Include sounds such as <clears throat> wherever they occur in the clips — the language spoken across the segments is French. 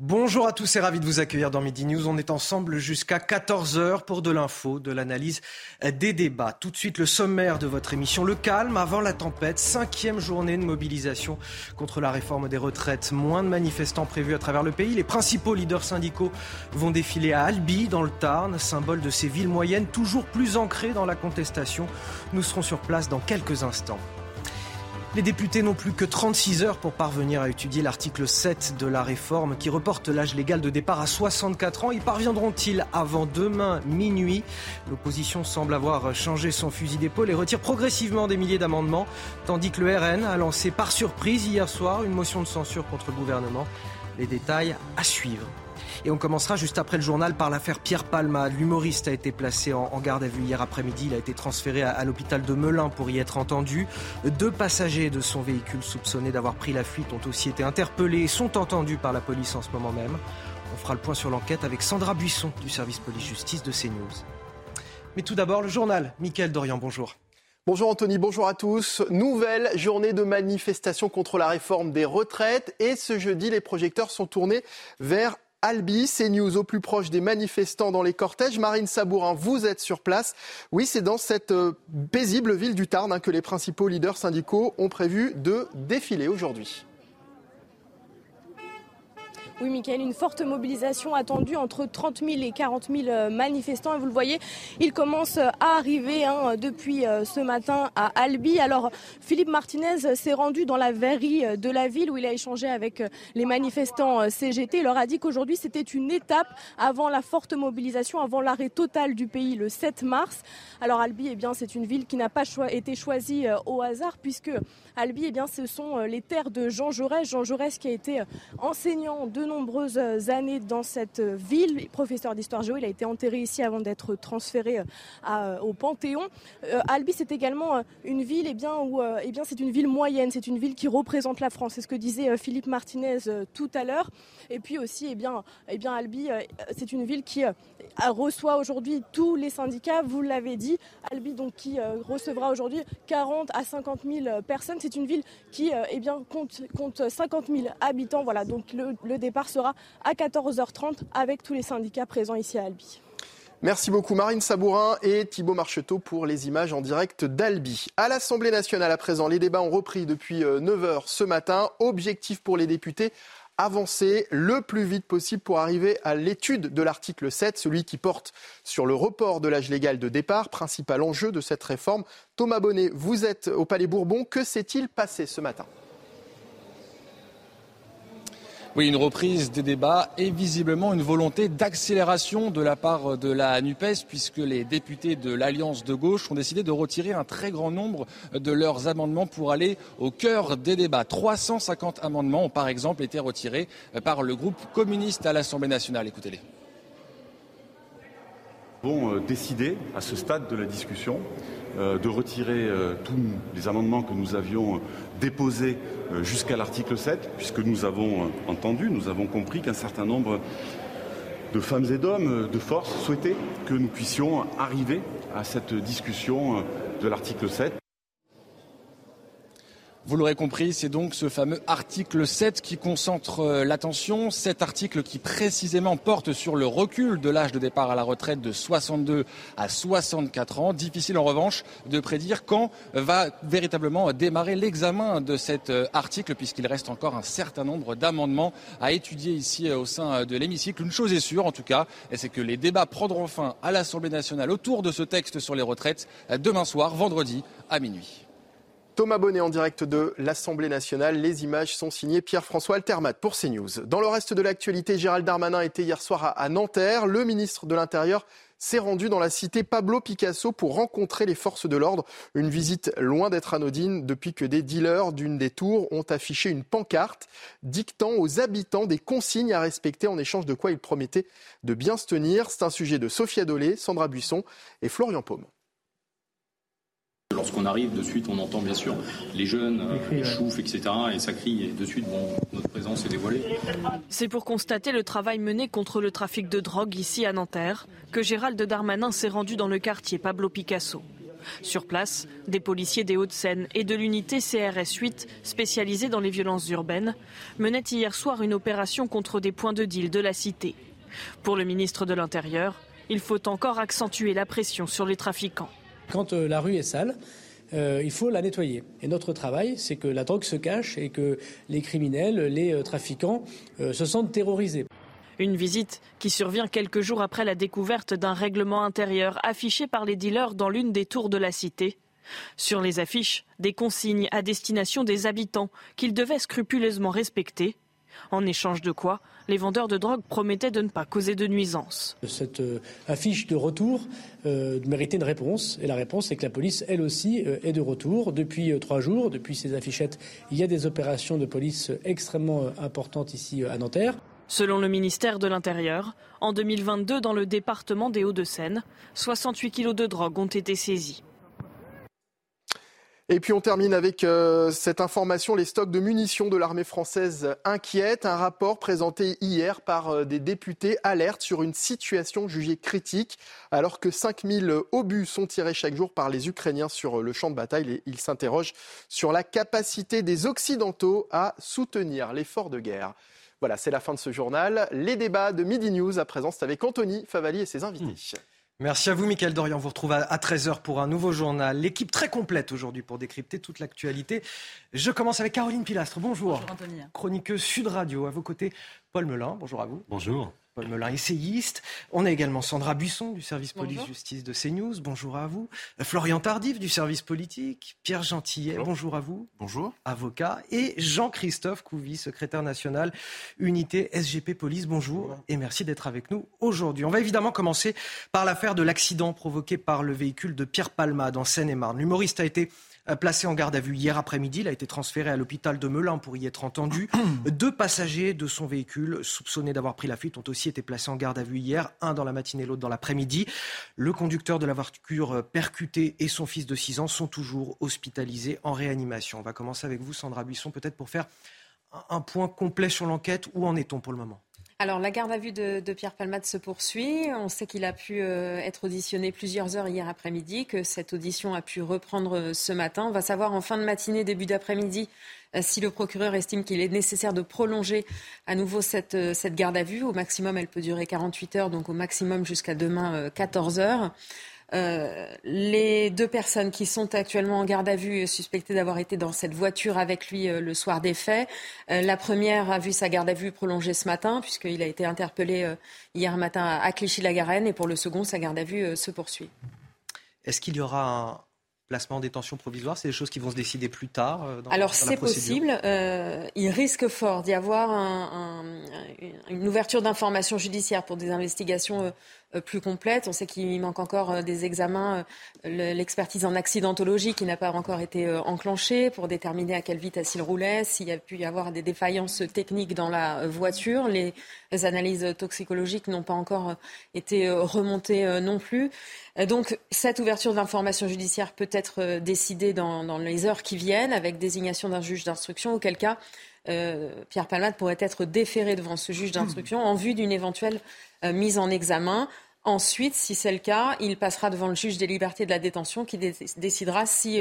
Bonjour à tous et ravi de vous accueillir dans Midi News. On est ensemble jusqu'à 14h pour de l'info, de l'analyse, des débats. Tout de suite, le sommaire de votre émission. Le calme avant la tempête. Cinquième journée de mobilisation contre la réforme des retraites. Moins de manifestants prévus à travers le pays. Les principaux leaders syndicaux vont défiler à Albi, dans le Tarn, symbole de ces villes moyennes toujours plus ancrées dans la contestation. Nous serons sur place dans quelques instants. Les députés n'ont plus que 36 heures pour parvenir à étudier l'article 7 de la réforme qui reporte l'âge légal de départ à 64 ans. Y parviendront-ils avant demain minuit? L'opposition semble avoir changé son fusil d'épaule et retire progressivement des milliers d'amendements, tandis que le RN a lancé par surprise hier soir une motion de censure contre le gouvernement. Les détails à suivre. Et on commencera juste après le journal par l'affaire Pierre Palma. L'humoriste a été placé en, garde à vue hier après-midi. Il a été transféré à, l'hôpital de Melun pour y être entendu. Deux passagers de son véhicule soupçonnés d'avoir pris la fuite ont aussi été interpellés et sont entendus par la police en ce moment même. On fera le point sur l'enquête avec Sandra Buisson du service police-justice de CNews. Mais tout d'abord, le journal. Mickaël Dorian, bonjour. Bonjour Anthony, bonjour à tous. Nouvelle journée de manifestation contre la réforme des retraites et ce jeudi, les projecteurs sont tournés vers Albi, CNews au plus proche des manifestants dans les cortèges. Marine Sabourin, vous êtes sur place. Oui, c'est dans cette euh, paisible ville du Tarn hein, que les principaux leaders syndicaux ont prévu de défiler aujourd'hui. Oui, Michael, une forte mobilisation attendue entre 30 000 et 40 000 euh, manifestants. Et vous le voyez, ils commencent à arriver hein, depuis euh, ce matin à Albi. Alors, Philippe Martinez s'est rendu dans la verrie euh, de la ville où il a échangé avec les manifestants CGT. Il leur a dit qu'aujourd'hui, c'était une étape avant la forte mobilisation, avant l'arrêt total du pays le 7 mars. Alors, Albi, eh bien, c'est une ville qui n'a pas été choisie au hasard puisque Albi, eh bien, ce sont les terres de Jean Jaurès. Jean Jaurès qui a été enseignant de nombreuses années dans cette ville. Professeur d'histoire géo, il a été enterré ici avant d'être transféré euh, au Panthéon. Euh, Albi, c'est également euh, une ville eh bien, où eh bien, c'est une ville moyenne, c'est une ville qui représente la France. C'est ce que disait Philippe Martinez tout à l'heure. Et puis aussi, eh bien, eh bien, Albi, c'est une ville qui reçoit aujourd'hui tous les syndicats, vous l'avez dit. Albi, donc, qui recevra aujourd'hui 40 à 50 000 personnes. C'est une ville qui eh compte, compte 50 000 habitants. Voilà, donc le, départ sera à 14h30 avec tous les syndicats présents ici à Albi. Merci beaucoup Marine Sabourin et Thibault Marcheteau pour les images en direct d'Albi. À l'Assemblée nationale à présent, les débats ont repris depuis 9h euh, ce matin. Objectif pour les députés, avancer le plus vite possible pour arriver à l'étude de l'article 7, celui qui porte sur le report de l'âge légal de départ, principal enjeu de cette réforme. Thomas Bonnet, vous êtes au Palais Bourbon. Que s'est-il passé ce matin? Oui, une reprise des débats et visiblement une volonté d'accélération de la part de la NUPES, puisque les députés de l'Alliance de gauche ont décidé de retirer un très grand nombre de leurs amendements pour aller au cœur des débats. 350 amendements ont par exemple été retirés par le groupe communiste à l'Assemblée nationale. Écoutez-les. Avons euh, décidé, à ce stade de la discussion, euh, de retirer euh, tous les amendements que nous avions déposés jusqu'à l'article 7, puisque nous avons entendu, nous avons compris qu'un certain nombre de femmes et d'hommes de force souhaitaient que nous puissions arriver à cette discussion de l'article 7. Vous l'aurez compris, c'est donc ce fameux article 7 qui concentre euh, l'attention. Cet article qui précisément porte sur le recul de l'âge de départ à la retraite de 62 à 64 ans. Difficile en revanche de prédire quand va véritablement démarrer l'examen de cet euh, article puisqu'il reste encore un certain nombre d'amendements à étudier ici euh, au sein de l'hémicycle. Une chose est sûre en tout cas, c'est que les débats prendront fin à l'Assemblée nationale autour de ce texte sur les retraites demain soir, vendredi à minuit. Thomas Bonnet en direct de l'Assemblée nationale. Les images sont signées Pierre-François Altermat pour CNews. Dans le reste de l'actualité, Gérald Darmanin était hier soir à Nanterre. Le ministre de l'Intérieur s'est rendu dans la cité Pablo Picasso pour rencontrer les forces de l'ordre. Une visite loin d'être anodine depuis que des dealers d'une des tours ont affiché une pancarte dictant aux habitants des consignes à respecter en échange de quoi ils promettaient de bien se tenir. C'est un sujet de Sophia Dolé, Sandra Buisson et Florian Paume. Lorsqu'on arrive, de suite, on entend bien sûr les jeunes, les choufs, etc. Et ça crie, et de suite, bon, notre présence est dévoilée. C'est pour constater le travail mené contre le trafic de drogue ici à Nanterre que Gérald Darmanin s'est rendu dans le quartier Pablo Picasso. Sur place, des policiers des Hauts-de-Seine et de l'unité CRS 8, spécialisée dans les violences urbaines, menaient hier soir une opération contre des points de deal de la cité. Pour le ministre de l'Intérieur, il faut encore accentuer la pression sur les trafiquants. Quand euh, la rue est sale, euh, il faut la nettoyer. Et notre travail, c'est que la drogue se cache et que les criminels, les euh, trafiquants se sentent terrorisés. Une visite qui survient quelques jours après la découverte d'un règlement intérieur affiché par les dealers dans l'une des tours de la cité. Sur les affiches, des consignes à destination des habitants qu'ils devaient scrupuleusement respecter. En échange de quoi, les vendeurs de drogue promettaient de ne pas causer de nuisances. Cette euh, affiche de retour euh, méritait une réponse. Et la réponse, c'est que la police, elle aussi, euh, est de retour. Depuis trois jours, depuis ces affichettes, il y a des opérations de police extrêmement importantes ici à Nanterre. Selon le ministère de l'Intérieur, en 2022, dans le département des Hauts-de-Seine, 68 kilos de drogue ont été saisis. Et puis on termine avec euh, cette information. Les stocks de munitions de l'armée française inquiètent. Un rapport présenté hier par euh, des députés alerte sur une situation jugée critique. Alors que 5000 obus sont tirés chaque jour par les Ukrainiens sur le champ de bataille, ils s'interrogent sur la capacité des Occidentaux à soutenir l'effort de guerre. Voilà, c'est la fin de ce journal. Les débats de Midi News à présent, c'est avec Anthony Favali et ses invités. Mmh. Merci à vous, Mickaël Dorian. On vous retrouve à 13h pour un nouveau journal. L'équipe très complète aujourd'hui pour décrypter toute l'actualité. Je commence avec Caroline Pilastre. Bonjour. Bonjour, Anthony. Chroniqueuse Sud Radio. À vos côtés, Paul Melun. Bonjour à vous. Bonjour. Paul Melun, essayiste. On a également Sandra Buisson du service police-justice de CNews. Bonjour à vous. Florian Tardif du service politique. Pierre Gentillet. Bonjour, à vous. Bonjour. Avocat. Et Jean-Christophe Couvi, secrétaire national unité SGP Police. Bonjour. Et merci d'être avec nous aujourd'hui. On va évidemment commencer par l'affaire de l'accident provoqué par le véhicule de Pierre Palma dans Seine-et-Marne. L'humoriste a été euh, placé en garde à vue hier après-midi. Il a été transféré à l'hôpital de Melun pour y être entendu. <clears throat> Deux passagers de son véhicule, soupçonnés d'avoir pris la fuite, ont aussi été placés en garde à vue hier, un dans la matinée, l'autre dans l'après-midi. Le conducteur de la voiture euh, percutée et son fils de 6 ans sont toujours hospitalisés en réanimation. On va commencer avec vous, Sandra Buisson, peut-être pour faire un point complet sur l'enquête. Où en est-on pour le moment? Alors, la garde à vue de, Pierre Palmade se poursuit. On sait qu'il a pu euh, être auditionné plusieurs heures hier après-midi, que cette audition a pu reprendre euh, ce matin. On va savoir en fin de matinée, début d'après-midi, euh, si le procureur estime qu'il est nécessaire de prolonger à nouveau cette, cette garde à vue. Au maximum, elle peut durer 48 heures, donc au maximum jusqu'à demain 14 heures. Euh, les deux personnes qui sont actuellement en garde à vue suspectées d'avoir été dans cette voiture avec lui euh, le soir des faits. Euh, la première a vu sa garde à vue prolongée ce matin puisqu'il a été interpellé hier matin à Clichy-la-Garenne et pour le second, sa garde à vue se poursuit. Est-ce qu'il y aura un, placement en détention provisoire C'est des choses qui vont se décider plus tard euh, dans, Alors c'est possible. Euh, il risque fort d'y avoir une ouverture d'informations judiciaires pour des investigations euh, plus complètes. On sait qu'il manque encore des examens, l'expertise en accidentologie qui n'a pas encore été enclenchée pour déterminer à quelle vitesse il roulait, s'il y a pu y avoir des défaillances techniques dans la voiture. Les analyses toxicologiques n'ont pas encore été remontées non plus. Donc cette ouverture d'informations judiciaires peut être euh, décidée dans, les heures qui viennent avec désignation d'un juge d'instruction, auquel cas euh, Pierre Palmade pourrait être déféré devant ce juge d'instruction en vue d'une éventuelle euh, mise en examen. Ensuite, si c'est le cas, il passera devant le juge des libertés de la détention qui décidera si,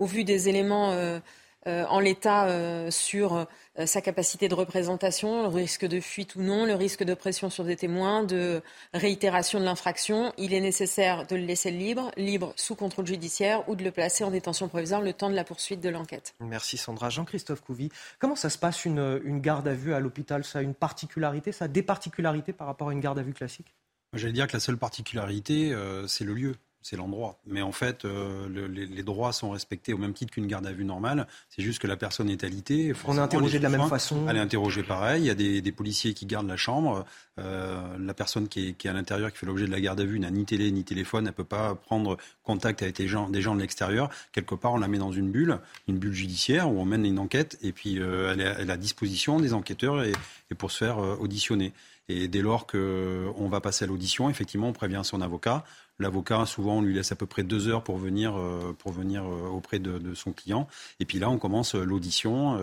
au vu des éléments euh, en l'état euh, sur euh, sa capacité de représentation, le risque de fuite ou non, le risque de pression sur des témoins, de réitération de l'infraction. Il est nécessaire de le laisser libre, libre sous contrôle judiciaire ou de le placer en détention provisoire le temps de la poursuite de l'enquête. Merci Sandra. Jean-Christophe Couvi, comment ça se passe une, une garde à vue à l'hôpital? Ça a une particularité, ça a des particularités par rapport à une garde à vue classique? J'allais dire que la seule particularité, c'est le lieu. C'est l'endroit. Mais en fait, euh, les, droits sont respectés au même titre qu'une garde à vue normale. C'est juste que la personne est alitée. On est interrogé de la même façon. Elle est interrogée pareil. Il y a des, policiers qui gardent la chambre. Euh, la personne qui est, à l'intérieur, qui fait l'objet de la garde à vue, n'a ni télé ni téléphone. Elle ne peut pas prendre contact avec des gens, des gens de l'extérieur. Quelque part, on la met dans une bulle, une bulle judiciaire où on mène une enquête et puis euh, elle, est, à à disposition des enquêteurs et, et pour se faire auditionner. Et dès lors qu'on va passer à l'audition, effectivement, on prévient son avocat. L'avocat, souvent, on lui laisse à peu près deux heures pour venir, euh, pour venir euh, auprès de, son client. Et puis là, on commence euh, l'audition.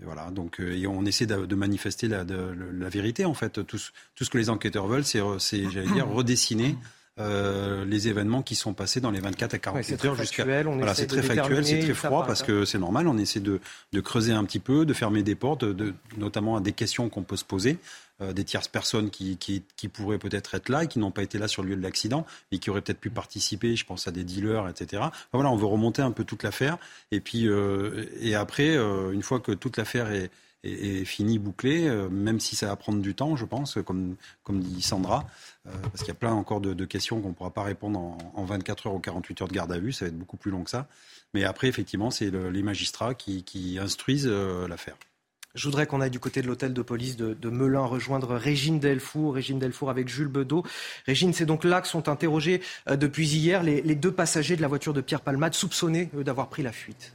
voilà, donc et on essaie de, manifester la, la, vérité en fait. Tout, tout, ce que les enquêteurs veulent, c'est, j'allais dire, redessiner les événements qui sont passés dans les 24 à 48 heures jusqu'à. Voilà, c'est très factuel, c'est très froid parce que c'est normal. On essaie de, de, creuser un petit peu, de fermer des portes, de, notamment à des questions qu'on peut se poser. Euh, des tierces personnes qui, qui, pourraient peut-être être là et qui n'ont pas été là sur le lieu de l'accident, mais qui auraient peut-être pu participer. Je pense à des dealers, etc. voilà, on veut remonter un peu toute l'affaire. Et puis, euh, et après, euh, une fois que toute l'affaire est, est, finie, bouclée, même si ça va prendre du temps, je pense, comme, comme dit Sandra, parce qu'il y a plein encore de, questions qu'on ne pourra pas répondre en, 24 heures ou 48 heures de garde à vue, ça va être beaucoup plus long que ça. Mais après, effectivement, c'est les magistrats qui, instruisent l'affaire. Je voudrais qu'on aille du côté de l'hôtel de police de, Melun rejoindre Régine Delfour. Régine Delfour avec Jules Bedeau. Régine, c'est donc là que sont interrogés euh, depuis hier les, les, deux passagers de la voiture de Pierre Palmade soupçonnés d'avoir pris la fuite.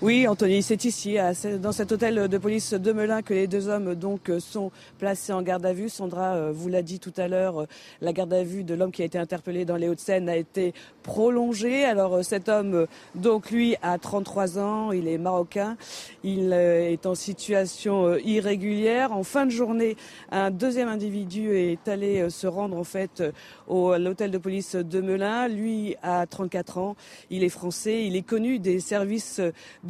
Oui, Anthony, c'est ici, dans cet hôtel de police de Melun, que les deux hommes donc sont placés en garde à vue. Sandra euh, vous l'a dit tout à l'heure, euh, la garde à vue de l'homme qui a été interpellé dans les Hauts-de-Seine a été prolongée. Alors euh, cet homme, donc lui, a 33 ans, il est marocain, il est en situation irrégulière. En fin de journée, un deuxième individu est allé se rendre en fait au l'hôtel de police de Melun. Lui a 34 ans, il est français, il est connu des services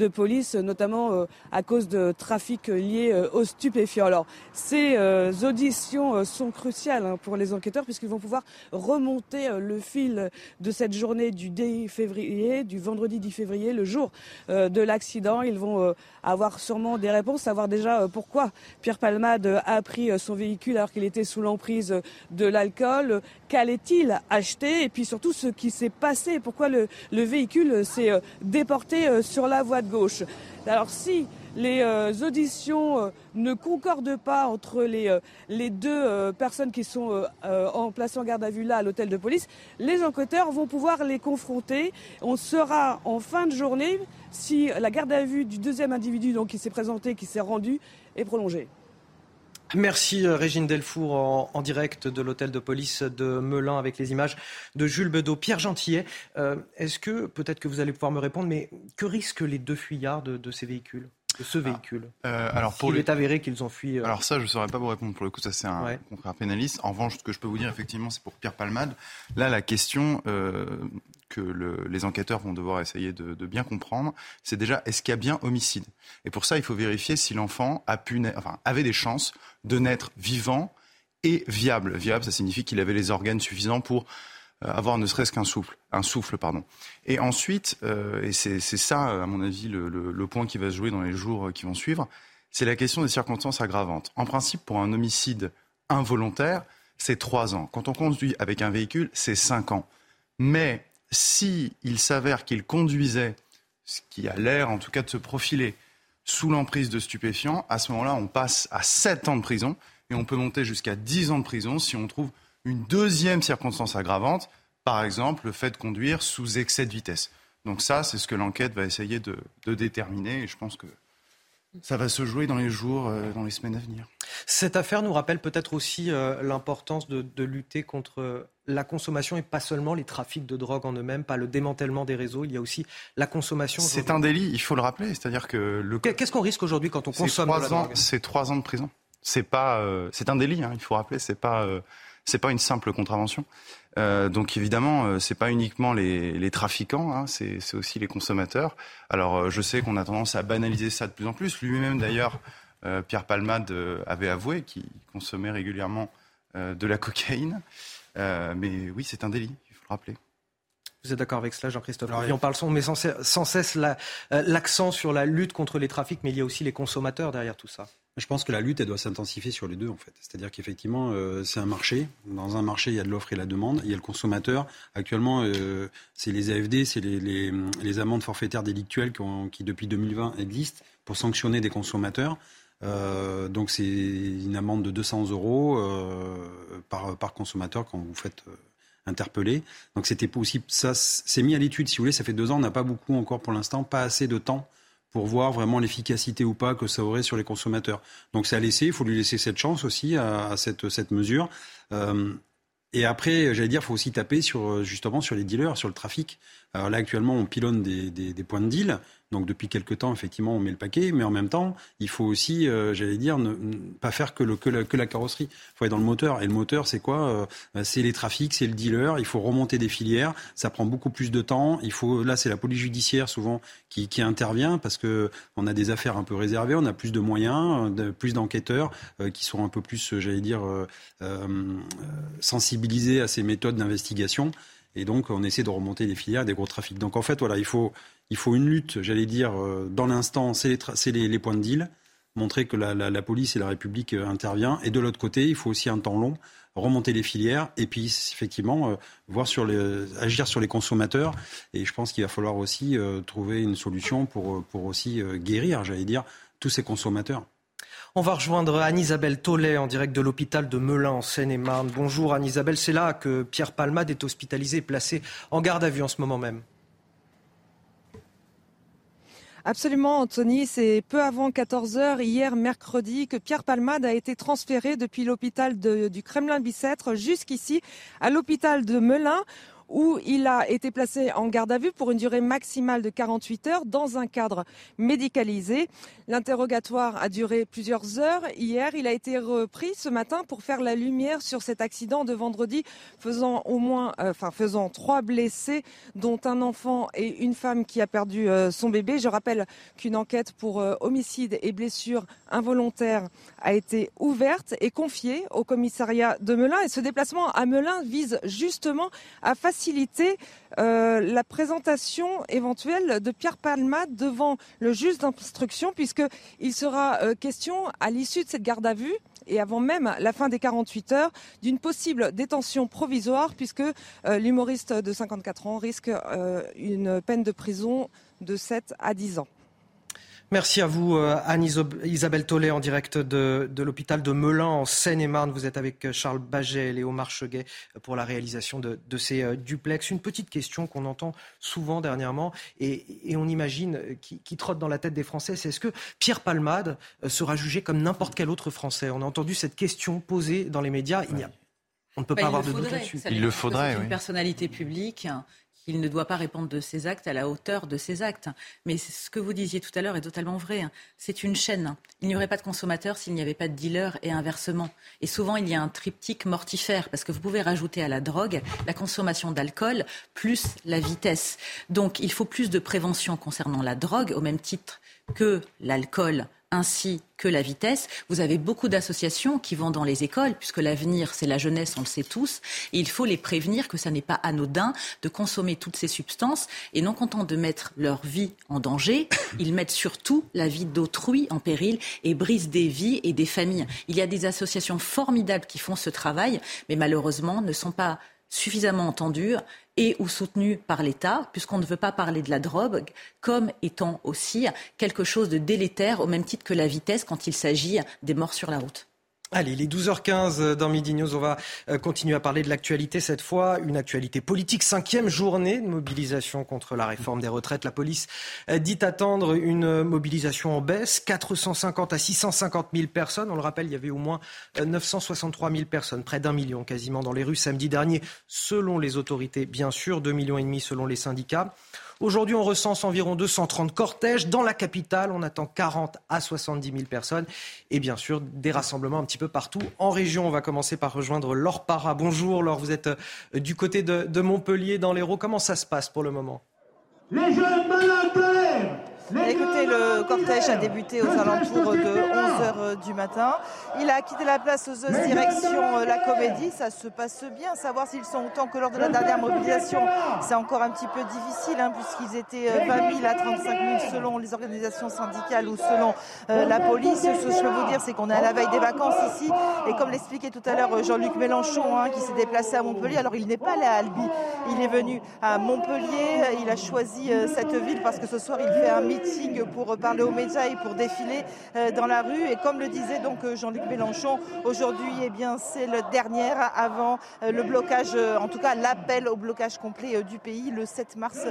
police, notamment euh, à cause de trafic lié euh, aux stupéfiants. Alors, ces euh, auditions sont cruciales hein, pour les enquêteurs puisqu'ils vont pouvoir remonter le fil de cette journée du 10 février, du vendredi 10 février, le jour de l'accident. Ils vont avoir sûrement des réponses, savoir déjà pourquoi Pierre Palmade a pris son véhicule alors qu'il était sous l'emprise de l'alcool, qu'allait-il acheter? Et puis surtout ce qui s'est passé, pourquoi le, le véhicule s'est déporté sur la voie de gauche? Alors si les euh, auditions euh, ne concordent pas entre les, euh, deux personnes qui sont en placées en garde à vue là à l'hôtel de police, les enquêteurs vont pouvoir les confronter. On sera en fin de journée si la garde à vue du deuxième individu donc, qui s'est présenté, qui s'est rendu, est prolongée. Merci Régine Delfour en, direct de l'hôtel de police de Melun avec les images de Jules Bedeau. Pierre Gentillet, est-ce que, peut-être que vous allez pouvoir me répondre, mais que risquent les deux fuyards de, ces véhicules? De ce ah, véhicule euh, alors pour Il est avéré qu'ils ont fui. Alors ça, je ne saurais pas vous répondre. Pour le coup, ça c'est un contraire pénaliste. En revanche, ce que je peux vous dire, effectivement, c'est pour Pierre Palmade. Là, la question que les enquêteurs vont devoir essayer de, bien comprendre, c'est déjà est-ce qu'il y a bien homicide? Et pour ça, il faut vérifier si l'enfant a pu, enfin, avait des chances de naître vivant et viable. Viable, ça signifie qu'il avait les organes suffisants pour euh, avoir ne serait-ce qu'un souffle, un souffle, pardon. Et ensuite, euh, et c'est ça, à mon avis, le, le, point qui va se jouer dans les jours qui vont suivre, c'est la question des circonstances aggravantes. En principe, pour un homicide involontaire, c'est trois ans. Quand on conduit avec un véhicule, c'est cinq ans. Mais si il s'avère qu'il conduisait, ce qui a l'air en tout cas de se profiler, sous l'emprise de stupéfiants, à ce moment-là, on passe à 7 ans de prison et on peut monter jusqu'à 10 ans de prison si on trouve une deuxième circonstance aggravante, par exemple le fait de conduire sous excès de vitesse. Donc ça, c'est ce que l'enquête va essayer de, déterminer et je pense que ça va se jouer dans les jours, euh, dans les semaines à venir. Cette affaire nous rappelle peut-être aussi euh, l'importance de, lutter contre la consommation et pas seulement les trafics de drogue en eux-mêmes, pas le démantèlement des réseaux, il y a aussi la consommation. C'est un délit, il faut le rappeler. C'est-à-dire que le... Qu'est-ce qu'on risque aujourd'hui quand on consomme de la drogue? C'est trois ans de prison. C'est pas, euh, c'est un délit. Hein, il faut rappeler. C'est pas, euh, c'est pas une simple contravention. Euh, donc évidemment, euh, c'est pas uniquement les, les trafiquants, hein, c'est aussi les consommateurs. Alors je sais qu'on a tendance à banaliser ça de plus en plus. Lui-même d'ailleurs, Pierre Palmade avait avoué qu'il consommait régulièrement de la cocaïne. Euh, mais oui, c'est un délit, il faut le rappeler. Vous êtes d'accord avec cela, Jean-Christophe? On parle sans, mais sans, cesse euh, l'accent sur la lutte contre les trafics, mais il y a aussi les consommateurs derrière tout ça. Je pense que la lutte, elle doit s'intensifier sur les deux, en fait. C'est-à-dire qu'effectivement, euh, c'est un marché. Dans un marché, il y a de l'offre et la demande. Il y a le consommateur. Actuellement, euh, c'est les AFD, c'est les, amendes forfaitaires délictuelles qui, depuis 2020, existent pour sanctionner des consommateurs. Euh, donc, c'est une amende de 200 euros par, consommateur quand vous faites interpeller. Donc, c'était possible. Ça, c'est mis à l'étude, si vous voulez. Ça fait deux ans. On n'a pas beaucoup encore pour l'instant, pas assez de temps pour voir vraiment l'efficacité ou pas que ça aurait sur les consommateurs. Donc c'est à laisser, il faut lui laisser cette chance aussi à, cette, cette mesure. Euh, et après, j'allais dire, il faut aussi taper sur justement sur les dealers, sur le trafic. Alors là, actuellement, on pilonne des, des, des points de deal. Donc depuis quelques temps, effectivement, on met le paquet, mais en même temps, il faut aussi, euh, j'allais dire, ne, pas faire que, le, que, la, que la carrosserie. Il faut être dans le moteur. Et le moteur, c'est quoi euh, C'est les trafics, c'est le dealer. Il faut remonter des filières. Ça prend beaucoup plus de temps. Il faut, là, c'est la police judiciaire souvent qui, qui, intervient parce que on a des affaires un peu réservées, on a plus de moyens, de, plus d'enquêteurs euh, qui sont un peu plus, j'allais dire, sensibilisés à ces méthodes d'investigation. Et donc, on essaie de remonter des filières, des gros trafics. Donc, en fait, voilà, il faut, il faut une lutte, j'allais dire, euh, dans l'instant, c'est les, les, points de deal, montrer que la, police et la République euh, intervient. Et de l'autre côté, il faut aussi un temps long, remonter les filières et puis effectivement euh, les, agir sur les consommateurs. Et je pense qu'il va falloir aussi trouver une solution pour, aussi guérir, j'allais dire, tous ces consommateurs. On va rejoindre Anne-Isabelle Tollet en direct de l'hôpital de Melun en Seine-et-Marne. Bonjour Anne-Isabelle, c'est là que Pierre Palmade est hospitalisé et placé en garde à vue en ce moment même. Absolument, Anthony. C'est peu avant 14 heures hier, mercredi, que Pierre Palmade a été transféré depuis l'hôpital du Kremlin-Bicêtre jusqu'ici, à l'hôpital de Melun où il a été placé en garde à vue pour une durée maximale de 48 heures dans un cadre médicalisé. L'interrogatoire a duré plusieurs heures. Hier, il a été repris ce matin pour faire la lumière sur cet accident de vendredi, faisant au moins, euh, enfin faisant trois blessés, dont un enfant et une femme qui a perdu euh, son bébé. Je rappelle qu'une enquête pour euh, homicide et blessures involontaires a été ouverte et confiée au commissariat de Melun. Et ce déplacement à Melun vise justement à faciliter euh, la présentation éventuelle de Pierre Palmade devant le juge d'instruction, puisqu'il sera euh, question, à l'issue de cette garde à vue, et avant même la fin des 48 heures, d'une possible détention provisoire, puisque euh, l'humoriste de 54 ans risque une peine de prison de 7 à 10 ans. Merci à vous, euh, Anne-Isabelle Tollet, en direct de, de l'hôpital de Melun, en Seine-et-Marne. Vous êtes avec euh, Charles Baget et Léo Marcheguet pour la réalisation de, de ces euh, duplex. Une petite question qu'on entend souvent dernièrement et, et on imagine qui, qui, trotte dans la tête des Français, c'est est-ce que Pierre Palmade sera jugé comme n'importe quel autre Français? On a entendu cette question posée dans les médias. Il y a on ne peut bah, pas avoir de doute là-dessus. Il le faudrait. Une personnalité publique il ne doit pas répondre de ses actes à la hauteur de ses actes. Mais ce que vous disiez tout à l'heure est totalement vrai. Hein. C'est une chaîne. Il n'y aurait pas de consommateur s'il n'y avait pas de dealer et inversement. Et souvent, il y a un triptyque mortifère parce que vous pouvez rajouter à la drogue la consommation d'alcool plus la vitesse. Donc, il faut plus de prévention concernant la drogue au même titre que l'alcool ainsi que la vitesse. Vous avez beaucoup d'associations qui vont dans les écoles, puisque l'avenir, c'est la jeunesse, on le sait tous. Et il faut les prévenir que ça n'est pas anodin de consommer toutes ces substances. Et non content de mettre leur vie en danger, <coughs> ils mettent surtout la vie d'autrui en péril et brisent des vies et des familles. Il y a des associations formidables qui font ce travail, mais malheureusement ne sont pas suffisamment entendues et ou soutenu par l'État, puisqu'on ne veut pas parler de la drogue comme étant aussi quelque chose de délétère au même titre que la vitesse quand il s'agit des morts sur la route. Allez, les 12h15 dans Midi News, on va euh, continuer à parler de l'actualité cette fois, une actualité politique, cinquième journée de mobilisation contre la réforme des retraites. La police euh, dit attendre une mobilisation en baisse, 450 à 650 000 personnes. On le rappelle, il y avait au moins 963 euh, 000 personnes, près d'un million quasiment dans les rues samedi dernier, selon les autorités bien sûr, 2 millions et demi selon les syndicats. Aujourd'hui, on recense environ 230 cortèges. Dans la capitale, on attend 40 à 70 000 personnes. Et bien sûr, des rassemblements un petit peu partout en région. On va commencer par rejoindre Laure Para. Bonjour Laure, vous êtes euh, du côté de, Montpellier, dans l'Hérault. Comment ça se passe pour le moment? Les jeunes un clair Écoutez, effet, le cortège a débuté aux alentours de 11h du matin. Il a quitté la place aux os direction la Comédie. Ça se passe bien. Savoir s'ils sont autant que lors de la dernière mobilisation, c'est encore un petit peu difficile, hein, puisqu'ils étaient 20 000 à 35 000 selon les organisations syndicales ou selon la police. Ce que je peux vous dire, c'est qu'on est à la veille des vacances ici. Et comme l'expliquait tout à l'heure Jean-Luc Mélenchon, hein, qui s'est déplacé à Montpellier, alors il n'est pas allé à Albi, il est venu à Montpellier. Il a choisi cette ville parce que ce soir, il fait un meeting pour parler aux médias et pour défiler euh, dans la rue. Et comme le disait donc euh, Jean-Luc Mélenchon, aujourd'hui, eh bien, c'est le dernier avant euh, le blocage, en tout cas l'appel au blocage complet du pays le 7 mars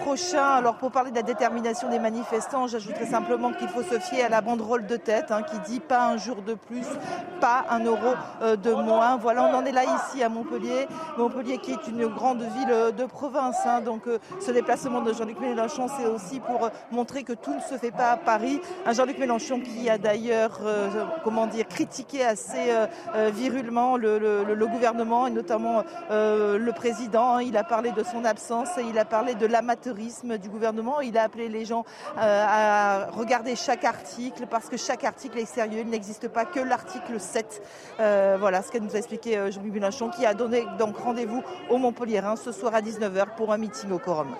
prochain. Alors pour parler de la détermination des manifestants, j'ajouterai simplement qu'il faut se fier à la banderole de tête hein, qui dit pas un jour de plus, pas un euro de moins. Voilà, on en est là ici à Montpellier. Montpellier qui est une grande ville de province. Hein, donc ce déplacement de Jean-Luc Mélenchon, c'est aussi pour montrer que tout ne se fait pas à Paris. Un Jean-Luc Mélenchon qui a d'ailleurs, euh, comment dire, critiqué assez euh, euh, virulement le, gouvernement et notamment le président. Il a parlé de son absence il a parlé de l'amateurisme du gouvernement. Il a appelé les gens à regarder chaque article parce que chaque article est sérieux. Il n'existe pas que l'article 7. voilà ce qu'a nous a expliqué Jean-Luc Mélenchon qui a donné donc rendez-vous au Montpellier ce soir à 19h pour un meeting au Corum.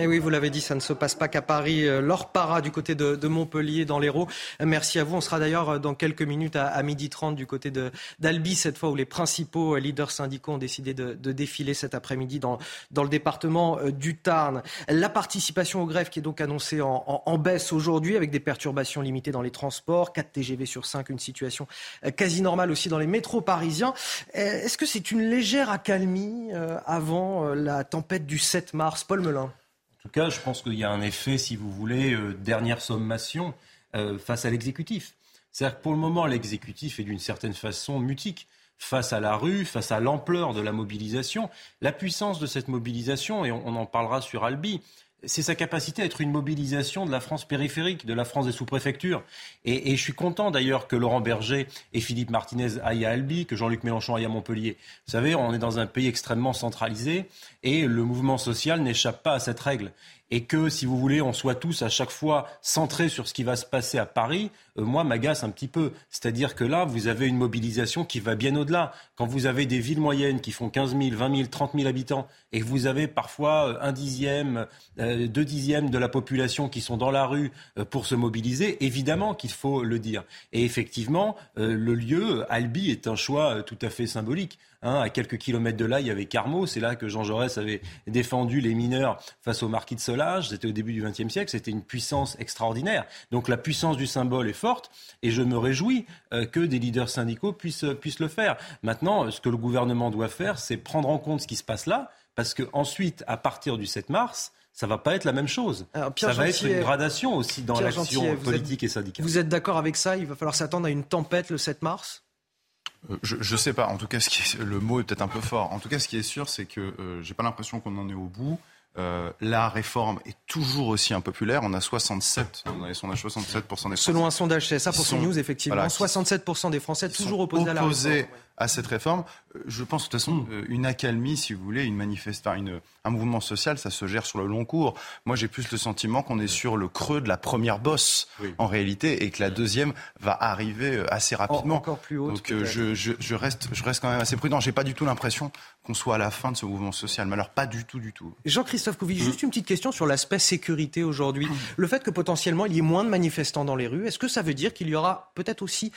Et eh oui, vous l'avez dit, ça ne se passe pas qu'à Paris. Euh, L'or para du côté de, Montpellier, dans l'Hérault. Merci à vous. On sera d'ailleurs euh, dans quelques minutes à, midi 30 du côté d'Albi, cette fois où les principaux euh, leaders syndicaux ont décidé de, défiler cet après-midi dans, le département du Tarn. La participation aux grèves qui est donc annoncée en, baisse aujourd'hui avec des perturbations limitées dans les transports, 4 TGV sur 5, une situation quasi normale aussi dans les métros parisiens. Est-ce que c'est une légère accalmie avant la tempête du 7 mars? Paul Melun en tout cas, je pense qu'il y a un effet, si vous voulez, euh, dernière sommation euh, face à l'exécutif. C'est-à-dire que pour le moment, l'exécutif est d'une certaine façon mutique face à la rue, face à l'ampleur de la mobilisation. La puissance de cette mobilisation, et on en parlera sur Albi, c'est sa capacité à être une mobilisation de la France périphérique, de la France des sous-préfectures. Et, je suis content d'ailleurs que Laurent Berger et Philippe Martinez aillent à Albi, que Jean-Luc Mélenchon aille à Montpellier. Vous savez, on est dans un pays extrêmement centralisé et le mouvement social n'échappe pas à cette règle et que, si vous voulez, on soit tous à chaque fois centrés sur ce qui va se passer à Paris, euh, moi, m'agace un petit peu. C'est-à-dire que là, vous avez une mobilisation qui va bien au-delà. Quand vous avez des villes moyennes qui font 15 000, 20 000, 30 000 habitants, et que vous avez parfois euh, un dixième, euh, deux dixièmes de la population qui sont dans la rue pour se mobiliser, évidemment qu'il faut le dire. Et effectivement, le lieu, Albi, est un choix tout à fait symbolique. Hein, à quelques kilomètres de là, il y avait Carmaux. C'est là que Jean Jaurès avait défendu les mineurs face au marquis de Solage. C'était au début du XXe siècle. C'était une puissance extraordinaire. Donc la puissance du symbole est forte et je me réjouis euh, que des leaders syndicaux puissent, puissent le faire. Maintenant, ce que le gouvernement doit faire, c'est prendre en compte ce qui se passe là parce que ensuite, à partir du 7 mars, ça va pas être la même chose. ça va être une gradation aussi dans l'action politique et syndicale. Vous êtes d'accord avec ça? Il va falloir s'attendre à une tempête le 7 mars? euh, je, ne sais pas. En tout cas, ce qui est, le mot est peut-être un peu fort. En tout cas, ce qui est sûr, c'est que euh, j'ai pas l'impression qu'on en est au bout. Euh, la réforme est toujours aussi impopulaire. On a 67, on a, 67 des Français. Selon un sondage CSA pour CNews, effectivement, 67% des Français toujours opposés, à la réforme à cette réforme. Euh, je pense de toute façon, euh, une accalmie, si vous voulez, une manifestation, une, un mouvement social, ça se gère sur le long cours. Moi, j'ai plus le sentiment qu'on est sur le creux de la première bosse, en réalité, et que la deuxième va arriver euh, assez rapidement. encore plus haut. Donc, je, je, je, reste, je reste quand même assez prudent. J'ai pas du tout l'impression qu'on soit à la fin de ce mouvement social. Mais alors, pas du tout, du tout. Jean-Christophe Couvi, mmh. juste une petite question sur l'aspect sécurité aujourd'hui. Mmh. Le fait que potentiellement il y ait moins de manifestants dans les rues, est-ce que ça veut dire qu'il y aura peut-être aussi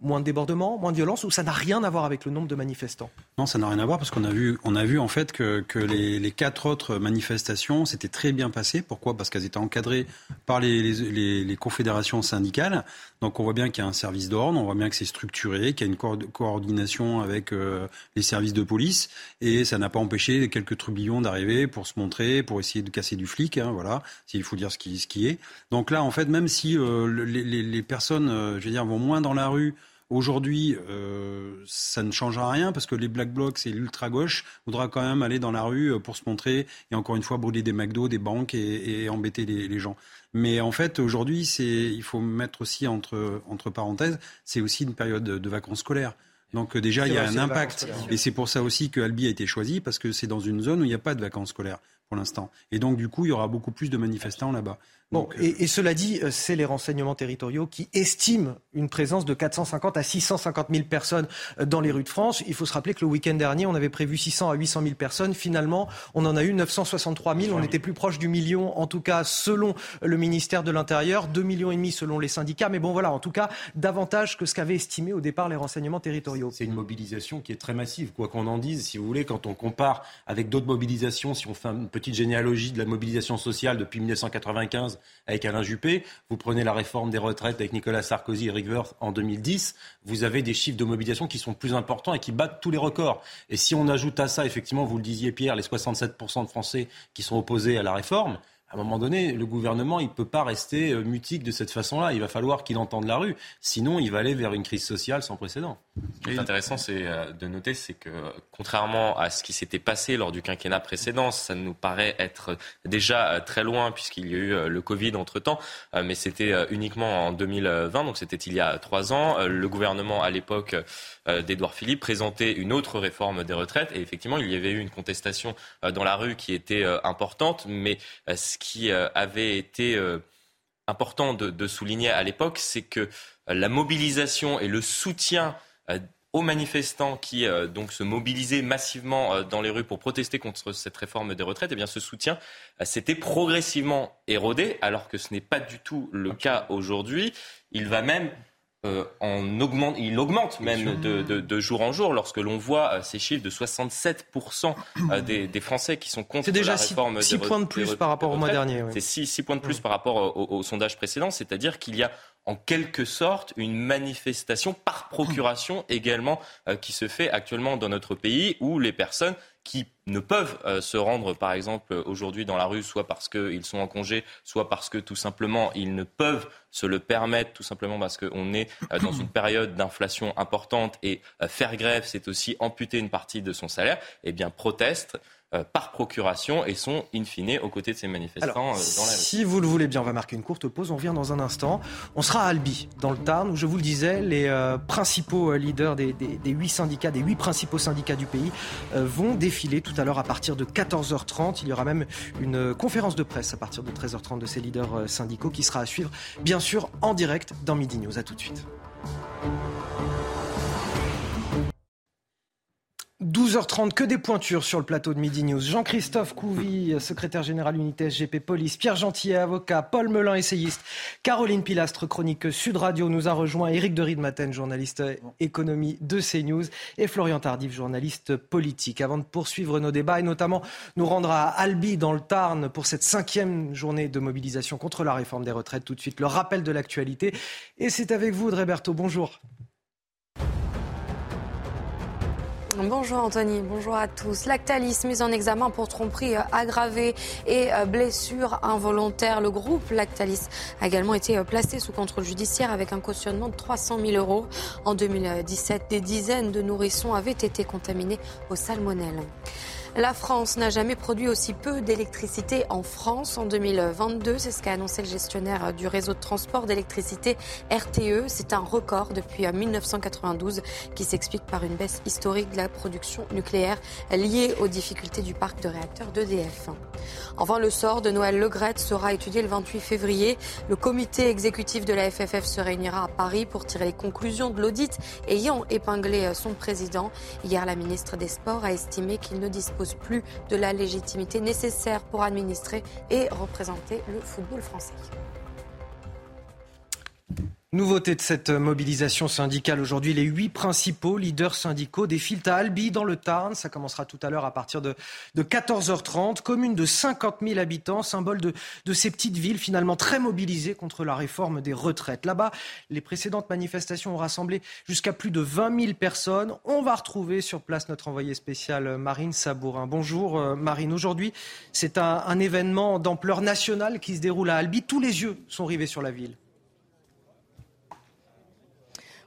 moins de débordements, moins de violence, ou ça n'a rien à voir avec le nombre de manifestants? Non, ça n'a rien à voir parce qu'on a vu, on a vu en fait que, les, quatre autres manifestations s'étaient très bien passées. Pourquoi? Parce qu'elles étaient encadrées par les, confédérations syndicales. Donc on voit bien qu'il y a un service d'ordre, on voit bien que c'est structuré, qu'il y a une coordination avec euh, les services de police et ça n'a pas empêché quelques trubillons d'arriver pour se montrer, pour essayer de casser du flic. Hein, voilà, s'il faut dire ce qui, est. Donc là, en fait, même si euh, les, les, personnes, euh, je veux dire, vont moins dans la rue Aujourd'hui, euh, ça ne changera rien parce que les Black Blocs et l'ultra-gauche voudra quand même aller dans la rue euh, pour se montrer et encore une fois brûler des McDo, des banques et, embêter les, gens. Mais en fait, aujourd'hui, c'est, il faut mettre aussi entre, entre parenthèses, c'est aussi une période de vacances scolaires. Donc euh, déjà, il y a un impact. Et c'est pour ça aussi que Albi a été choisi, parce que c'est dans une zone où il n'y a pas de vacances scolaires pour l'instant. Et donc, du coup, il y aura beaucoup plus de manifestants là-bas. Bon, et, cela dit, euh, c'est les renseignements territoriaux qui estiment une présence de 450 à 650 000 personnes euh, dans les rues de France. Il faut se rappeler que le week-end dernier, on avait prévu 600 à 800 000 personnes. Finalement, on en a eu 963 000. On était plus proche du million, en tout cas selon le ministère de l'Intérieur, 2 millions et demi selon les syndicats. Mais bon, voilà, en tout cas, davantage que ce qu'avaient estimé au départ les renseignements territoriaux. C'est une mobilisation qui est très massive, quoi qu'on en dise. Si vous voulez, quand on compare avec d'autres mobilisations, si on fait une petite généalogie de la mobilisation sociale depuis 1995 avec Alain Juppé, vous prenez la réforme des retraites avec Nicolas Sarkozy et Rick Wirth en 2010, vous avez des chiffres de mobilisation qui sont plus importants et qui battent tous les records. Et si on ajoute à ça, effectivement, vous le disiez Pierre, les 67% de Français qui sont opposés à la réforme, à un moment donné, le gouvernement, il ne peut pas rester euh, mutique de cette façon-là. Il va falloir qu'il entende la rue. Sinon, il va aller vers une crise sociale sans précédent. Ce qui est intéressant c'est euh, de noter, c'est que contrairement à ce qui s'était passé lors du quinquennat précédent, ça nous paraît être déjà euh, très loin puisqu'il y a eu le Covid entre-temps, mais c'était uniquement en 2020, donc c'était il y a trois ans. Le gouvernement, à l'époque d'Édouard Philippe, présentait une autre réforme des retraites. Et effectivement, il y avait eu une contestation dans la rue qui était importante, mais qui euh, avait été euh, important de, souligner à l'époque, c'est que euh, la mobilisation et le soutien aux manifestants qui donc se mobilisaient massivement dans les rues pour protester contre cette réforme des retraites, eh bien ce soutien s'était progressivement érodé, alors que ce n'est pas du tout le cas aujourd'hui. Il va même euh, en augmente, il augmente même de, jour en jour lorsque l'on voit euh, ces chiffres de 67% euh, <coughs> des, Français qui sont contre la réforme. C'est déjà 6 points de plus par rapport au mois dernier. C'est 6, points de plus par rapport au, sondage précédent, c'est-à-dire qu'il y a en quelque sorte une manifestation par procuration <clears throat> également qui se fait actuellement dans notre pays où les personnes qui ne peuvent euh, se rendre, par exemple, aujourd'hui dans la rue, soit parce qu'ils sont en congé, soit parce que tout simplement ils ne peuvent se le permettre, tout simplement parce qu'on est euh, dans une <clears throat> période d'inflation importante et euh, faire grève, c'est aussi amputer une partie de son salaire, eh bien protestent euh, par procuration et sont in fine aux côtés de ces manifestants euh, dans la rue. Si vous le voulez bien, on va marquer une courte pause. On revient dans un instant. On sera à Albi, dans le Tarn, où je vous le disais, les euh, principaux leaders des, huit syndicats, des huit principaux syndicats du pays, vont défiler tout à l'heure à partir de 14h30. Il y aura même une conférence de presse à partir de 13h30 de ces leaders syndicaux qui sera à suivre, bien sûr, en direct dans Midi News. À tout de suite. 12h30, que des pointures sur le plateau de Midi News. Jean-Christophe Couvi, secrétaire général unité SGP Police, Pierre Gentillet, avocat, Paul Melun, essayiste, Caroline Pilastre, chronique Sud Radio, nous a rejoint Éric de Riedmaten, journaliste économie de CNews, et Florian Tardif, journaliste politique. Avant de poursuivre nos débats et notamment nous rendre à Albi dans le Tarn pour cette cinquième journée de mobilisation contre la réforme des retraites, tout de suite le rappel de l'actualité. Et c'est avec vous, Dreberto. Bonjour. Bonjour Anthony, bonjour à tous. Lactalis mise en examen pour tromperie euh, aggravée et euh, blessure involontaire. Le groupe Lactalis a également été euh, placé sous contrôle judiciaire avec un cautionnement de 300 000 euros. En 2017, des dizaines de nourrissons avaient été contaminés au salmonelle. La France n'a jamais produit aussi peu d'électricité en France en 2022. C'est ce qu'a annoncé le gestionnaire du réseau de transport d'électricité RTE. C'est un record depuis 1992 qui s'explique par une baisse historique de la production nucléaire liée aux difficultés du parc de réacteurs d'EDF. Enfin, le sort de Noël Legrette sera étudié le 28 février. Le comité exécutif de la FFF se réunira à Paris pour tirer les conclusions de l'audit ayant épinglé son président. Hier, la ministre des Sports a estimé qu'il ne dispose plus de la légitimité nécessaire pour administrer et représenter le football français. Nouveauté de cette mobilisation syndicale aujourd'hui, les huit principaux leaders syndicaux défilent à Albi dans le Tarn. Ça commencera tout à l'heure à partir de, 14h30. Commune de 50 000 habitants, symbole de, ces petites villes finalement très mobilisées contre la réforme des retraites. Là-bas, les précédentes manifestations ont rassemblé jusqu'à plus de 20 000 personnes. On va retrouver sur place notre envoyée spéciale Marine Sabourin. Bonjour euh, Marine. Aujourd'hui, c'est un événement d'ampleur nationale qui se déroule à Albi. Tous les yeux sont rivés sur la ville.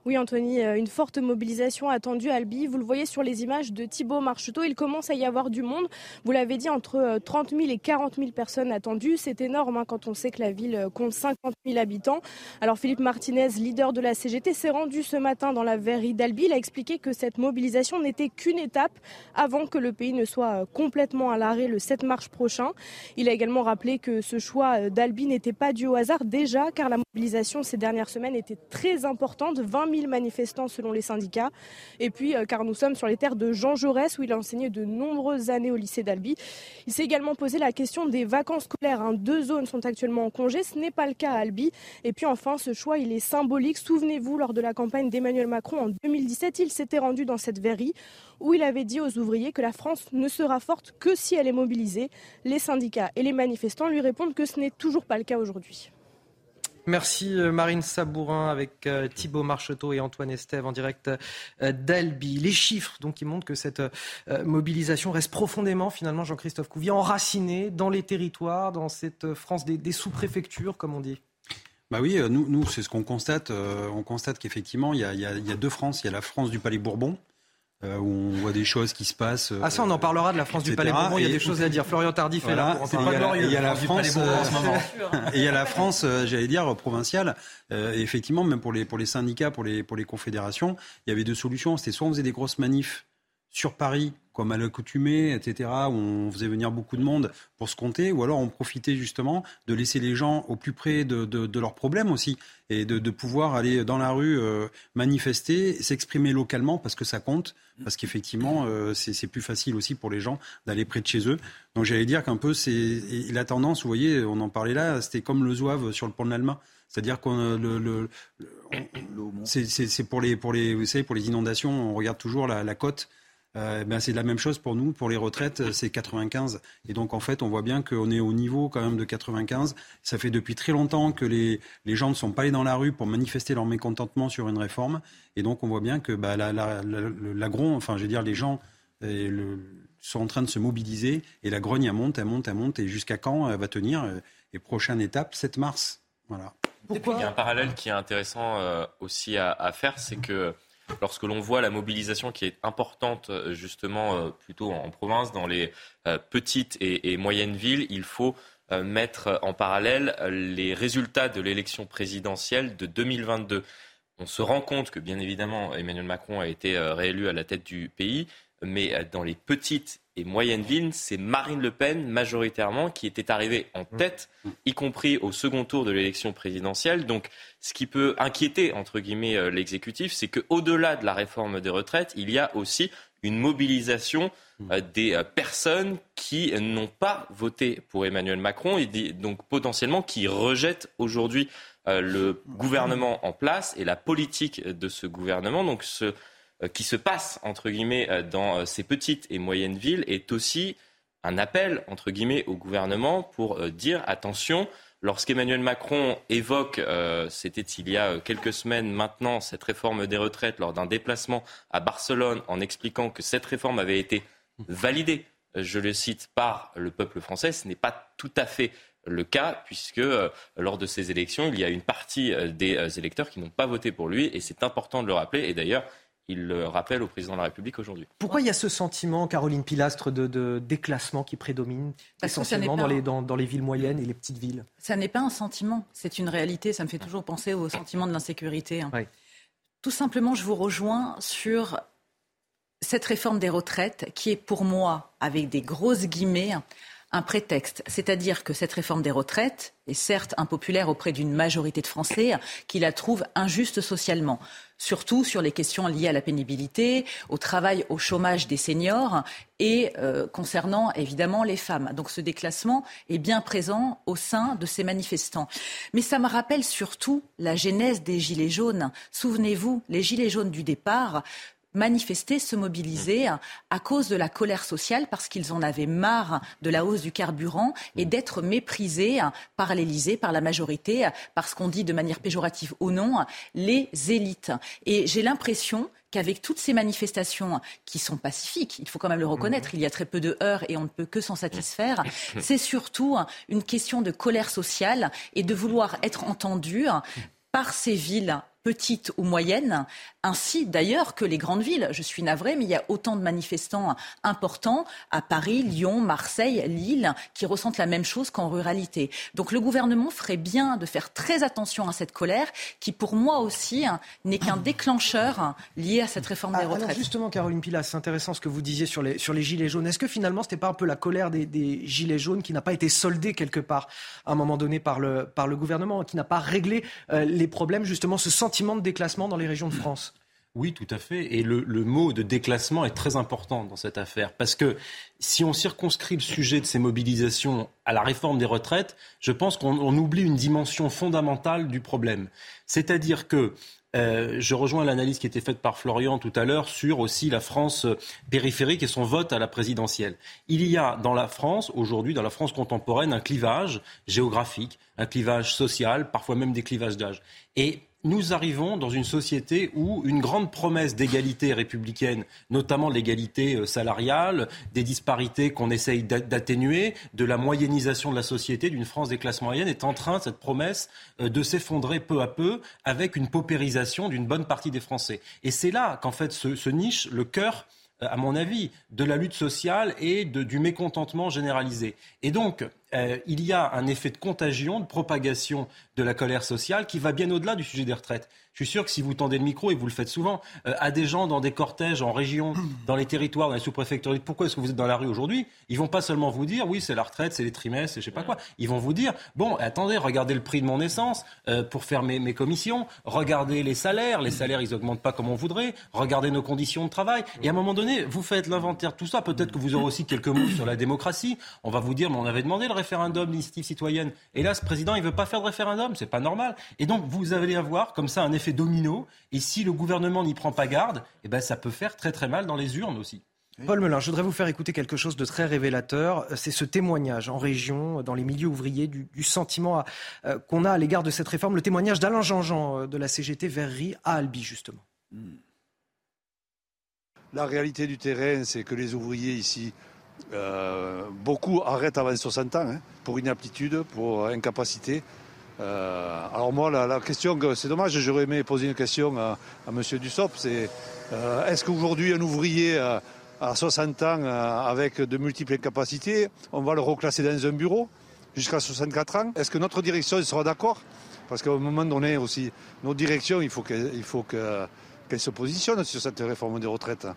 Oui, Anthony, euh, une forte mobilisation attendue à Albi. Vous le voyez sur les images de Thibault Marcheteau. Il commence à y avoir du monde. Vous l'avez dit, entre 30 000 et 40 000 personnes attendues. C'est énorme hein, quand on sait que la ville compte 50 000 habitants. Alors Philippe Martinez, leader de la CGT, s'est rendu ce matin dans la verrerie d'Albi. Il a expliqué que cette mobilisation n'était qu'une étape avant que le pays ne soit complètement à l'arrêt le 7 mars prochain. Il a également rappelé que ce choix d'Albi n'était pas dû au hasard déjà, car la mobilisation ces dernières semaines était très importante, 20 000 manifestants selon les syndicats. Et puis, euh, car nous sommes sur les terres de Jean Jaurès, où il a enseigné de nombreuses années au lycée d'Albi. Il s'est également posé la question des vacances scolaires. Hein. Deux zones sont actuellement en congé, ce n'est pas le cas à Albi. Et puis enfin, ce choix, il est symbolique. Souvenez-vous, lors de la campagne d'Emmanuel Macron en 2017, il s'était rendu dans cette verrie où il avait dit aux ouvriers que la France ne sera forte que si elle est mobilisée. Les syndicats et les manifestants lui répondent que ce n'est toujours pas le cas aujourd'hui. Merci euh, Marine Sabourin avec euh, Thibault Marcheteau et Antoine Estève en direct euh, d'Albi. Les chiffres qui montrent que cette mobilisation reste profondément finalement Jean-Christophe Couvier enracinée dans les territoires, dans cette France des, sous-préfectures comme on dit. Bah oui, nous, c'est ce qu'on constate. on constate qu'effectivement, il y, a deux France. Il y a la France du Palais Bourbon, euh, où on voit des choses qui se passent. ah ça, on en parlera de la France du Palais Bourbon. Il y a des choses à dire. Florian Tardif est là. Il y a la France. Et il y a la France, j'allais dire provinciale. Euh, effectivement, même pour les pour les syndicats, pour les pour les confédérations, il y avait deux solutions. C'était soit on faisait des grosses manifs sur Paris, comme à l'accoutumée, etc., où on faisait venir beaucoup de monde pour se compter, ou alors on profitait justement de laisser les gens au plus près de, de, leurs problèmes aussi, et de, de, pouvoir aller dans la rue euh, manifester, s'exprimer localement, parce que ça compte, parce qu'effectivement, euh, c'est plus facile aussi pour les gens d'aller près de chez eux. Donc j'allais dire qu'un peu, c'est la tendance, vous voyez, on en parlait là, c'était comme le zouave sur le pont de l'Alma. C'est-à-dire qu'on le, le, <coughs> c'est pour les pour les vous savez pour les inondations, on regarde toujours la, la côte euh, ben c'est la même chose pour nous. Pour les retraites, c'est 95. Et donc, en fait, on voit bien qu'on est au niveau quand même de 95. Ça fait depuis très longtemps que les, les gens ne sont pas allés dans la rue pour manifester leur mécontentement sur une réforme. Et donc, on voit bien que bah, la, la, la, enfin, je veux dire, les gens le, sont en train de se mobiliser. Et la grogne, elle monte, elle monte, elle monte. Et jusqu'à quand elle va tenir Et prochaine étape, 7 mars. Voilà. Pourquoi il y a un parallèle qui est intéressant euh, aussi à, à faire, c'est que lorsque l'on voit la mobilisation qui est importante euh, justement euh, plutôt en province, dans les euh, petites et, moyennes villes, il faut mettre en parallèle les résultats de l'élection présidentielle de 2022. On se rend compte que bien évidemment Emmanuel Macron a été réélu à la tête du pays, mais dans les petites et moyennes villes, c'est Marine Le Pen majoritairement qui était arrivée en mmh. tête, y compris au second tour de l'élection présidentielle. Donc, ce qui peut inquiéter entre guillemets euh, l'exécutif, c'est qu'au-delà de la réforme des retraites, il y a aussi une mobilisation mmh. euh, des euh, personnes qui n'ont pas voté pour Emmanuel Macron et donc potentiellement qui rejettent aujourd'hui le gouvernement en place et la politique de ce gouvernement. Donc, ce qui se passe, entre guillemets, euh, dans euh, ces petites et moyennes villes est aussi un appel, entre guillemets, au gouvernement pour dire attention, lorsqu'Emmanuel Macron évoque, c'était il y a quelques semaines maintenant, cette réforme des retraites lors d'un déplacement à Barcelone en expliquant que cette réforme avait été validée, je le cite, par le peuple français, ce n'est pas tout à fait le cas, puisque lors de ces élections, il y a une partie des électeurs qui n'ont pas voté pour lui, et c'est important de le rappeler. Et d'ailleurs, il le rappelle au président de la République aujourd'hui. Pourquoi il y a ce sentiment, Caroline Pilastre, de, déclassement qui prédomine essentiellement dans, les, dans, les villes moyennes et les petites villes? Ça n'est pas un sentiment, c'est une réalité. Ça me fait toujours penser au sentiment de l'insécurité. Hein. Tout simplement, je vous rejoins sur cette réforme des retraites qui est pour moi, avec des grosses guillemets, un prétexte. C'est-à-dire que cette réforme des retraites est certes impopulaire auprès d'une majorité de Français qui la trouvent injuste socialement, surtout sur les questions liées à la pénibilité, au travail, au chômage des seniors et euh, concernant évidemment les femmes. Donc ce déclassement est bien présent au sein de ces manifestants. Mais ça me rappelle surtout la genèse des Gilets jaunes. Souvenez-vous, les Gilets jaunes du départ manifester, se mobiliser à cause de la colère sociale, parce qu'ils en avaient marre de la hausse du carburant et d'être méprisés par l'Élysée, par la majorité, parce qu'on dit de manière péjorative ou non, les élites. Et j'ai l'impression qu'avec toutes ces manifestations qui sont pacifiques, il faut quand même le reconnaître, il y a très peu de heurts et on ne peut que s'en satisfaire, c'est surtout une question de colère sociale et de vouloir être entendu par ces villes petites ou moyennes, ainsi d'ailleurs que les grandes villes. Je suis navrée, mais il y a autant de manifestants importants à Paris, Lyon, Marseille, Lille, qui ressentent la même chose qu'en ruralité. Donc le gouvernement ferait bien de faire très attention à cette colère, qui pour moi aussi hein, n'est qu'un déclencheur lié à cette réforme des ah, retraites. Alors justement, Caroline Pilas, c'est intéressant ce que vous disiez sur les, sur les gilets jaunes. Est-ce que finalement, ce n'était pas un peu la colère des, des, gilets jaunes qui n'a pas été soldée quelque part à un moment donné par le, par le gouvernement, qui n'a pas réglé euh, les problèmes, justement, ce sentiment de déclassement dans les régions de France oui, tout à fait. Et le, le, mot de déclassement est très important dans cette affaire. Parce que si on circonscrit le sujet de ces mobilisations à la réforme des retraites, je pense qu'on oublie une dimension fondamentale du problème. C'est-à-dire que euh, je rejoins l'analyse qui était faite par Florian tout à l'heure sur aussi la France euh, périphérique et son vote à la présidentielle. Il y a dans la France, aujourd'hui, dans la France contemporaine, un clivage géographique, un clivage social, parfois même des clivages d'âge. Et nous arrivons dans une société où une grande promesse d'égalité républicaine, notamment l'égalité euh, salariale, des disparités qu'on essaye d'atténuer, de la moyennisation de la société, d'une France des classes moyennes, est en train, cette promesse, euh, de s'effondrer peu à peu avec une paupérisation d'une bonne partie des Français. Et c'est là qu'en fait se, niche le cœur euh, à mon avis, de la lutte sociale et du mécontentement généralisé. Et donc, euh, il y a un effet de contagion, de propagation de la colère sociale qui va bien au-delà du sujet des retraites. Je suis sûr que si vous tendez le micro, et vous le faites souvent, euh, à des gens dans des cortèges, en région, dans les territoires, dans les sous-préfectures, pourquoi est-ce que vous êtes dans la rue aujourd'hui? Ils vont pas seulement vous dire, oui, c'est la retraite, c'est les trimestres, je sais pas quoi. Ils vont vous dire, bon, attendez, regardez le prix de mon essence euh, pour faire mes, mes, commissions, regardez les salaires, les salaires, ils augmentent pas comme on voudrait, regardez nos conditions de travail. Et à un moment donné, vous faites l'inventaire de tout ça. Peut-être que vous aurez aussi quelques mots sur la démocratie. On va vous dire, mais on avait demandé le référendum l'initiative citoyenne. Et là, ce président, il veut pas faire de référendum. C'est pas normal. Et donc, vous allez avoir comme ça un effet domino et si le gouvernement n'y prend pas garde, eh ben, ça peut faire très très mal dans les urnes aussi. Paul Melun, je voudrais vous faire écouter quelque chose de très révélateur. C'est ce témoignage en région, dans les milieux ouvriers, du, sentiment euh, qu'on a à l'égard de cette réforme. Le témoignage d'Alain Jean-Jean euh, de la CGT Verrerie à Albi, justement. La réalité du terrain, c'est que les ouvriers ici, euh, beaucoup arrêtent avant 60 ans, hein, pour inaptitude, pour incapacité. Euh, alors moi, la, question, c'est dommage, j'aurais aimé poser une question à, à M. Dussopt, c'est euh, est-ce qu'aujourd'hui un ouvrier à 60 ans avec de multiples incapacités, on va le reclasser dans un bureau jusqu'à 64 ans? Est-ce que notre direction sera d'accord? Parce qu'à un moment donné aussi, nos directions, il faut qu'elles se positionnent sur cette réforme des retraites.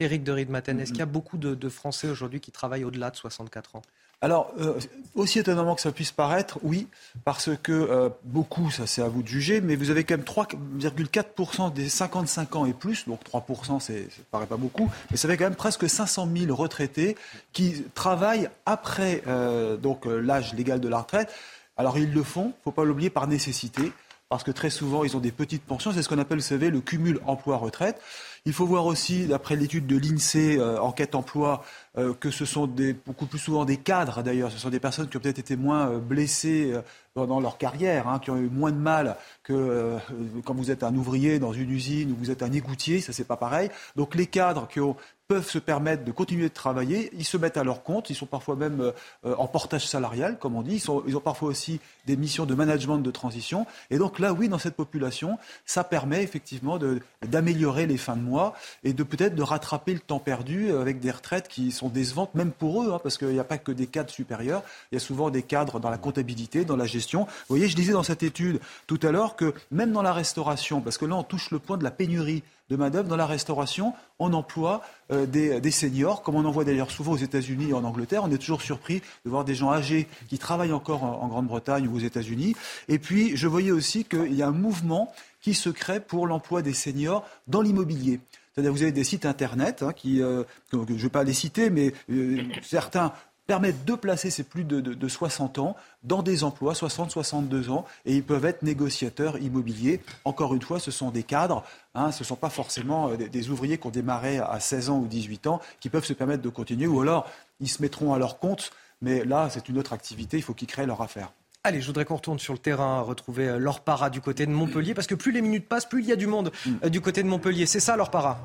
Éric de Riedmaten, est-ce qu'il y a beaucoup de Français aujourd'hui qui travaillent au-delà de 64 ans? Alors, euh, aussi étonnamment que ça puisse paraître, oui, parce que euh, beaucoup, ça c'est à vous de juger, mais vous avez quand même 3,4% des 55 ans et plus, donc 3%, ça ne paraît pas beaucoup, mais ça fait quand même presque 500 000 retraités qui travaillent après euh, donc l'âge légal de la retraite. Alors ils le font, il ne faut pas l'oublier, par nécessité, parce que très souvent ils ont des petites pensions, c'est ce qu'on appelle, vous savez, le cumul emploi-retraite. Il faut voir aussi, d'après l'étude de l'INSEE, enquête emploi, euh, que ce sont des, beaucoup plus souvent des cadres d'ailleurs, ce sont des personnes qui ont peut-être été moins euh, blessées euh, dans leur carrière, hein, qui ont eu moins de mal que quand vous êtes un ouvrier dans une usine ou vous êtes un égoutier, ça c'est pas pareil. Donc les cadres qui peuvent se permettre de continuer de travailler. Ils se mettent à leur compte. Ils sont parfois même en portage salarial, comme on dit. Ils, ils, ont parfois aussi des missions de management de transition. Et donc là, oui, dans cette population, ça permet effectivement d'améliorer les fins de mois et de peut-être de rattraper le temps perdu avec des retraites qui sont décevantes, même pour eux, hein, parce qu'il n'y a pas que des cadres supérieurs. Il y a souvent des cadres dans la comptabilité, dans la gestion. Vous voyez, je disais dans cette étude tout à l'heure que même dans la restauration, parce que là, on touche le point de la pénurie de main-d'œuvre. Dans la restauration, on emploie euh, des, seniors, comme on en voit d'ailleurs souvent aux États-Unis et en Angleterre. On est toujours surpris de voir des gens âgés qui travaillent encore en, Grande-Bretagne ou aux États-Unis. Et puis, je voyais aussi qu'il y a un mouvement qui se crée pour l'emploi des seniors dans l'immobilier. C'est-à-dire vous avez des sites internet hein, qui, euh, je ne vais pas les citer, mais euh, certains permettent de placer ces plus de, 60 ans dans des emplois, 60, 62 ans, et ils peuvent être négociateurs immobiliers. Encore une fois, ce sont des cadres, hein, ce ne sont pas forcément euh, des, ouvriers qui ont démarré à 16 ans ou 18 ans, qui peuvent se permettre de continuer, ou alors ils se mettront à leur compte, mais là, c'est une autre activité, il faut qu'ils créent leur affaire. Allez, je voudrais qu'on retourne sur le terrain, retrouver euh, para du côté de Montpellier, parce que plus les minutes passent, plus il y a du monde mm. euh, du côté de Montpellier. C'est ça para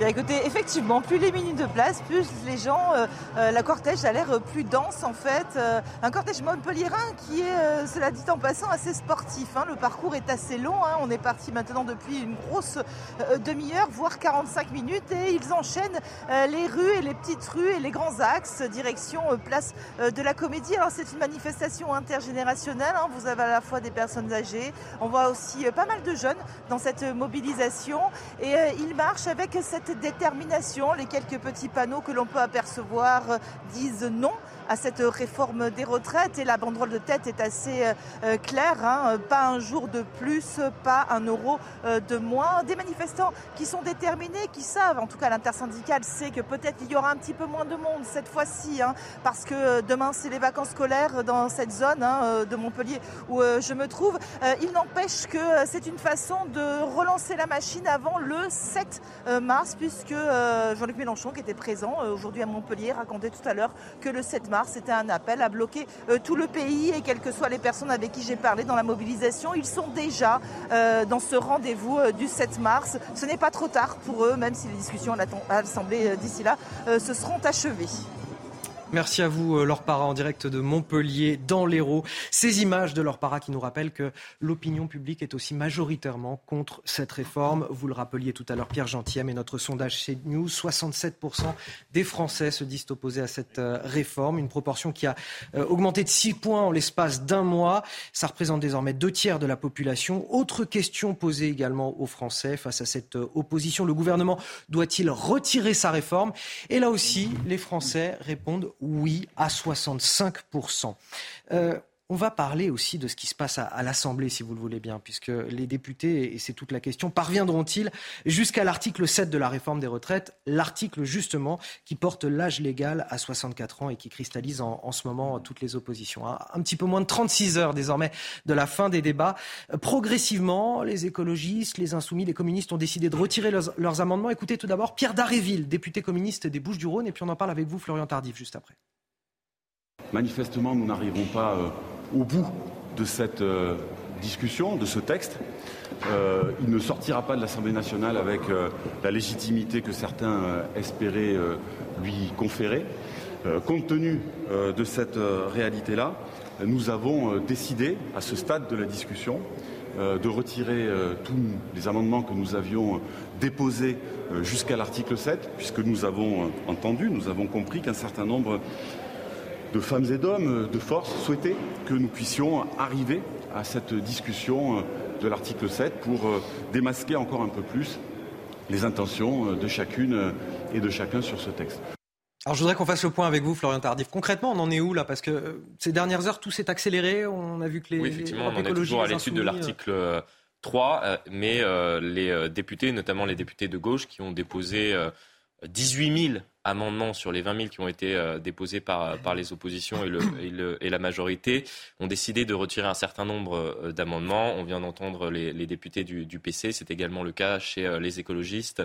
Écoutez, effectivement, plus les minutes de place, plus les gens, la cortège a l'air plus dense en fait. un cortège montpelliérain qui est, cela dit en passant, assez sportif. Hein. Le parcours est assez long. Hein. On est parti maintenant depuis une grosse demi-heure, voire 45 minutes, et ils enchaînent les rues et les petites rues et les grands axes, direction place de la Comédie. Alors c'est une manifestation intergénérationnelle. Hein. Vous avez à la fois des personnes âgées, on voit aussi pas mal de jeunes dans cette mobilisation et ils marchent avec cette détermination. Les quelques petits panneaux que l'on peut apercevoir disent non à cette réforme des retraites et la banderole de tête est assez euh, euh, claire. Hein. Pas un jour de plus, pas un euro euh, de moins. Des manifestants qui sont déterminés, qui savent, en tout cas l'intersyndicale sait que peut-être il y aura un petit peu moins de monde cette fois-ci, hein, parce que demain c'est les vacances scolaires dans cette zone hein, de Montpellier où je me trouve. Il n'empêche que c'est une façon de relancer la machine avant le 7 mars, puisque Jean-Luc Mélenchon, qui était présent aujourd'hui à Montpellier, racontait tout à l'heure que le 7 mars, c'était un appel à bloquer euh, tout le pays et quelles que soient les personnes avec qui j'ai parlé dans la mobilisation, ils sont déjà euh, dans ce rendez-vous euh, du 7 mars. Ce n'est pas trop tard pour eux, même si les discussions à l'Assemblée d'ici là se seront achevées. Merci à vous, euh, Laure en direct de Montpellier, dans l'Hérault. Ces images de Laure qui nous rappellent que l'opinion publique est aussi majoritairement contre cette réforme. Vous le rappeliez tout à l'heure, Pierre Gentiem et notre sondage chez News, 67% des Français se disent opposés à cette euh, réforme, une proportion qui a euh, augmenté de 6 points en l'espace d'un mois. Ça représente désormais deux tiers de la population. Autre question posée également aux Français face à cette opposition. Le gouvernement doit-il retirer sa réforme? Et là aussi, les Français répondent oui à 65%. Euh, on va parler aussi de ce qui se passe à, l'Assemblée, si vous le voulez bien, puisque les députés, et c'est toute la question, parviendront-ils jusqu'à l'article 7 de la réforme des retraites, l'article justement qui porte l'âge légal à 64 ans et qui cristallise en, ce moment toutes les oppositions. Un, petit peu moins de 36 heures désormais de la fin des débats. Progressivement, les écologistes, les insoumis, les communistes ont décidé de retirer leurs, leurs amendements. Écoutez tout d'abord Pierre Daréville, député communiste des Bouches-du-Rhône, et puis on en parle avec vous, Florian Tardif, juste après. Manifestement, nous n'arriverons pas euh, au bout de cette euh, discussion, de ce texte. Euh, il ne sortira pas de l'Assemblée nationale avec la légitimité que certains espéraient lui conférer. compte tenu de cette réalité-là, nous avons décidé, à ce stade de la discussion, de retirer tous les amendements que nous avions déposés jusqu'à l'article 7, puisque nous avons entendu, nous avons compris qu'un certain nombre de femmes et d'hommes de force souhaitaient que nous puissions arriver à cette discussion euh, de l'article 7 pour euh, démasquer encore un peu plus les intentions euh, de chacune et de chacun sur ce texte. Alors je voudrais qu'on fasse le point avec vous, Florian Tardif. Concrètement, on en est où là? Parce que ces dernières heures, tout s'est accéléré. On a vu que les. Oui, effectivement, on en est toujours à l'étude de l'article 3, mais les députés, notamment les députés de gauche, qui ont déposé 18 000 amendements sur les 20 000 qui ont été euh, déposés par, par les oppositions et, la majorité ont décidé de retirer un certain nombre euh, d'amendements. On vient d'entendre les, députés du, PC. C'est également le cas chez euh, les écologistes.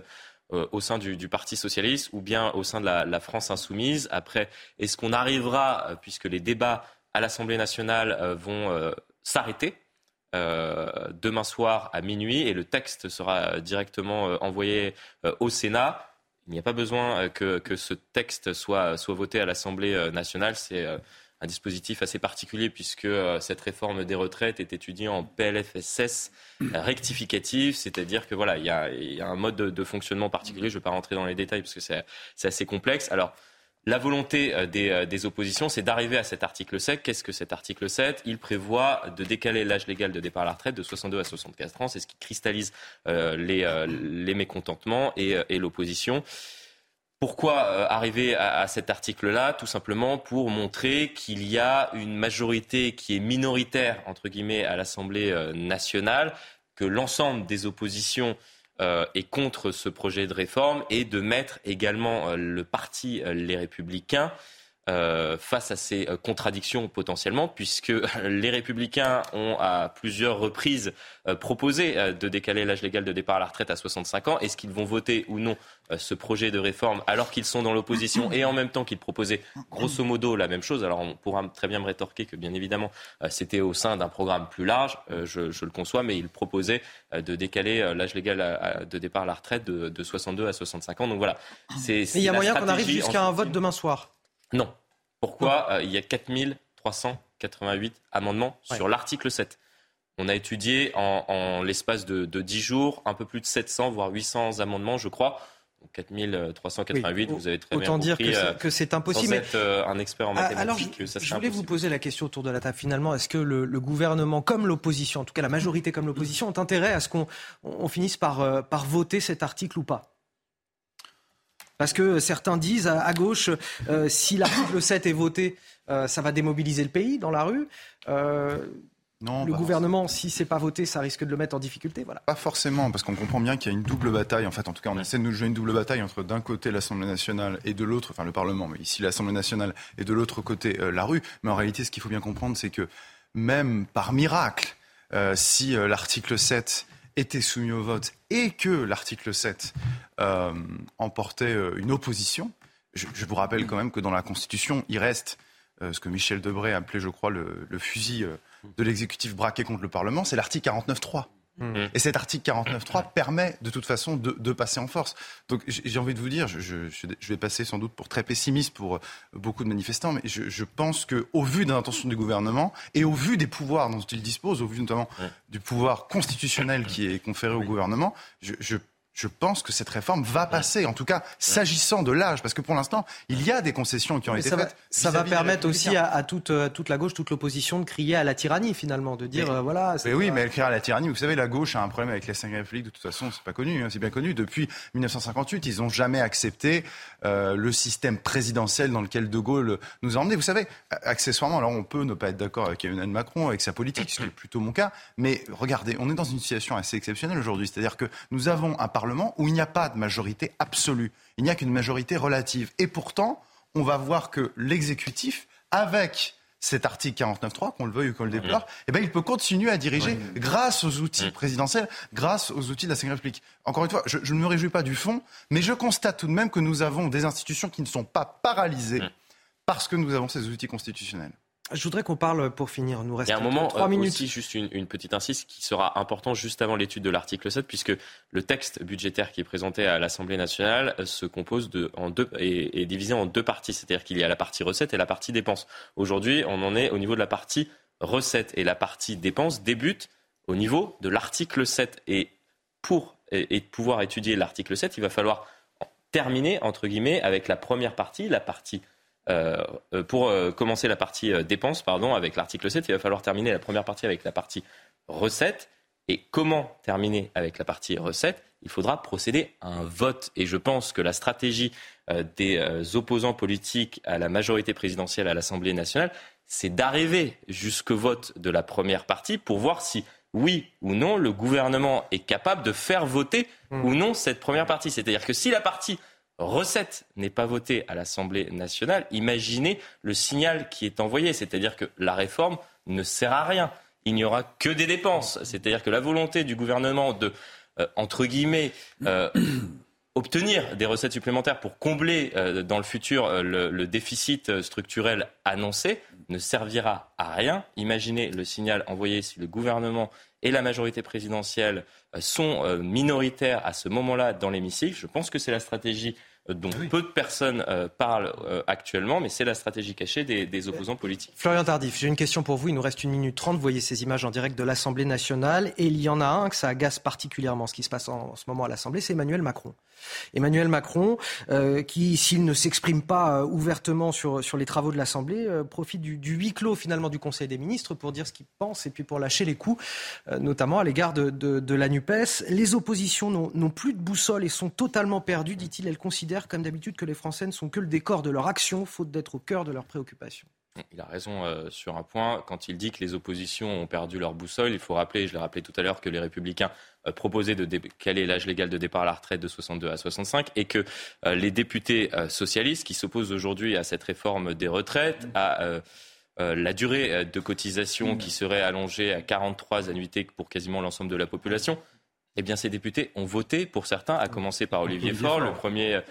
au sein du, Parti socialiste ou bien au sein de la, France insoumise. Après, est-ce qu'on arrivera, puisque les débats à l'Assemblée nationale vont s'arrêter demain soir à minuit et le texte sera directement envoyé au Sénat il n'y a pas besoin euh, que, ce texte soit, soit voté à l'Assemblée euh, nationale. C'est euh, un dispositif assez particulier puisque cette réforme des retraites est étudiée en PLFSS rectificatif, c'est-à-dire que voilà, il y a, un mode de, de, fonctionnement particulier. Je ne vais pas rentrer dans les détails parce que c'est assez complexe. Alors, la volonté euh, euh, des, oppositions, c'est d'arriver à cet article 7. Qu'est-ce que cet article 7 Il prévoit de décaler l'âge légal de départ à la retraite de 62 à 64 ans. C'est ce qui cristallise euh, les, mécontentements et, l'opposition. Pourquoi arriver à, cet article-là? Tout simplement pour montrer qu'il y a une majorité qui est minoritaire, entre guillemets, à l'Assemblée nationale, que l'ensemble des oppositions euh, et contre ce projet de réforme et de mettre également euh, le parti euh, Les Républicains euh, face à ces euh, contradictions potentiellement, puisque <laughs> les républicains ont à plusieurs reprises euh, proposé de décaler l'âge légal de départ à la retraite à 65 ans. Est-ce qu'ils vont voter ou non ce projet de réforme alors qu'ils sont dans l'opposition et en même temps qu'ils proposaient grosso modo la même chose? Alors on pourra très bien me rétorquer que bien évidemment c'était au sein d'un programme plus large, je, je, le conçois, mais ils proposaient de décaler l'âge légal de départ à la retraite de, de 62 à 65 ans. Donc voilà. C'est, il y a moyen qu'on arrive jusqu'à un vote demain soir non. Pourquoi euh, Il y a 4388 amendements sur l'article 7. On a étudié en, l'espace de, de, 10 jours un peu plus de 700, voire 800 amendements, je crois. 4388, vous avez très Autant bien compris. Autant dire que c'est impossible. Sans être euh, un expert en ah, mathématiques, alors, je, je voulais vous poser la question autour de la table. Finalement, est-ce que le, gouvernement, comme l'opposition, en tout cas la majorité comme l'opposition, ont intérêt à ce qu'on on finisse par, euh, par voter cet article ou pas? Parce que certains disent à, gauche, euh, si l'article 7 est voté, euh, ça va démobiliser le pays dans la rue. Euh, non, le gouvernement, si c'est pas voté, ça risque de le mettre en difficulté. Voilà. Pas forcément, parce qu'on comprend bien qu'il y a une double bataille. En fait, en tout cas, on essaie de nous jouer une double bataille entre d'un côté l'Assemblée nationale et de l'autre, enfin le Parlement, mais ici l'Assemblée nationale et de l'autre côté la rue. Mais en réalité, ce qu'il faut bien comprendre, c'est que même par miracle, si l'article 7 était soumis au vote et que l'article 7 euh, emportait euh, une opposition, je, vous rappelle quand même que dans la Constitution, il reste euh, ce que Michel Debré appelait, je crois, le, le fusil de l'exécutif braqué contre le Parlement, c'est l'article 49.3. Mmh. Et cet article 49.3 permet de toute façon de, passer en force. Donc j'ai envie de vous dire, je, vais passer sans doute pour très pessimiste pour euh, beaucoup de manifestants, mais je, pense qu'au vu de l'intention du gouvernement et au vu des pouvoirs dont il dispose, au vu notamment du pouvoir constitutionnel qui est conféré au gouvernement, je je pense que cette réforme va passer, en tout cas s'agissant de l'âge, parce que pour l'instant, il y a des concessions qui ont été faites. ça va permettre aussi à, toute, euh, toute, la gauche, toute l'opposition de crier à la tyrannie finalement, de dire euh, voilà. Mais oui, mais elle crie à la tyrannie. Vous savez, la gauche a un problème avec la 5 République, de toute façon, c'est pas connu, hein, c'est bien connu. Depuis 1958, ils n'ont jamais accepté euh, le système présidentiel dans lequel De Gaulle nous a emmenés. Vous savez, accessoirement, alors on peut ne pas être d'accord avec Emmanuel Macron, avec sa politique, ce qui est plutôt mon cas, mais regardez, on est dans une situation assez exceptionnelle aujourd'hui, c'est-à-dire que nous avons un Parlement où il n'y a pas de majorité absolue, il n'y a qu'une majorité relative. Et pourtant, on va voir que l'exécutif, avec cet article 49.3, qu'on le veuille ou qu'on le déplore, eh ben, il peut continuer à diriger grâce aux outils présidentiels, grâce aux outils de la Cinquième République. Encore une fois, je, je, ne me réjouis pas du fond, mais je constate tout de même que nous avons des institutions qui ne sont pas paralysées parce que nous avons ces outils constitutionnels. Je voudrais qu'on parle, pour finir, nous reste un moment, 3 euh, minutes. Aussi, juste une, petite insiste qui sera important juste avant l'étude de l'article 7, puisque le texte budgétaire qui est présenté à l'Assemblée nationale euh, se compose de, en deux, est, est divisé en deux parties. C'est-à-dire qu'il y a la partie recette et la partie dépenses. Aujourd'hui, on en est au niveau de la partie recette et la partie dépenses débute au niveau de l'article 7. Et pour et, pouvoir étudier l'article 7, il va falloir terminer, entre guillemets, avec la première partie, la partie pour euh, commencer la partie dépenses, pardon, avec l'article 7, il va falloir terminer la première partie avec la partie recettes. Et comment terminer avec la partie recettes? Il faudra procéder à un vote. Et je pense que la stratégie des opposants politiques à la majorité présidentielle à l'Assemblée nationale, c'est d'arriver jusqu'au vote de la première partie pour voir si, oui ou non, le gouvernement est capable de faire voter mmh. ou non cette première partie. C'est-à-dire que si la partie recette n'est pas votée à l'Assemblée nationale, imaginez le signal qui est envoyé, c'est-à-dire que la réforme ne sert à rien. Il n'y aura que des dépenses, c'est-à-dire que la volonté du gouvernement de, euh, entre guillemets, euh, <clears throat> obtenir des recettes supplémentaires pour combler euh, dans le futur le, déficit structurel annoncé ne servira à rien. Imaginez le signal envoyé si le gouvernement et la majorité présidentielle sont minoritaires à ce moment-là dans l'hémicycle. Je pense que c'est la stratégie dont peu de personnes euh, parlent euh, actuellement, mais c'est la stratégie cachée des, opposants politiques. Florian Tardif, j'ai une question pour vous. Il nous reste une minute trente. Vous voyez ces images en direct de l'Assemblée nationale. Et il y en a un que ça agace particulièrement, ce qui se passe en, ce moment à l'Assemblée, c'est Emmanuel Macron. Emmanuel Macron, euh, qui, s'il ne s'exprime pas ouvertement sur, sur les travaux de l'Assemblée, profite du, huis clos finalement du Conseil des ministres pour dire ce qu'il pense et puis pour lâcher les coups, notamment à l'égard de, de, la NUPES. Les oppositions n'ont plus de boussole et sont totalement perdues, dit-il. Elles considèrent comme d'habitude, que les Français ne sont que le décor de leur action, faute d'être au cœur de leurs préoccupations. Il a raison euh, sur un point. Quand il dit que les oppositions ont perdu leur boussole, il faut rappeler, je l'ai rappelé tout à l'heure, que les républicains euh, proposaient de décaler l'âge légal de départ à la retraite de 62 à 65 et que euh, les députés socialistes qui s'opposent aujourd'hui à cette réforme des retraites, à la durée de cotisation qui serait allongée à 43 annuités pour quasiment l'ensemble de la population, eh bien, ces députés ont voté pour certains, à commencer par Olivier, Faure, le premier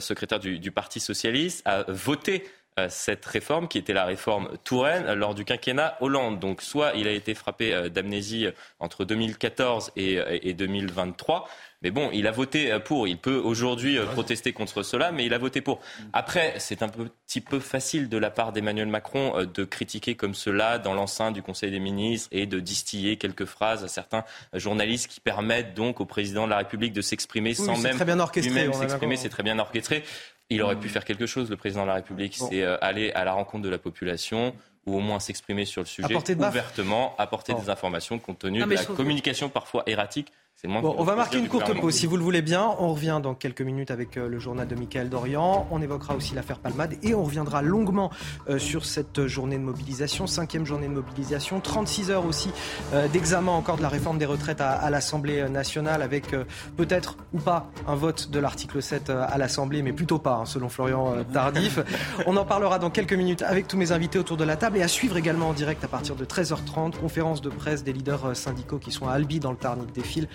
secrétaire du, Parti socialiste, a voté euh, cette réforme qui était la réforme Touraine lors du quinquennat Hollande. Donc soit il a été frappé euh, d'amnésie euh, entre 2014 et, 2023. Mais bon, il a voté pour. Il peut aujourd'hui protester contre cela, mais il a voté pour. Après, c'est un petit peu facile de la part d'Emmanuel Macron de critiquer comme cela dans l'enceinte du Conseil des ministres et de distiller quelques phrases à certains journalistes qui permettent donc au président de la République de s'exprimer sans même lui-même s'exprimer. C'est très bien orchestré. Il aurait pu faire quelque chose, le président de la République, c'est euh, aller à la rencontre de la population ou au moins s'exprimer sur le sujet ouvertement, apporter des informations compte tenu de la communication parfois erratique Bon, on va marquer une courte pause, si vous le voulez bien. On revient dans quelques minutes avec euh, le journal de Michael Dorian. On évoquera aussi l'affaire Palmade et on reviendra longuement euh, sur cette journée de mobilisation, cinquième journée de mobilisation, 36 heures aussi euh, d'examen encore de la réforme des retraites à, l'Assemblée nationale avec peut-être ou pas un vote de l'article 7 à l'Assemblée, mais plutôt pas, hein, selon Florian Tardif. On en parlera dans quelques minutes avec tous mes invités autour de la table et à suivre également en direct à partir de 13h30, conférence de presse des leaders syndicaux qui sont à Albi dans le Tarn des euh,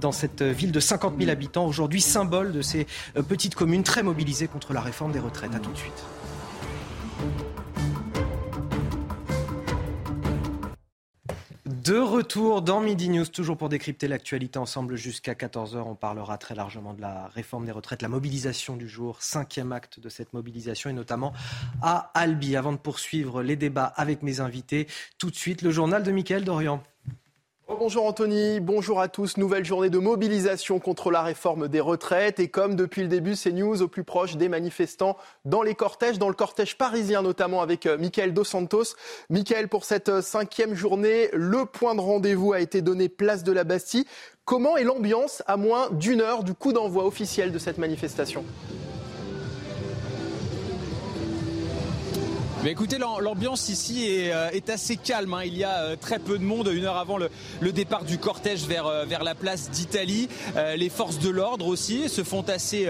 dans cette ville de 50 000 habitants, aujourd'hui symbole de ces euh, petites communes très mobilisées contre la réforme des retraites. A tout de suite. De retour dans Midi News, toujours pour décrypter l'actualité ensemble jusqu'à 14h. On parlera très largement de la réforme des retraites, la mobilisation du jour, cinquième acte de cette mobilisation et notamment à Albi. Avant de poursuivre les débats avec mes invités, tout de suite le journal de Mickaël Dorian. Bonjour Anthony, bonjour à tous. Nouvelle journée de mobilisation contre la réforme des retraites et comme depuis le début, c'est news au plus proche des manifestants dans les cortèges, dans le cortège parisien notamment avec euh, Michael Dos Santos. Michael, pour cette euh, cinquième journée, le point de rendez-vous a été donné place de la Bastille. Comment est l'ambiance à moins d'une heure du coup d'envoi officiel de cette manifestation? Écoutez, l'ambiance ici est, euh, assez calme. Hein. Il y a euh, très peu de monde, une heure avant le, départ du cortège vers, euh, vers la place d'Italie. les forces de l'ordre aussi se font assez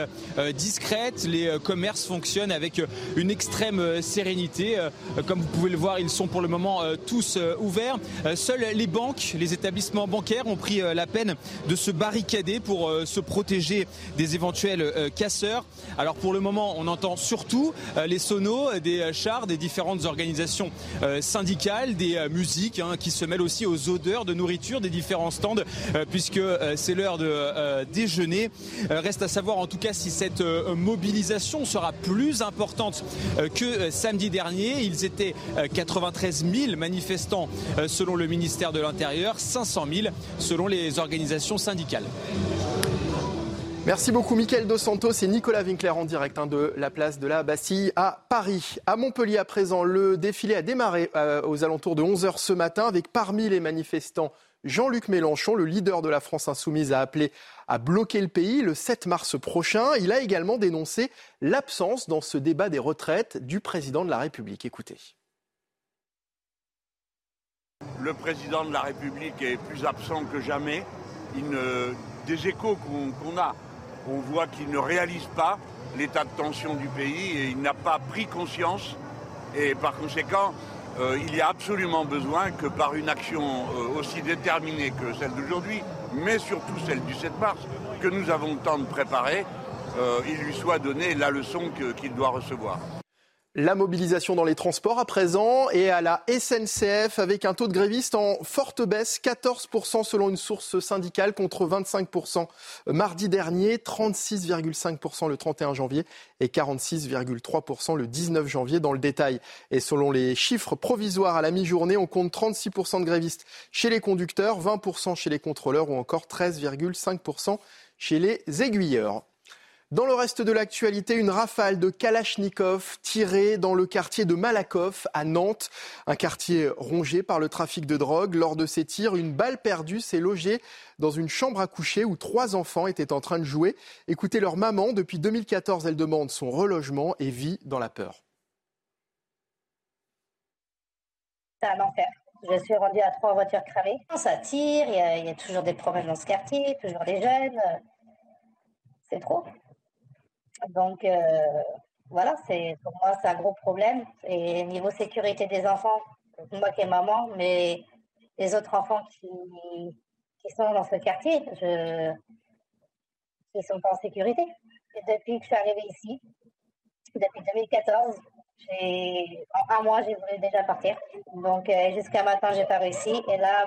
discrètes. Les commerces fonctionnent avec une extrême sérénité. Comme vous pouvez le voir, ils sont pour le moment tous ouverts. Seuls les banques, les établissements bancaires ont pris la peine de se barricader pour se protéger des éventuels casseurs. Alors pour le moment, on entend surtout les sonos des chars, des différentes organisations euh, syndicales, des euh, musiques hein, qui se mêlent aussi aux odeurs de nourriture des différents stands, euh, puisque c'est l'heure de déjeuner. reste à savoir en tout cas si cette mobilisation sera plus importante que samedi dernier. Ils étaient 93 000 manifestants selon le ministère de l'Intérieur, 500 000 selon les organisations syndicales. Merci beaucoup, Mickaël Dos Santos et Nicolas Winkler en direct hein, de la place de la Bastille à Paris. À Montpellier, à présent, le défilé a démarré euh, aux alentours de 11h ce matin avec parmi les manifestants Jean-Luc Mélenchon, le leader de la France insoumise, a appelé à bloquer le pays le 7 mars prochain. Il a également dénoncé l'absence dans ce débat des retraites du président de la République. Écoutez. Le président de la République est plus absent que jamais. des échos qu'on a on voit qu'il ne réalise pas l'état de tension du pays et il n'a pas pris conscience. Et par conséquent, euh, il y a absolument besoin que par une action euh, aussi déterminée que celle d'aujourd'hui, mais surtout celle du 7 mars, que nous avons le temps de préparer, euh, il lui soit donné la leçon qu'il doit recevoir. La mobilisation dans les transports à présent et à la SNCF avec un taux de grévistes en forte baisse, 14% selon une source syndicale contre 25% mardi dernier, 36,5% le 31 janvier et 46,3% le 19 janvier dans le détail. Et selon les chiffres provisoires à la mi-journée, on compte 36% de grévistes chez les conducteurs, 20% chez les contrôleurs ou encore 13,5% chez les aiguilleurs. Dans le reste de l'actualité, une rafale de Kalachnikov tirée dans le quartier de Malakoff à Nantes, un quartier rongé par le trafic de drogue. Lors de ces tirs, une balle perdue s'est logée dans une chambre à coucher où trois enfants étaient en train de jouer. Écoutez leur maman, depuis 2014, elle demande son relogement et vit dans la peur. c'est un enfer. Je suis rendue à trois voitures cramées. Ça tire, il y, a, toujours des problèmes dans ce quartier, toujours des jeunes. C'est trop. Donc, euh, voilà, pour moi, c'est un gros problème. Et niveau sécurité des enfants, moi qui est maman, mais les autres enfants qui, qui sont dans ce quartier, je, ils sont pas en sécurité. depuis que je suis arrivée ici, depuis 2014, en un mois, j'ai voulu déjà partir. Donc, euh, jusqu'à maintenant, je n'ai pas réussi. Et là,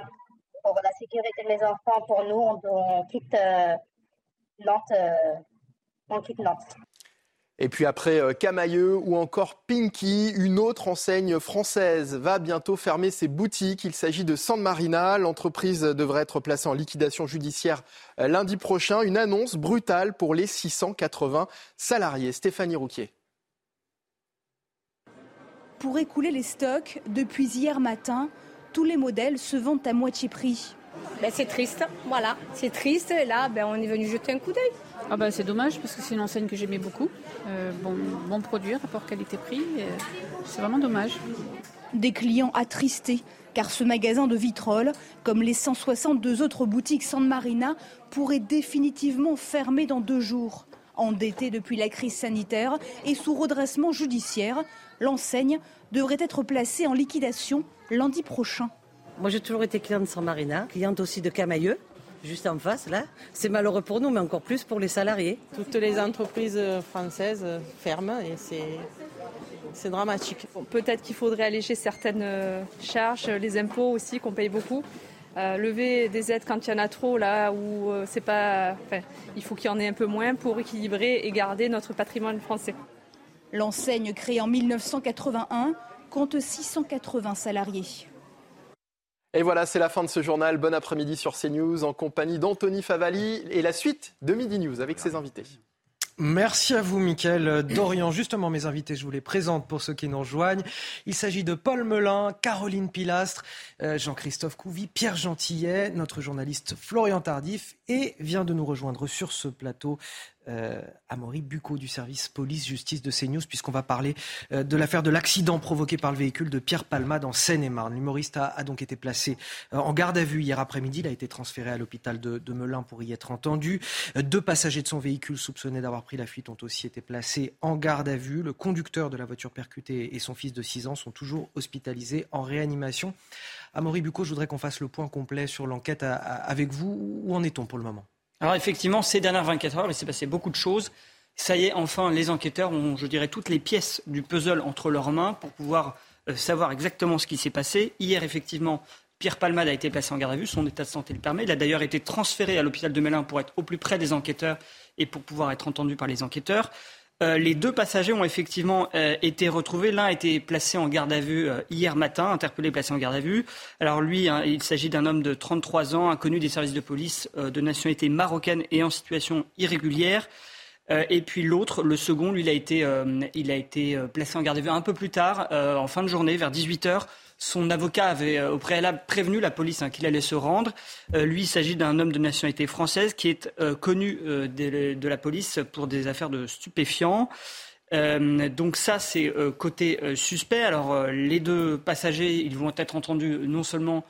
pour la sécurité de mes enfants, pour nous, on, quitte euh, Nantes. Et puis après Camailleux ou encore Pinky, une autre enseigne française va bientôt fermer ses boutiques. Il s'agit de San Marina. L'entreprise devrait être placée en liquidation judiciaire lundi prochain. Une annonce brutale pour les 680 salariés. Stéphanie Rouquier. Pour écouler les stocks, depuis hier matin, tous les modèles se vendent à moitié prix. Ben, c'est triste, voilà, c'est triste. Et là, ben, on est venu jeter un coup d'œil. Ah ben, c'est dommage parce que c'est une enseigne que j'aimais beaucoup. Euh, bon, bon produit, rapport qualité-prix. c'est vraiment dommage. Des clients attristés car ce magasin de vitrolles, comme les 162 autres boutiques San Marina, pourrait définitivement fermer dans deux jours. Endetté depuis la crise sanitaire et sous redressement judiciaire, l'enseigne devrait être placée en liquidation lundi prochain. Moi, j'ai toujours été cliente de San Marina, cliente aussi de Camailleux, juste en face, là. C'est malheureux pour nous, mais encore plus pour les salariés. Toutes les entreprises françaises ferment et c'est dramatique. Peut-être qu'il faudrait alléger certaines euh, charges, les impôts aussi qu'on paye beaucoup. Euh, lever des aides quand il y en a trop, là où euh, c'est pas. il faut qu'il y en ait un peu moins pour équilibrer et garder notre patrimoine français. L'enseigne créée en 1981 compte 680 salariés. Et voilà, c'est la fin de ce journal. Bon après-midi sur CNews en compagnie d'Anthony Favali et la suite de Midi News avec ses invités. Merci à vous, Mickaël Dorian. Justement, mes invités, je vous les présente pour ceux qui nous rejoignent. Il s'agit de Paul Melun, Caroline Pilastre, euh, Jean-Christophe Couvi, Pierre Gentillet, notre journaliste Florian Tardif et vient de nous rejoindre sur ce plateau euh, Amaury Bucco du service police-justice de CNews, puisqu'on va parler euh, de l'affaire de l'accident provoqué par le véhicule de Pierre Palmade en Seine-et-Marne. L'humoriste a, donc été placé euh, en garde à vue hier après-midi. Il a été transféré à l'hôpital de, de, Melun pour y être entendu. deux passagers de son véhicule soupçonnés d'avoir pris la fuite ont aussi été placés en garde à vue. Le conducteur de la voiture percutée et son fils de 6 ans sont toujours hospitalisés en réanimation. Amaury Bucco, je voudrais qu'on fasse le point complet sur l'enquête avec vous. Où en est-on pour le moment? Alors effectivement, ces dernières 24 heures, il s'est passé beaucoup de choses. Ça y est, enfin, les enquêteurs ont, je dirais, toutes les pièces du puzzle entre leurs mains pour pouvoir euh, savoir exactement ce qui s'est passé. Hier, effectivement, Pierre Palmade a été placé en garde à vue, son état de santé le permet. Il a d'ailleurs été transféré à l'hôpital de Melun pour être au plus près des enquêteurs et pour pouvoir être entendu par les enquêteurs. Euh, les deux passagers ont effectivement euh, été retrouvés. L'un a été placé en garde à vue euh, hier matin, interpellé, placé en garde à vue. Alors lui, hein, il s'agit d'un homme de 33 ans, inconnu des services de police, de nationalité marocaine et en situation irrégulière. et puis l'autre, le second, lui, il a été, il a été placé en garde à vue un peu plus tard, en fin de journée, vers 18 heures son avocat avait euh, au préalable prévenu la police hein, qu'il allait se rendre. Euh, lui, il s'agit d'un homme de nationalité française qui est euh, connu de, la police pour des affaires de stupéfiants. donc ça, c'est côté suspect. Alors les deux passagers, ils vont être entendus non seulement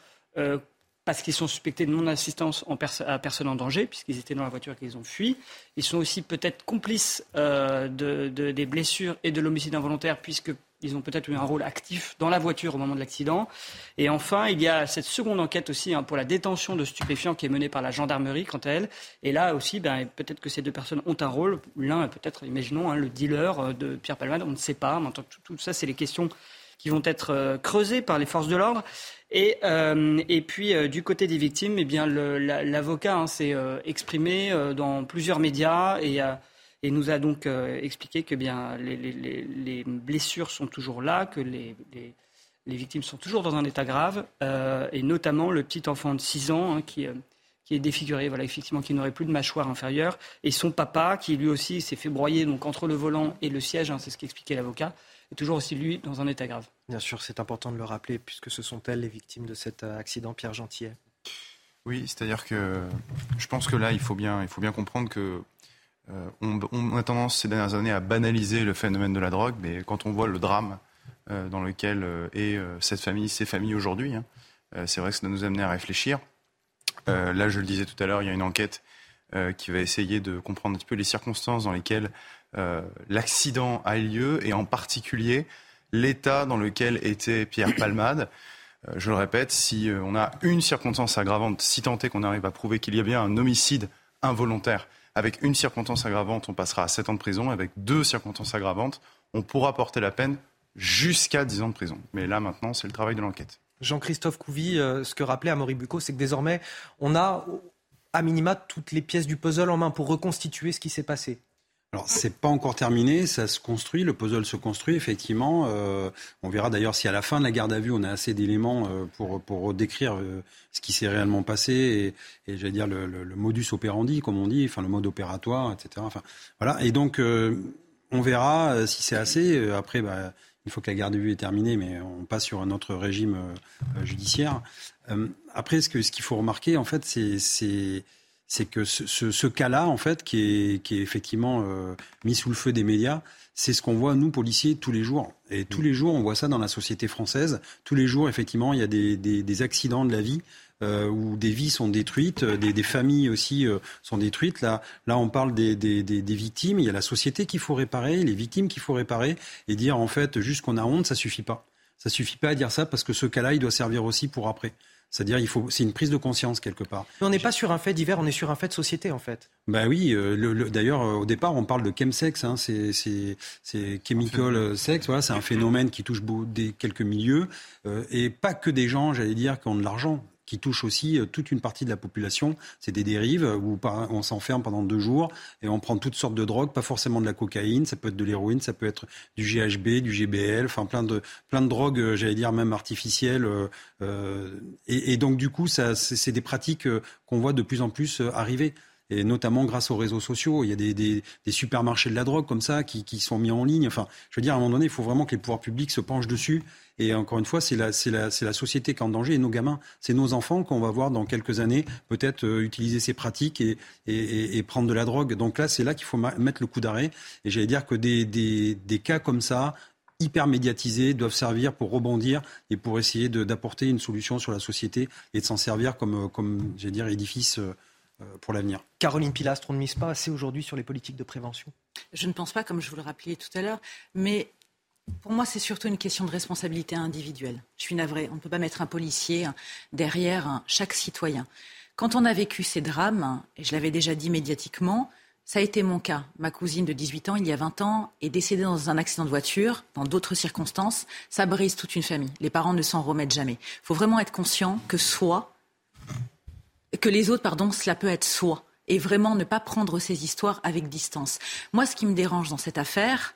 parce qu'ils sont suspectés de non-assistance à personne en danger, puisqu'ils étaient dans la voiture et qu'ils ont fui. Ils sont aussi peut-être complices des blessures et de l'homicide involontaire, puisque ils ont peut-être eu un rôle actif dans la voiture au moment de l'accident. Et enfin, il y a cette seconde enquête aussi hein, pour la détention de stupéfiants qui est menée par la gendarmerie, quant à elle. Et là aussi, ben, peut-être que ces deux personnes ont un rôle. L'un, peut-être, imaginons, hein, le dealer euh, de Pierre Palmade, on ne sait pas. Mais tout, tout, ça, c'est les questions qui vont être euh, creusées par les forces de l'ordre. Et, euh, et puis, du côté des victimes, eh bien, l'avocat hein, s'est exprimé dans plusieurs médias et et nous a donc euh, expliqué que bien les, blessures sont toujours là, que les, victimes sont toujours dans un état grave, euh, et notamment le petit enfant de 6 ans hein, qui, euh, qui est défiguré, voilà, effectivement, qui n'aurait plus de mâchoire inférieure, et son papa qui lui aussi s'est fait broyer donc entre le volant et le siège, hein, c'est ce qu'expliquait l'avocat, est toujours aussi lui dans un état grave. Bien sûr, c'est important de le rappeler puisque ce sont elles les victimes de cet accident, Pierre Gentillet. Oui, c'est-à-dire que je pense que là, il faut bien, il faut bien comprendre que euh, on, a tendance ces dernières années à banaliser le phénomène de la drogue, mais quand on voit le drame dans lequel est cette famille, ces familles aujourd'hui. Hein. C'est vrai que ça nous amener à réfléchir. là, je le disais tout à l'heure, il y a une enquête qui va essayer de comprendre un petit peu les circonstances dans lesquelles l'accident a lieu et en particulier l'état dans lequel était Pierre Palmade. Euh, je le répète, si euh, on a une circonstance aggravante, si tant est qu'on arrive à prouver qu'il y a bien un homicide involontaire, avec une circonstance aggravante, on passera à 7 ans de prison. Avec deux circonstances aggravantes, on pourra porter la peine jusqu'à 10 ans de prison. Mais là, maintenant, c'est le travail de l'enquête. Jean-Christophe Couvi, euh, ce que rappelait Amaury Bucco, c'est que désormais, on a à minima toutes les pièces du puzzle en main pour reconstituer ce qui s'est passé. Alors, c'est pas encore terminé, ça se construit, le puzzle se construit, effectivement. Euh, on verra d'ailleurs si à la fin de la garde à vue, on a assez d'éléments euh, pour, pour décrire euh, ce qui s'est réellement passé et, et j'allais dire le, le, modus operandi, comme on dit, enfin le mode opératoire, etc. Enfin, voilà. Et donc, on verra si c'est assez. Après, bah, il faut que la garde à vue est terminée, mais on passe sur un autre régime judiciaire. après, ce qu'il ce qu'il faut remarquer, en fait, c'est c'est que ce, ce, cas-là, en fait, qui est, qui est effectivement euh, mis sous le feu des médias, c'est ce qu'on voit, nous, policiers, tous les jours. Et tous les jours, on voit ça dans la société française. Tous les jours, effectivement, il y a des, des, des accidents de la vie euh, où des vies sont détruites, euh, des, des familles aussi euh, sont détruites. Là, là, on parle des, des, des, victimes. Il y a la société qu'il faut réparer, les victimes qu'il faut réparer, et dire, en fait, juste qu'on a honte, ça suffit pas. Ça suffit pas à dire ça parce que ce cas-là, il doit servir aussi pour après. C'est-à-dire, il faut, c'est une prise de conscience quelque part. Mais on n'est pas sur un fait divers, on est sur un fait de société en fait. Ben oui. Euh, d'ailleurs, euh, au départ, on parle de chemsex, hein, c'est, c'est, c'est chemical sex. Voilà, c'est un phénomène qui touche des, quelques milieux euh, et pas que des gens, j'allais dire, qui ont de l'argent qui touche aussi euh, toute une partie de la population. C'est des dérives où on s'enferme pendant deux jours et on prend toutes sortes de drogues, pas forcément de la cocaïne, ça peut être de l'héroïne, ça peut être du GHB, du GBL, enfin plein de plein de drogues, euh, j'allais dire même artificielles. Euh, et, donc du coup, c'est des pratiques qu'on voit de plus en plus arriver et notamment grâce aux réseaux sociaux. Il y a des, des, supermarchés de la drogue comme ça qui, qui, sont mis en ligne. Enfin, je veux dire, à un moment donné, il faut vraiment que les pouvoirs publics se penchent dessus et encore une fois, c'est la, la, la, société qui est en danger et nos gamins. C'est nos enfants qu'on va voir dans quelques années peut-être euh, utiliser ces pratiques et, et, et, prendre de la drogue. Donc là, c'est là qu'il faut mettre le coup d'arrêt. Et j'allais dire que des, des, des cas comme ça, hyper médiatisés doivent servir pour rebondir et pour essayer d'apporter une solution sur la société et de s'en servir comme, euh, comme j'allais dire, édifice euh, pour l'avenir. Caroline Pilastre, on ne mise pas assez aujourd'hui sur les politiques de prévention Je ne pense pas, comme je vous le rappelais tout à l'heure, mais pour moi, c'est surtout une question de responsabilité individuelle. Je suis navrée. On ne peut pas mettre un policier derrière chaque citoyen. Quand on a vécu ces drames, et je l'avais déjà dit médiatiquement, ça a été mon cas. Ma cousine de 18 ans, il y a 20 ans, est décédée dans un accident de voiture, dans d'autres circonstances. Ça brise toute une famille. Les parents ne s'en remettent jamais. Il faut vraiment être conscient que soi, que les autres, pardon, cela peut être soi. Et vraiment ne pas prendre ces histoires avec distance. Moi, ce qui me dérange dans cette affaire,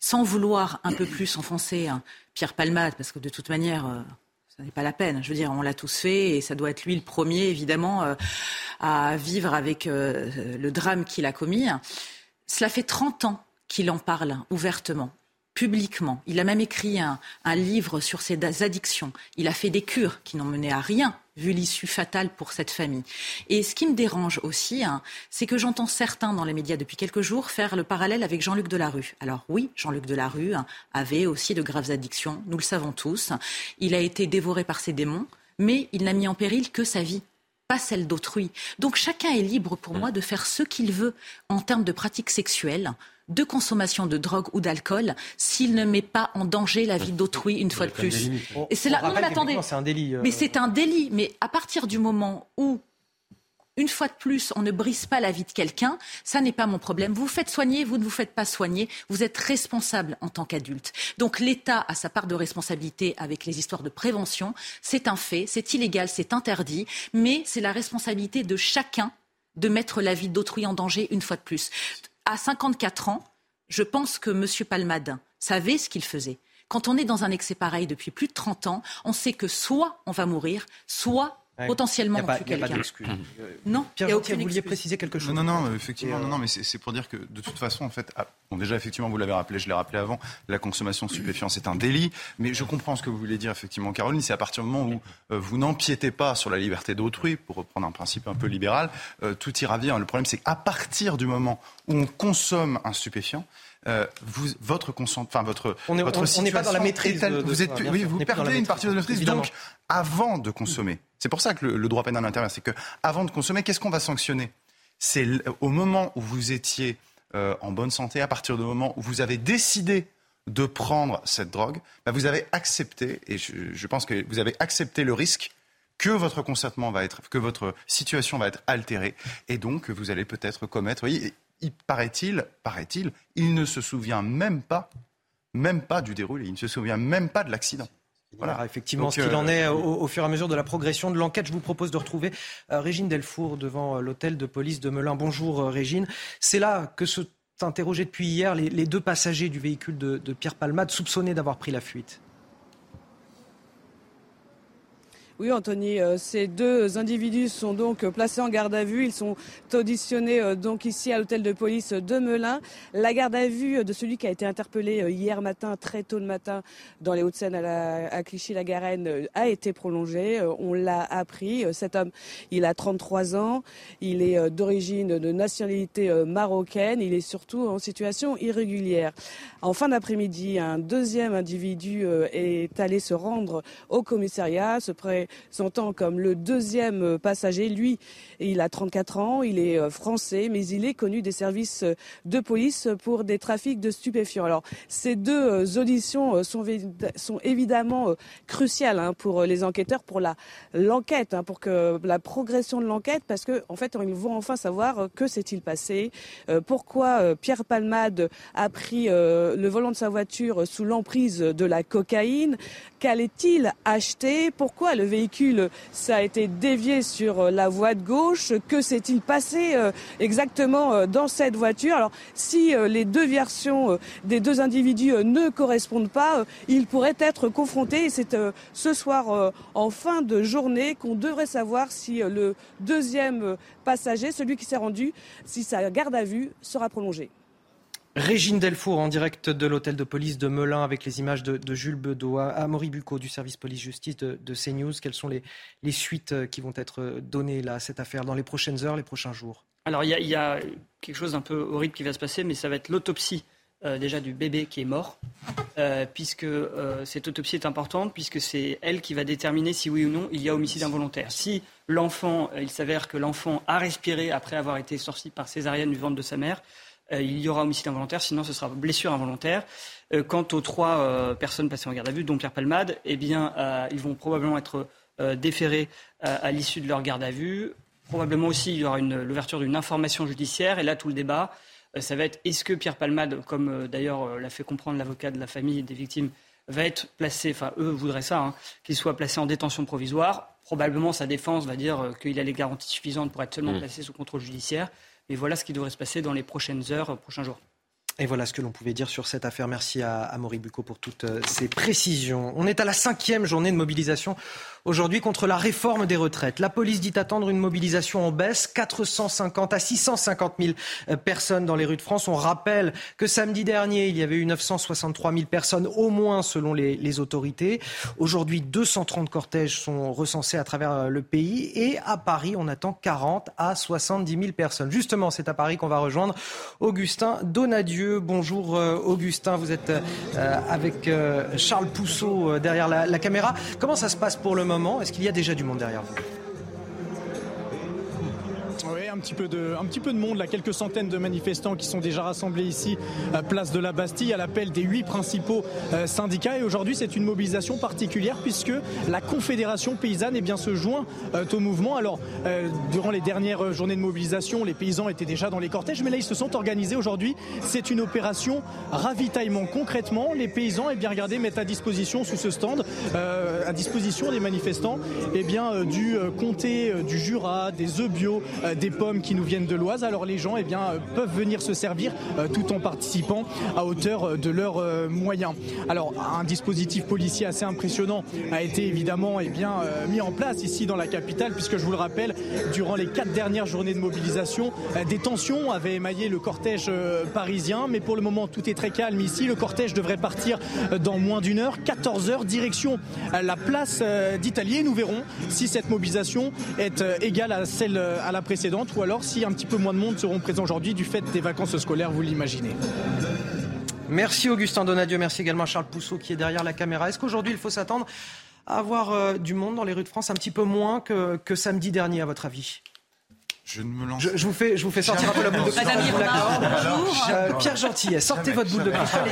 sans vouloir un peu plus enfoncer Pierre Palmade, parce que de toute manière, euh, ça n'est pas la peine. Je veux dire, on l'a tous fait et ça doit être lui le premier, évidemment, euh, à vivre avec euh, le drame qu'il a commis. Cela fait 30 ans qu'il en parle ouvertement publiquement. Il a même écrit un, livre sur ses addictions. Il a fait des cures qui n'ont mené à rien, vu l'issue fatale pour cette famille. Et ce qui me dérange aussi, hein, c'est que j'entends certains dans les médias depuis quelques jours faire le parallèle avec Jean-Luc Delarue. Alors oui, Jean-Luc Delarue hein, avait aussi de graves addictions, nous le savons tous. Il a été dévoré par ses démons, mais il n'a mis en péril que sa vie pas celle d'autrui. Donc chacun est libre pour moi de faire ce qu'il veut en termes de pratiques sexuelles de consommation de drogue ou d'alcool s'il ne met pas en danger la vie d'autrui une fois de plus. Et c'est là, non, mais attendez, c'est un délit. Euh. Mais c'est un délit. Mais à partir du moment où une fois de plus, on ne brise pas la vie de quelqu'un, ça n'est pas mon problème. Vous vous faites soigner, vous ne vous faites pas soigner, vous êtes responsable en tant qu'adulte. Donc l'État a sa part de responsabilité avec les histoires de prévention, c'est un fait, c'est illégal, c'est interdit, mais c'est la responsabilité de chacun de mettre la vie d'autrui en danger une fois de plus à 54 ans, je pense que M. Palmadin savait ce qu'il faisait. Quand on est dans un excès pareil depuis plus de 30 ans, on sait que soit on va mourir, soit potentiellement on tue quelqu'un. Non, Pierre vous vouliez préciser quelque chose Non, non, non effectivement, non, non, mais c'est pour dire que de toute façon, en fait, ah, bon, déjà, effectivement, vous l'avez rappelé, je l'ai rappelé avant, la consommation de stupéfiants, c'est un délit, mais je comprends ce que vous voulez dire, effectivement, Caroline, c'est à partir du moment où euh, vous n'empiétez pas sur la liberté d'autrui, pour reprendre un principe un peu libéral, euh, tout ira bien. Le problème, c'est qu'à partir du moment où on consomme un stupéfiant, vous, votre enfin votre, on est, votre on, n'est pas dans la maîtrise. De, vous, êtes, oui, vous perdez une partie de votre maîtrise. Donc, avant de consommer, c'est pour ça que le, droit pénal intervient, c'est que avant de consommer, qu'est-ce qu'on va sanctionner? C'est au moment où vous étiez en bonne santé, à partir du moment où vous avez décidé de prendre cette drogue, bah, vous avez accepté, et je, pense que vous avez accepté le risque que votre consentement va être, que votre situation va être altérée, et donc vous allez peut-être commettre. Voyez, il paraît-il, paraît-il, il ne se souvient même pas, même pas du déroulé, il ne se souvient même pas de l'accident. Voilà, effectivement, ce qu'il en est euh, au, fur et à mesure de la progression de l'enquête. Je vous propose de retrouver euh, Régine Delfour devant euh, l'hôtel de police de Melun. Bonjour Régine. C'est là que se interrogé depuis hier les, deux passagers du véhicule de, de Pierre Palmade soupçonnés d'avoir pris la fuite. Oui, Anthony, euh, ces deux individus sont donc placés en garde à vue. Ils sont auditionnés euh, donc ici à l'hôtel de police de Melun. La garde à vue de celui qui a été interpellé euh, hier matin, très tôt le matin, dans les Hauts-de-Seine à, Clichy-la-Garenne, a été prolongée. On l'a appris. Cet homme, il a 33 ans. Il est d'origine de nationalité marocaine. Il est surtout en situation irrégulière. En fin d'après-midi, un deuxième individu est allé se rendre au commissariat, se près s'entend comme le deuxième euh, passager. Lui, il a 34 ans, il est euh, français, mais il est connu des services euh, de police pour des trafics de stupéfiants. Alors, ces deux auditions sont, évidemment cruciales hein, pour les enquêteurs, pour l'enquête, hein, pour que la progression de l'enquête, parce qu'en en fait, ils vont enfin savoir que s'est-il passé, pourquoi Pierre Palmade a pris le volant de sa voiture sous l'emprise de la cocaïne, qu'allait-il acheter, pourquoi le véhicule véhicule, ça a été dévié sur euh, la voie de gauche. Que s'est-il passé euh, exactement euh, dans cette voiture? Alors, si les deux versions des deux individus ne correspondent pas, ils pourraient être confrontés. Et c'est ce soir, en fin de journée, qu'on devrait savoir si le deuxième passager, celui qui s'est rendu, si sa garde à vue sera prolongée. Régine Delfour en direct de l'hôtel de police de Melun avec les images de, Jules Bedois, Amaury Bucco du service police-justice de, CNews. Quelles sont les, suites euh, qui vont être données à cette affaire dans les prochaines heures, les prochains jours? Alors il y, a quelque chose d'un peu horrible qui va se passer, mais ça va être l'autopsie euh, déjà du bébé qui est mort, euh, puisque cette autopsie est importante, puisque c'est elle qui va déterminer si oui ou non il y a homicide involontaire. Si l'enfant, il s'avère que l'enfant a respiré après avoir été sorti par césarienne du ventre de sa mère, euh, il y aura homicide involontaire, sinon ce sera blessure involontaire. Euh, quant aux trois euh, personnes passées en garde à vue, dont Pierre Palmade, eh bien, ils vont probablement être déférés à l'issue de leur garde à vue. Probablement aussi, il y aura l'ouverture d'une information judiciaire. Et là, tout le débat, ça va être est-ce que Pierre Palmade, comme d'ailleurs l'a fait comprendre l'avocat de la famille des victimes, va être placé, enfin eux voudraient ça, hein, qu'il soit placé en détention provisoire? Probablement sa défense va dire qu'il a les garanties suffisantes pour être seulement mmh. placé sous contrôle judiciaire. Et voilà ce qui devrait se passer dans les prochaines heures, prochains jours. Et voilà ce que l'on pouvait dire sur cette affaire. Merci à, à Maury Bucco pour toutes euh, ces précisions. On est à la cinquième journée de mobilisation aujourd'hui contre la réforme des retraites. La police dit attendre une mobilisation en baisse, 450 à 650 000 euh, personnes dans les rues de France. On rappelle que samedi dernier, il y avait eu 963 000 personnes au moins selon les, autorités. Aujourd'hui, 230 cortèges sont recensés à travers euh, le pays et à Paris, on attend 40 à 70 000 personnes. Justement, c'est à Paris qu'on va rejoindre Augustin Donadieu Bonjour euh, Augustin, vous êtes avec Charles Pousseau derrière la, caméra. Comment ça se passe pour le moment Est-ce qu'il y a déjà du monde derrière vous? Un petit peu de, monde, là, quelques centaines de manifestants qui sont déjà rassemblés ici, à place de la Bastille, à l'appel des huit principaux euh, syndicats. Et aujourd'hui, c'est une mobilisation particulière puisque la Confédération paysanne eh bien, se joint euh, au mouvement. Alors, euh, durant les dernières journées de mobilisation, les paysans étaient déjà dans les cortèges, mais là, ils se sont organisés aujourd'hui. C'est une opération ravitaillement. Concrètement, les paysans, eh bien, regardez, mettent à disposition sous ce stand, à disposition des manifestants, eh bien, du comté du Jura, des œufs bio, des pommes qui nous viennent de l'Oise. Alors les gens eh bien, euh, peuvent venir se servir euh, tout en participant à hauteur euh, de leurs moyens. Alors un dispositif policier assez impressionnant a été évidemment eh bien, mis en place ici dans la capitale puisque je vous le rappelle, durant les quatre dernières journées de mobilisation, des tensions avaient émaillé le cortège parisien. Mais pour le moment, tout est très calme ici. Le cortège devrait partir dans moins d'une heure, 14 heures, direction la place d'Italie. Nous verrons si cette mobilisation est égale à celle à la précédente ou alors si un petit peu moins de monde seront présents aujourd'hui du fait des vacances scolaires, vous l'imaginez. Merci Augustin Donadieu, merci également Charles Pousseau qui est derrière la caméra. Est-ce qu'aujourd'hui il faut s'attendre à avoir euh, du monde dans les rues de France un petit peu moins que, que samedi dernier à votre avis? Je ne me lance je, je, vous fais, je vous fais sortir un peu la boule de cristal. Euh, Pierre Gentil, sortez votre boule de cristal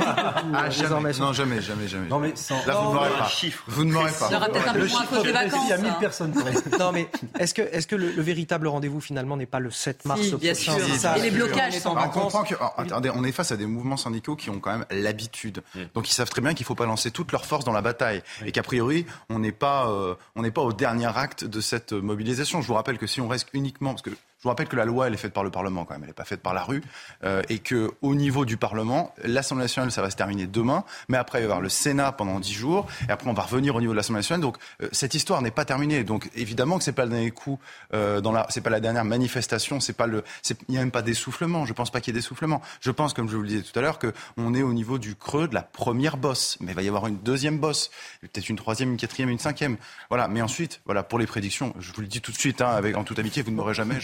ah, jamais. Non, jamais, jamais, jamais. Non, mais sans... Là, vous ne m'aurez pas. Vous ne m'aurez pas. Il y aura peut-être un peu moins à cause des vacances. Il y a 1000 personnes. non, mais est-ce que, est-ce que le, le véritable rendez-vous finalement n'est pas le 7 mars si, bien sûr. et les blocages sont On comprend que, oh, attendez, on est face à des mouvements syndicaux qui ont quand même l'habitude. Donc ils savent très bien qu'il ne faut pas lancer toute leur force dans la bataille et qu'a priori on n'est pas, euh, on n'est pas au dernier acte de cette mobilisation. Je vous rappelle que si on reste uniquement, parce que vous rappelle que la loi, elle est faite par le Parlement quand même, elle n'est pas faite par la rue, euh, et que au niveau du Parlement, l'Assemblée nationale, ça va se terminer demain, mais après il va y avoir le Sénat pendant dix jours, et après on va revenir au niveau de l'Assemblée nationale. Donc euh, cette histoire n'est pas terminée. Donc évidemment que c'est pas le dernier coup, euh, dans la, c'est pas la dernière manifestation, c'est pas il n'y a même pas d'essoufflement. Je pense pas qu'il y ait d'essoufflement. Je pense, comme je vous le disais tout à l'heure, que on est au niveau du creux de la première bosse, mais il va y avoir une deuxième bosse, peut-être une troisième, une quatrième, une cinquième. Voilà. Mais ensuite, voilà, pour les prédictions, je vous le dis tout de suite, hein, avec en toute amitié, vous ne m'aurez jamais.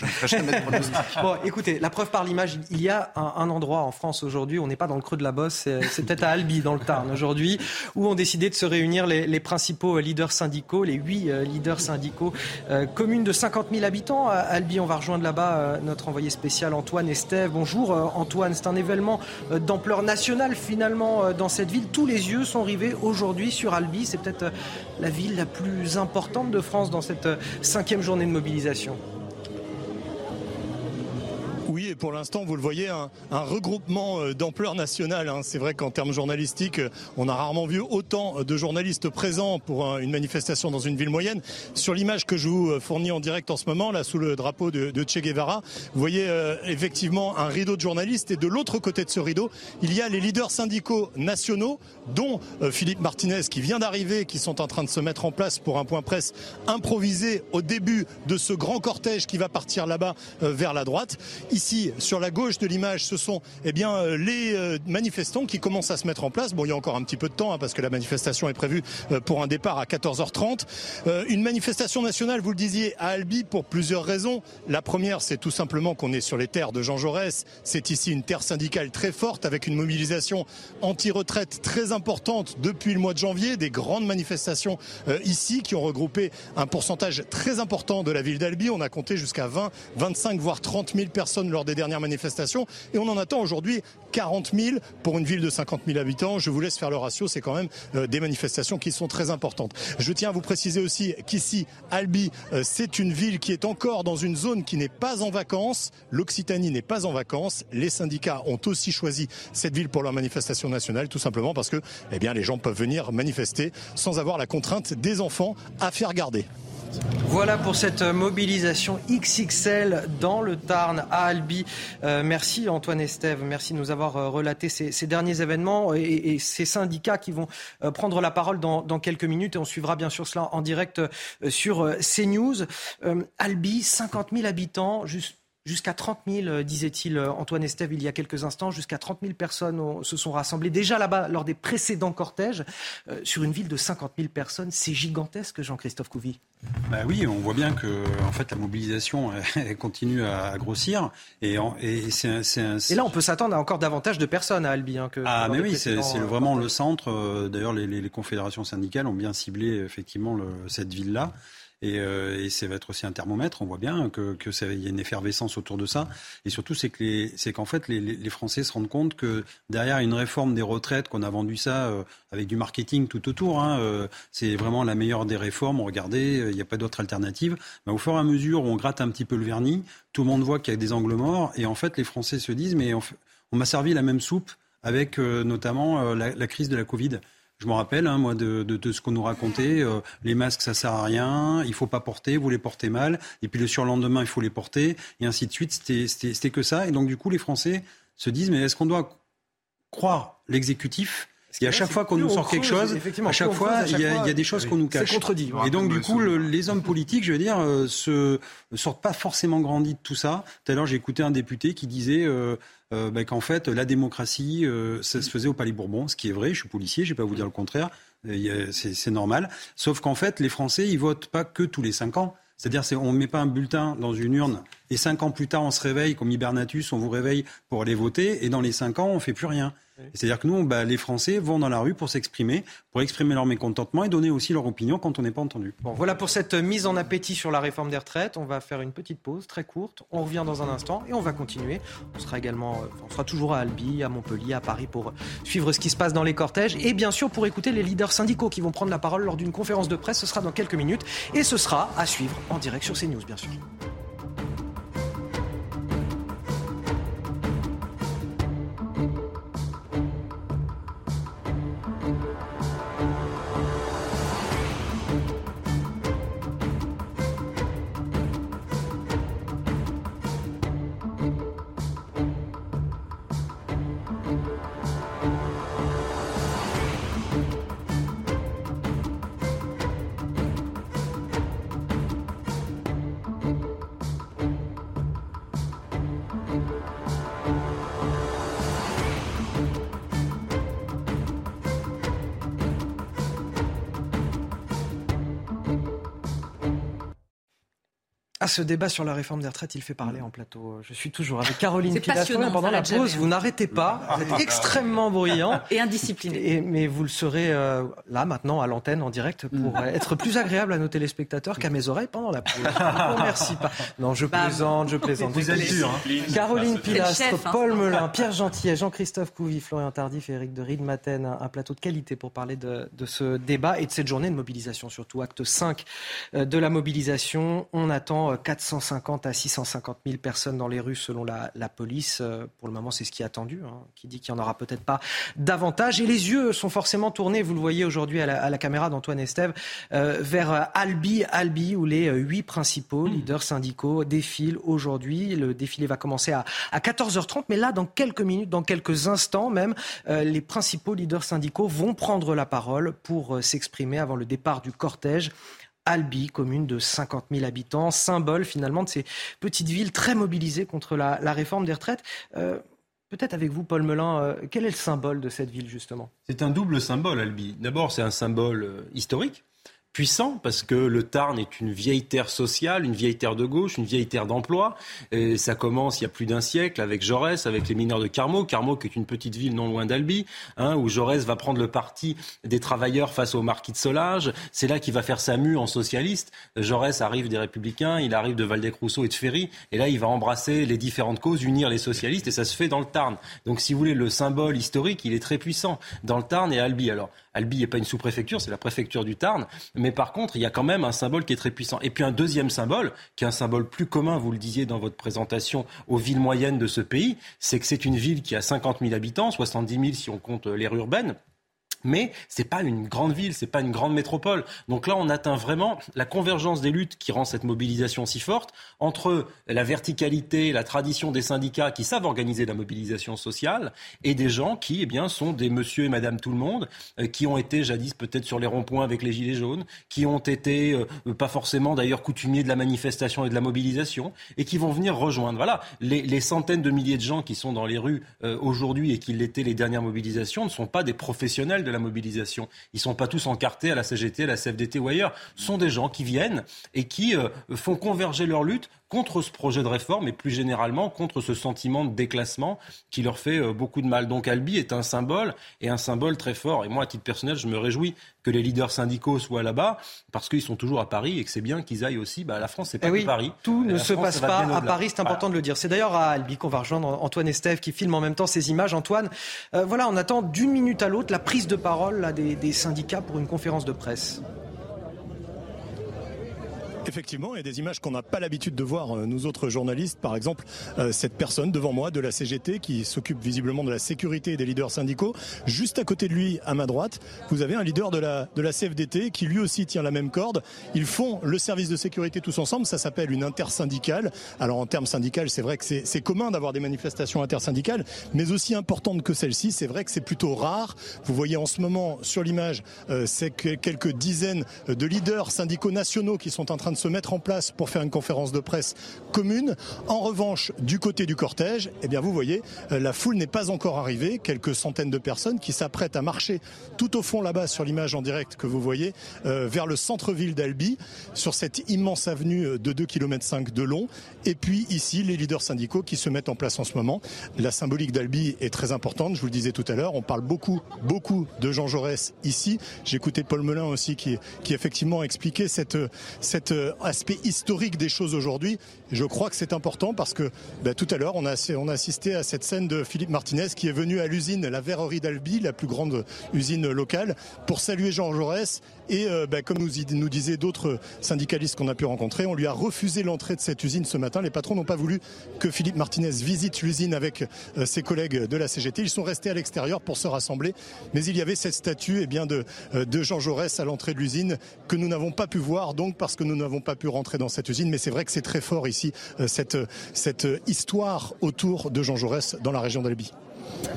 Bon, écoutez, la preuve par l'image, il y a un, endroit en France aujourd'hui, on n'est pas dans le creux de la bosse, c'est peut-être à Albi, dans le Tarn aujourd'hui, où ont décidé de se réunir les, principaux leaders syndicaux, les huit euh, leaders syndicaux, euh, commune de 50 000 habitants. À Albi, on va rejoindre là-bas euh, notre envoyé spécial Antoine Estève. Bonjour Antoine, c'est un événement d'ampleur nationale finalement dans cette ville. Tous les yeux sont rivés aujourd'hui sur Albi. C'est peut-être la ville la plus importante de France dans cette cinquième journée de mobilisation. Et pour l'instant, vous le voyez, un, regroupement euh, d'ampleur nationale. Hein. C'est vrai qu'en termes journalistiques, euh, on a rarement vu autant de journalistes présents pour une manifestation dans une ville moyenne. Sur l'image que je vous euh, fournis en direct en ce moment, là, sous le drapeau de, Che Guevara, vous voyez euh, effectivement un rideau de journalistes. Et de l'autre côté de ce rideau, il y a les leaders syndicaux nationaux, dont euh, Philippe Martinez, qui vient d'arriver, qui sont en train de se mettre en place pour un point presse improvisé au début de ce grand cortège qui va partir là-bas vers la droite. Ici, sur la gauche de l'image, ce sont eh bien, euh, les euh, manifestants qui commencent à se mettre en place. Bon, il y a encore un petit peu de temps hein, parce que la manifestation est prévue euh, pour un départ à 14h30. Une manifestation nationale, vous le disiez, à Albi pour plusieurs raisons. La première, c'est tout simplement qu'on est sur les terres de Jean Jaurès. C'est ici une terre syndicale très forte avec une mobilisation anti-retraite très importante depuis le mois de janvier. Des grandes manifestations ici qui ont regroupé un pourcentage très important de la ville d'Albi. On a compté jusqu'à 20, 25, voire 30 000 personnes lors des dernières manifestations. Et on en attend aujourd'hui 40 000 pour une ville de 50 000 habitants. Je vous laisse faire le ratio. C'est quand même euh, des manifestations qui sont très importantes. Je tiens à vous préciser aussi qu'ici, Albi, euh, c'est une ville qui est encore dans une zone qui n'est pas en vacances. L'Occitanie n'est pas en vacances. Les syndicats ont aussi choisi cette ville pour leur manifestation nationale, tout simplement parce que, eh les gens peuvent venir manifester sans avoir la contrainte des enfants à faire garder. Voilà pour cette mobilisation XXL dans le Tarn à Albi. Euh, merci Antoine Estève, merci de nous avoir euh, relaté ces, derniers événements et, ces syndicats qui vont euh, prendre la parole dans, quelques minutes et on suivra bien sûr cela en direct euh, sur CNews. Albi, 50 000 habitants, juste Jusqu'à 30 000, disait-il Antoine Estève il y a quelques instants, jusqu'à 30 000 personnes ont, se sont rassemblées déjà là-bas lors des précédents cortèges. Euh, sur une ville de 50 000 personnes, c'est gigantesque, Jean-Christophe Couvi. Bah oui, on voit bien que en fait, la mobilisation <laughs> elle continue à grossir. Et, en, et, c'est, c'est un... et là, on peut s'attendre à encore davantage de personnes à Albi. Hein, que ah, mais oui, c'est, c'est vraiment le centre. D'ailleurs, les, les, les, confédérations syndicales ont bien ciblé effectivement le, cette ville-là. Et, euh, et, ça va être aussi un thermomètre. On voit bien que, ça, y a une effervescence autour de ça. Et surtout, c'est que c'est qu'en fait, les, Français se rendent compte que derrière une réforme des retraites, qu'on a vendu ça euh, avec du marketing tout autour, hein, euh, c'est vraiment la meilleure des réformes. Regardez, il n'y a pas d'autre alternative. Mais au fur et à mesure où on gratte un petit peu le vernis, tout le monde voit qu'il y a des angles morts. Et en fait, les Français se disent, mais on, m'a servi la même soupe avec notamment la crise de la Covid. Je me rappelle, hein, moi, de, de, de, ce qu'on nous racontait. Euh, les masques, ça sert à rien. Il faut pas porter. Vous les portez mal. Et puis le surlendemain, il faut les porter. Et ainsi de suite. C'était que ça. Et donc, du coup, les Français se disent, mais est-ce qu'on doit croire l'exécutif? Et à chaque fois qu'on nous sort quelque chose, à chaque fois, il y, a, des choses qu'on nous cache. contredit. Et donc, du coup, le, les hommes politiques, je veux dire, euh, se sortent pas forcément grandis de tout ça. Tout à l'heure, j'ai écouté un député qui disait euh, euh, bah, qu'en fait, la démocratie, euh, ça se faisait au Palais Bourbon, ce qui est vrai. Je suis policier, je vais pas vous dire le contraire. C'est normal. Sauf qu'en fait, les Français, ils votent pas que tous les cinq ans. C'est-à-dire, on ne met pas un bulletin dans une urne Et cinq ans plus tard, on se réveille comme Hibernatus, on vous réveille pour aller voter, et dans les cinq ans, on fait plus rien. C'est-à-dire que nous, bah, les Français vont dans la rue pour s'exprimer, pour exprimer leur mécontentement et donner aussi leur opinion quand on n'est pas entendu. Bon, voilà pour cette mise en appétit sur la réforme des retraites. On va faire une petite pause très courte. On revient dans un instant et on va continuer. On sera également, euh, on sera toujours à Albi, à Montpellier, à Paris pour suivre ce qui se passe dans les cortèges et bien sûr pour écouter les leaders syndicaux qui vont prendre la parole lors d'une conférence de presse. Ce sera dans quelques minutes et ce sera à suivre en direct sur CNews, bien sûr. Ah, ce débat sur la réforme des retraites, il fait parler en plateau. Je suis toujours avec Caroline Pilastre. Pendant la pause, vous n'arrêtez pas. Vous êtes extrêmement bruyant. Et indiscipliné. mais vous le serez euh, là, maintenant, à l'antenne, en direct, pour mm. être plus agréable à nos téléspectateurs qu'à mes oreilles pendant la pause. Merci pas. Non, je plaisante, je plaisante. Vous êtes dur. Hein. Caroline Pilastre, hein. Paul Melun, Pierre Gentillet, Jean-Christophe Couvi, Florian Tardif et Eric de Ride Maten. Un, plateau de qualité pour parler de, de ce débat et de cette journée de mobilisation, surtout acte 5 euh, de la mobilisation. On attend 450 à 650 000 personnes dans les rues selon la, police. Euh, pour le moment, c'est ce qui est attendu, hein, qui dit qu'il n'y en aura peut-être pas davantage. Et les yeux sont forcément tournés, vous le voyez aujourd'hui à, la, caméra d'Antoine Estève, euh, vers Albi, Albi, où les euh, huit principaux leaders syndicaux défilent aujourd'hui. Le défilé va commencer à, à 14h30, mais là, dans quelques minutes, dans quelques instants même, les principaux leaders syndicaux vont prendre la parole pour s'exprimer avant le départ du cortège. Albi, commune de 50 000 habitants, symbole finalement de ces petites villes très mobilisées contre la, réforme des retraites. Euh, peut-être avec vous, Paul Melun, euh, quel est le symbole de cette ville justement? C'est un double symbole, Albi. D'abord, c'est un symbole euh, historique puissant parce que le Tarn est une vieille terre sociale, une vieille terre de gauche, une vieille terre d'emploi. Et ça commence il y a plus d'un siècle avec Jaurès, avec les mineurs de Carmaux. Carmaux qui est une petite ville non loin d'Albi, hein, où Jaurès va prendre le parti des travailleurs face au marquis de Solage. C'est là qu'il va faire sa mue en socialiste. Jaurès arrive des Républicains, il arrive de Valdec-Rousseau et de Ferry. Et là, il va embrasser les différentes causes, unir les socialistes. Et ça se fait dans le Tarn. Donc, si vous voulez, le symbole historique, il est très puissant dans le Tarn et Albi. Alors, Albi n'est pas une sous-préfecture, c'est la préfecture du Tarn. Mais par contre, il y a quand même un symbole qui est très puissant. Et puis un deuxième symbole, qui est un symbole plus commun, vous le disiez dans votre présentation, aux villes moyennes de ce pays, c'est que c'est une ville qui a 50 000 habitants, 70 000 si on compte l'aire urbaine mais c'est pas une grande ville, c'est pas une grande métropole. Donc là, on atteint vraiment la convergence des luttes qui rend cette mobilisation si forte entre la verticalité, la tradition des syndicats qui savent organiser la mobilisation sociale et des gens qui, eh bien, sont des monsieur et madame tout le monde, euh, qui ont été jadis peut-être sur les ronds-points avec les gilets jaunes, qui ont été euh, pas forcément d'ailleurs coutumiers de la manifestation et de la mobilisation et qui vont venir rejoindre. Voilà, les, centaines de milliers de gens qui sont dans les rues euh, aujourd'hui et qui l'étaient les dernières mobilisations ne sont pas des professionnels de la mobilisation. Ils sont pas tous encartés à la CGT, à la CFDT ou ailleurs. Ce sont des gens qui viennent et qui euh, font converger leur lutte contre ce projet de réforme et plus généralement contre ce sentiment de déclassement qui leur fait euh, beaucoup de mal. Donc Albi est un symbole et un symbole très fort. Et moi, à titre personnel, je me réjouis que les leaders syndicaux soient là-bas parce qu'ils sont toujours à Paris et que c'est bien qu'ils aillent aussi. Bah, la France, c'est pas eh que Paris. Tout ne se passe pas à Paris, c'est important de le dire. C'est d'ailleurs à Albi qu'on va rejoindre Antoine Estève qui filme en même temps ces images. Antoine, euh, voilà, on attend d'une minute à l'autre la prise de parole là, des syndicats pour une conférence de presse. Effectivement, il y a des images qu'on n'a pas l'habitude de voir, euh, nous autres journalistes. Par exemple, euh, cette personne devant moi de la CGT qui s'occupe visiblement de la sécurité des leaders syndicaux. Juste à côté de lui, à ma droite, vous avez un leader de la, de la CFDT qui lui aussi tient la même corde. Ils font le service de sécurité tous ensemble. Ça s'appelle une intersyndicale. Alors en termes syndicales, c'est vrai que c'est commun d'avoir des manifestations intersyndicales, mais aussi importantes que celle-ci. C'est vrai que c'est plutôt rare. Vous voyez en ce moment sur l'image, euh, c'est quelques dizaines de leaders syndicaux nationaux qui sont en train de se mettre en place pour faire une conférence de presse commune. En revanche, du côté du cortège, eh bien vous voyez, euh, la foule n'est pas encore arrivée. Quelques centaines de personnes qui s'apprêtent à marcher tout au fond là-bas sur l'image en direct que vous voyez, euh, vers le centre-ville d'Albi, sur cette immense avenue de 2 km 5 de long. Et puis ici, les leaders syndicaux qui se mettent en place en ce moment. La symbolique d'Albi est très importante, je vous le disais tout à l'heure. On parle beaucoup, beaucoup de Jean Jaurès ici. Écouté Paul Melun aussi qui, qui effectivement expliquait cette, cet aspect historique des choses aujourd'hui. Je crois que c'est important parce que ben, tout à l'heure, on a, on a assisté à cette scène de Philippe Martinez qui est venu à l'usine, la verrerie d'Albi, la plus grande usine locale, pour saluer Jean Jaurès. Et euh, ben, comme nous, disaient d'autres syndicalistes qu'on a pu rencontrer, on lui a refusé l'entrée de cette usine ce matin. Les patrons n'ont pas voulu que Philippe Martinez visite l'usine avec euh, ses collègues de la CGT. Ils sont restés à l'extérieur pour se rassembler. Mais il y avait cette statue eh bien, de, euh, de Jean Jaurès à l'entrée de l'usine que nous n'avons pas pu voir, donc parce que nous n'avons pas pu rentrer dans cette usine. Mais c'est vrai que c'est très fort ici, cette, cette histoire autour de Jean Jaurès dans la région d'Albi.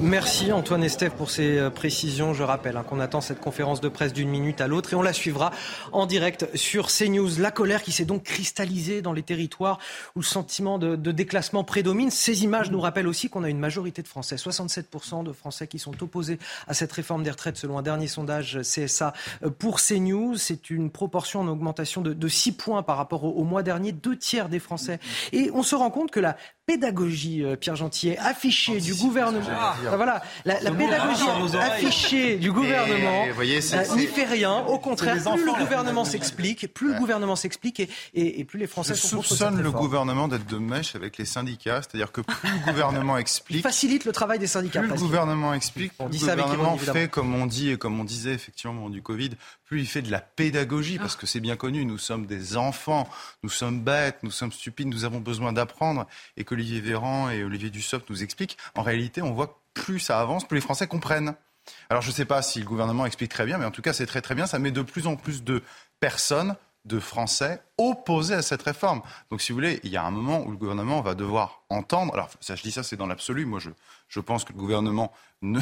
Merci Antoine Estève pour ces euh, précisions. Je rappelle hein, qu'on attend cette conférence de presse d'une minute à l'autre et on la suivra en direct sur CNews. La colère qui s'est donc cristallisée dans les territoires où le sentiment de, déclassement prédomine. Ces images nous rappellent aussi qu'on a une majorité de Français, 67% de Français qui sont opposés à cette réforme des retraites selon un dernier sondage CSA euh, pour CNews. C'est une proportion en augmentation de, de 6 points par rapport au, au mois dernier, deux tiers des Français. Et on se rend compte que la pédagogie, euh, Pierre Gentillet, affichée du gouvernement. Ah, voilà, la, pédagogie affichée du gouvernement euh, n'y fait rien. Au contraire, plus le gouvernement s'explique, plus le gouvernement s'explique et, et, plus les Français sont soupçonne le gouvernement d'être de mèche avec les syndicats, c'est-à-dire que plus le gouvernement <laughs> explique, facilite le travail des syndicats. Plus le gouvernement explique, plus le gouvernement fait comme on dit et comme on disait effectivement du Covid, plus il fait de la pédagogie parce que c'est bien connu. Nous sommes des enfants, nous sommes bêtes, nous sommes stupides, nous avons besoin d'apprendre et que Olivier Véran et Olivier Dussopt nous expliquent, en réalité, on voit que plus ça avance, plus les Français comprennent. Alors je ne sais pas si le gouvernement explique très bien, mais en tout cas c'est très très bien. Ça met de plus en plus de personnes, de Français opposés à cette réforme. Donc si vous voulez, il y a un moment où le gouvernement va devoir entendre. Alors ça, je dis ça, c'est dans l'absolu. Moi, je, je pense que le gouvernement ne,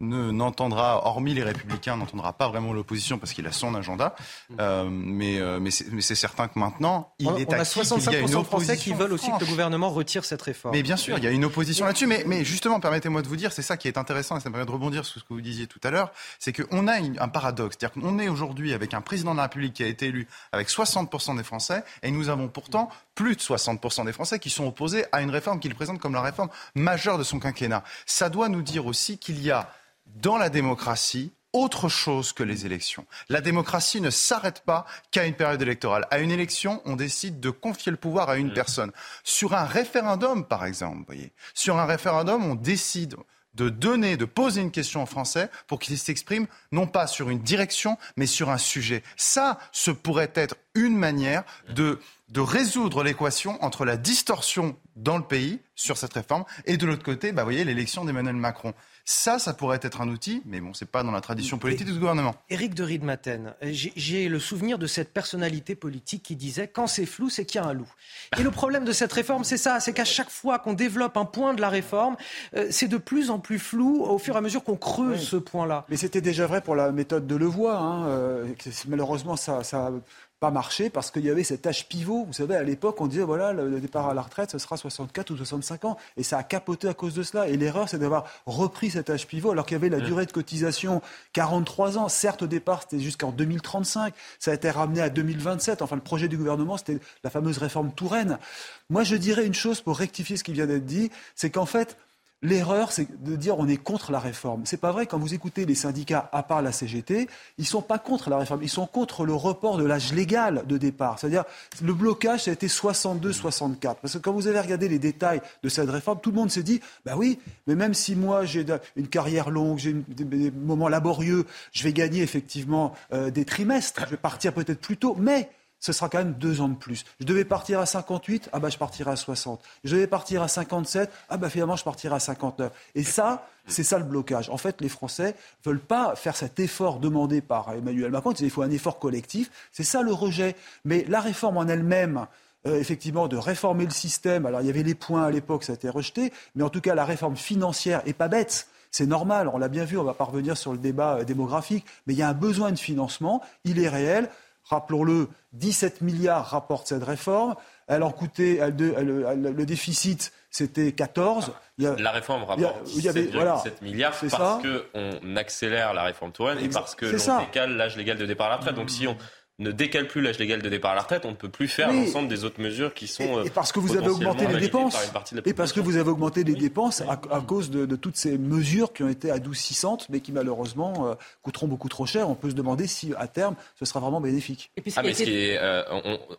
n'entendra, hormis les Républicains, n'entendra pas vraiment l'opposition parce qu'il a son agenda. Euh, mais euh, mais c'est certain que maintenant, il est on a 65% de Français qui veulent aussi que le gouvernement retire cette réforme. Mais bien sûr, il y a une opposition là-dessus. Mais, mais justement, permettez-moi de vous dire, c'est ça qui est intéressant et ça me permet de rebondir sur ce que vous disiez tout à l'heure, c'est qu'on a un paradoxe. C'est-à-dire qu'on est aujourd'hui avec un président de la République qui a été élu avec 60% des Français et nous avons pourtant plus de 60% des Français qui sont opposés à une réforme qu'il présente comme la réforme majeure de son quinquennat. Ça doit nous dire aussi qu'il y a dans la démocratie autre chose que les élections. La démocratie ne s'arrête pas qu'à une période électorale. À une élection, on décide de confier le pouvoir à une personne. Sur un référendum, par exemple, voyez, sur un référendum, on décide de donner, de poser une question en Français pour qu'il s'exprime non pas sur une direction, mais sur un sujet. Ça, ce pourrait être une manière de, de résoudre l'équation entre la distorsion dans le pays sur cette réforme et de l'autre côté, bah, vous voyez, l'élection d'Emmanuel Macron. Ça, ça pourrait être un outil, mais bon, c'est pas dans la tradition politique du gouvernement. Éric de Riedmaten, j'ai le souvenir de cette personnalité politique qui disait quand c'est flou, c'est qu'il y a un loup. Et le problème de cette réforme, c'est ça, c'est qu'à chaque fois qu'on développe un point de la réforme, euh, c'est de plus en plus flou au fur et à mesure qu'on creuse ce point-là. Mais c'était déjà vrai pour la méthode de Levoix. Hein, euh, malheureusement, ça, ça pas marché parce qu'il y avait cet âge pivot. Vous savez, à l'époque, on disait voilà, le départ à la retraite, ce sera 64 ou 65 ans. Et ça a capoté à cause de cela. Et l'erreur, c'est d'avoir repris cet âge pivot alors qu'il y avait la durée de cotisation 43 ans. Certes, au départ, c'était jusqu'en 2035. Ça a été ramené à 2027. Enfin, le projet du gouvernement, c'était la fameuse réforme Touraine. Moi, je dirais une chose pour rectifier ce qui vient d'être dit, c'est qu'en fait, L'erreur, c'est de dire on est contre la réforme. C'est pas vrai. Quand vous écoutez les syndicats, à part la CGT, ils sont pas contre la réforme. Ils sont contre le report de l'âge légal de départ. C'est-à-dire, le blocage, ça a été 62-64. Parce que quand vous avez regardé les détails de cette réforme, tout le monde s'est dit, bah oui, mais même si moi j'ai une carrière longue, j'ai des moments laborieux, je vais gagner effectivement euh, des trimestres, je vais partir peut-être plus tôt, mais ce sera quand même deux ans de plus. Je devais partir à 58, ah bah je partirai à 60. Je devais partir à 57, ah bah finalement je partirai à 59. Et ça, c'est ça le blocage. En fait, les Français veulent pas faire cet effort demandé par Emmanuel Macron. Il faut un effort collectif. C'est ça le rejet. Mais la réforme en elle-même, euh, effectivement, de réformer le système. Alors, il y avait les points à l'époque, ça a été rejeté. Mais en tout cas, la réforme financière est pas bête. C'est normal, on l'a bien vu, on va pas revenir sur le débat euh, démographique, mais il y a un besoin de financement, il est réel rappelons-le, 17 milliards rapporte cette réforme. Elle en coûtait, le déficit, c'était 14. la réforme rapporte 7,7 milliards parce qu'on accélère la réforme Touraine et parce que l'on décale l'âge légal de départ à la retraite. Donc si on ne décale plus l'âge légal de départ à la retraite, on ne peut plus faire l'ensemble des autres mesures qui sont. Et, parce que vous avez augmenté les dépenses. et parce que vous avez augmenté les dépenses à, cause de, toutes ces mesures qui ont été adoucissantes, mais qui malheureusement euh, coûteront beaucoup trop cher. On peut se demander si à terme ce sera vraiment bénéfique. ah, mais ce qui est, euh,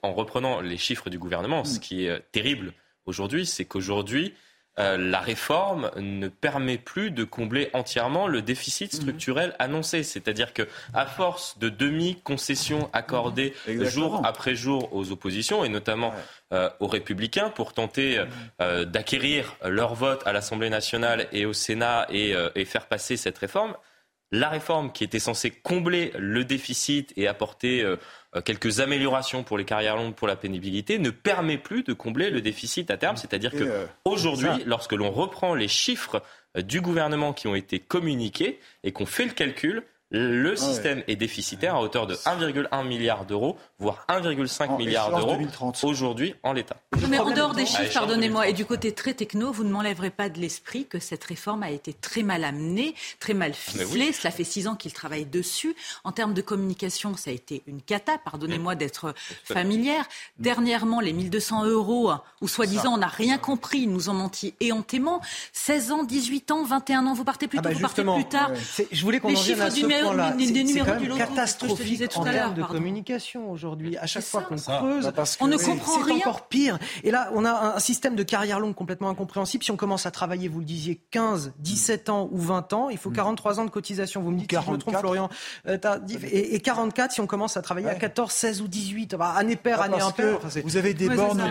en reprenant les chiffres du gouvernement, ce qui est euh, terrible aujourd'hui, c'est qu'aujourd'hui, euh, la réforme ne permet plus de combler entièrement le déficit mhm. structurel annoncé. C'est-à-dire que, à force de demi-concessions accordées jour après jour aux oppositions, et notamment euh, aux républicains, pour tenter euh, d'acquérir leur vote à l'Assemblée nationale et au Sénat et, et faire passer cette réforme, la réforme qui était censée combler le déficit et apporter quelques améliorations pour les carrières longues, pour la pénibilité, ne permet plus de combler le déficit à terme. C'est-à-dire que euh, aujourd'hui, lorsque l'on reprend les chiffres euh, du gouvernement qui ont été communiqués et qu'on fait le calcul, le ah système est déficitaire à hauteur de 1,1 milliard d'euros, voire 1,5 milliard d'euros aujourd'hui en l'état. Mais en dehors des chiffres, pardonnez-moi, et du côté très techno, vous ne m'enlèverez pas de l'esprit que cette réforme a été très mal amenée, très mal ficelée. Cela fait six ans qu'il travaille dessus. En termes de communication, ça a été une cata, pardonnez-moi d'être familière. Dernièrement, les 1200 euros, où soi-disant on n'a rien compris, ils nous ont menti éhontément. 16 ans, 18 ans, 21 ans, vous partez plus ah tôt, bah vous partez plus tard. Je voulais qu'on les chiffres du c'est quand même catastrophique en termes de communication aujourd'hui. À chaque fois qu'on creuse, bah, on ne comprend rien. C'est encore pire. Et là, on a un système de carrière longue complètement incompréhensible. Si on commence à travailler, vous le disiez, 15, 17 ans ou 20 ans, il faut 43 mm. ans de cotisation. Vous me dites si je me trompe, Florian. Euh, et, 44 si on commence à travailler à 14, 16 ou 18. Bah, année paire, ah, année impaire. vous avez des bornes.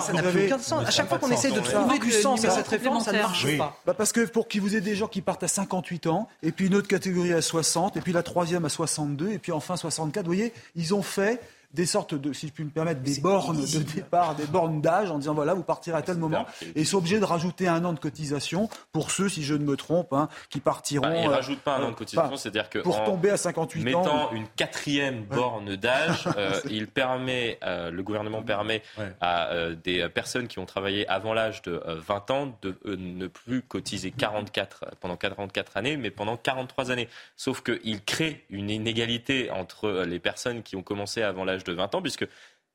Ça n'a plus aucun sens. À chaque fois qu'on essaie de trouver du sens à cette réforme, ça ne marche pas. Bah, parce que pour qu'il vous ait des gens qui partent à 58 ans et puis une autre catégorie à 60 et puis la troisième à 62 et puis enfin 64. Vous voyez, ils ont fait des sortes de, si je puis me permettre, des bornes de départ, des bornes d'âge, en disant voilà, vous partirez à tel moment. Et ils sont obligés de rajouter un an de cotisation pour ceux, si je ne me trompe, hein, qui partiront. Bah, ils ne euh, rajoutent pas un an de cotisation, c'est-à-dire que pour tomber à 58 mettant ans, mettant une quatrième borne d'âge, <laughs> euh, il permet, euh, le gouvernement permet à des personnes qui ont travaillé avant l'âge de 20 ans de ne plus cotiser 44 pendant 44 années, mais pendant 43 années. Sauf qu'il crée une inégalité entre les personnes qui ont commencé avant l'âge de 20 ans, puisque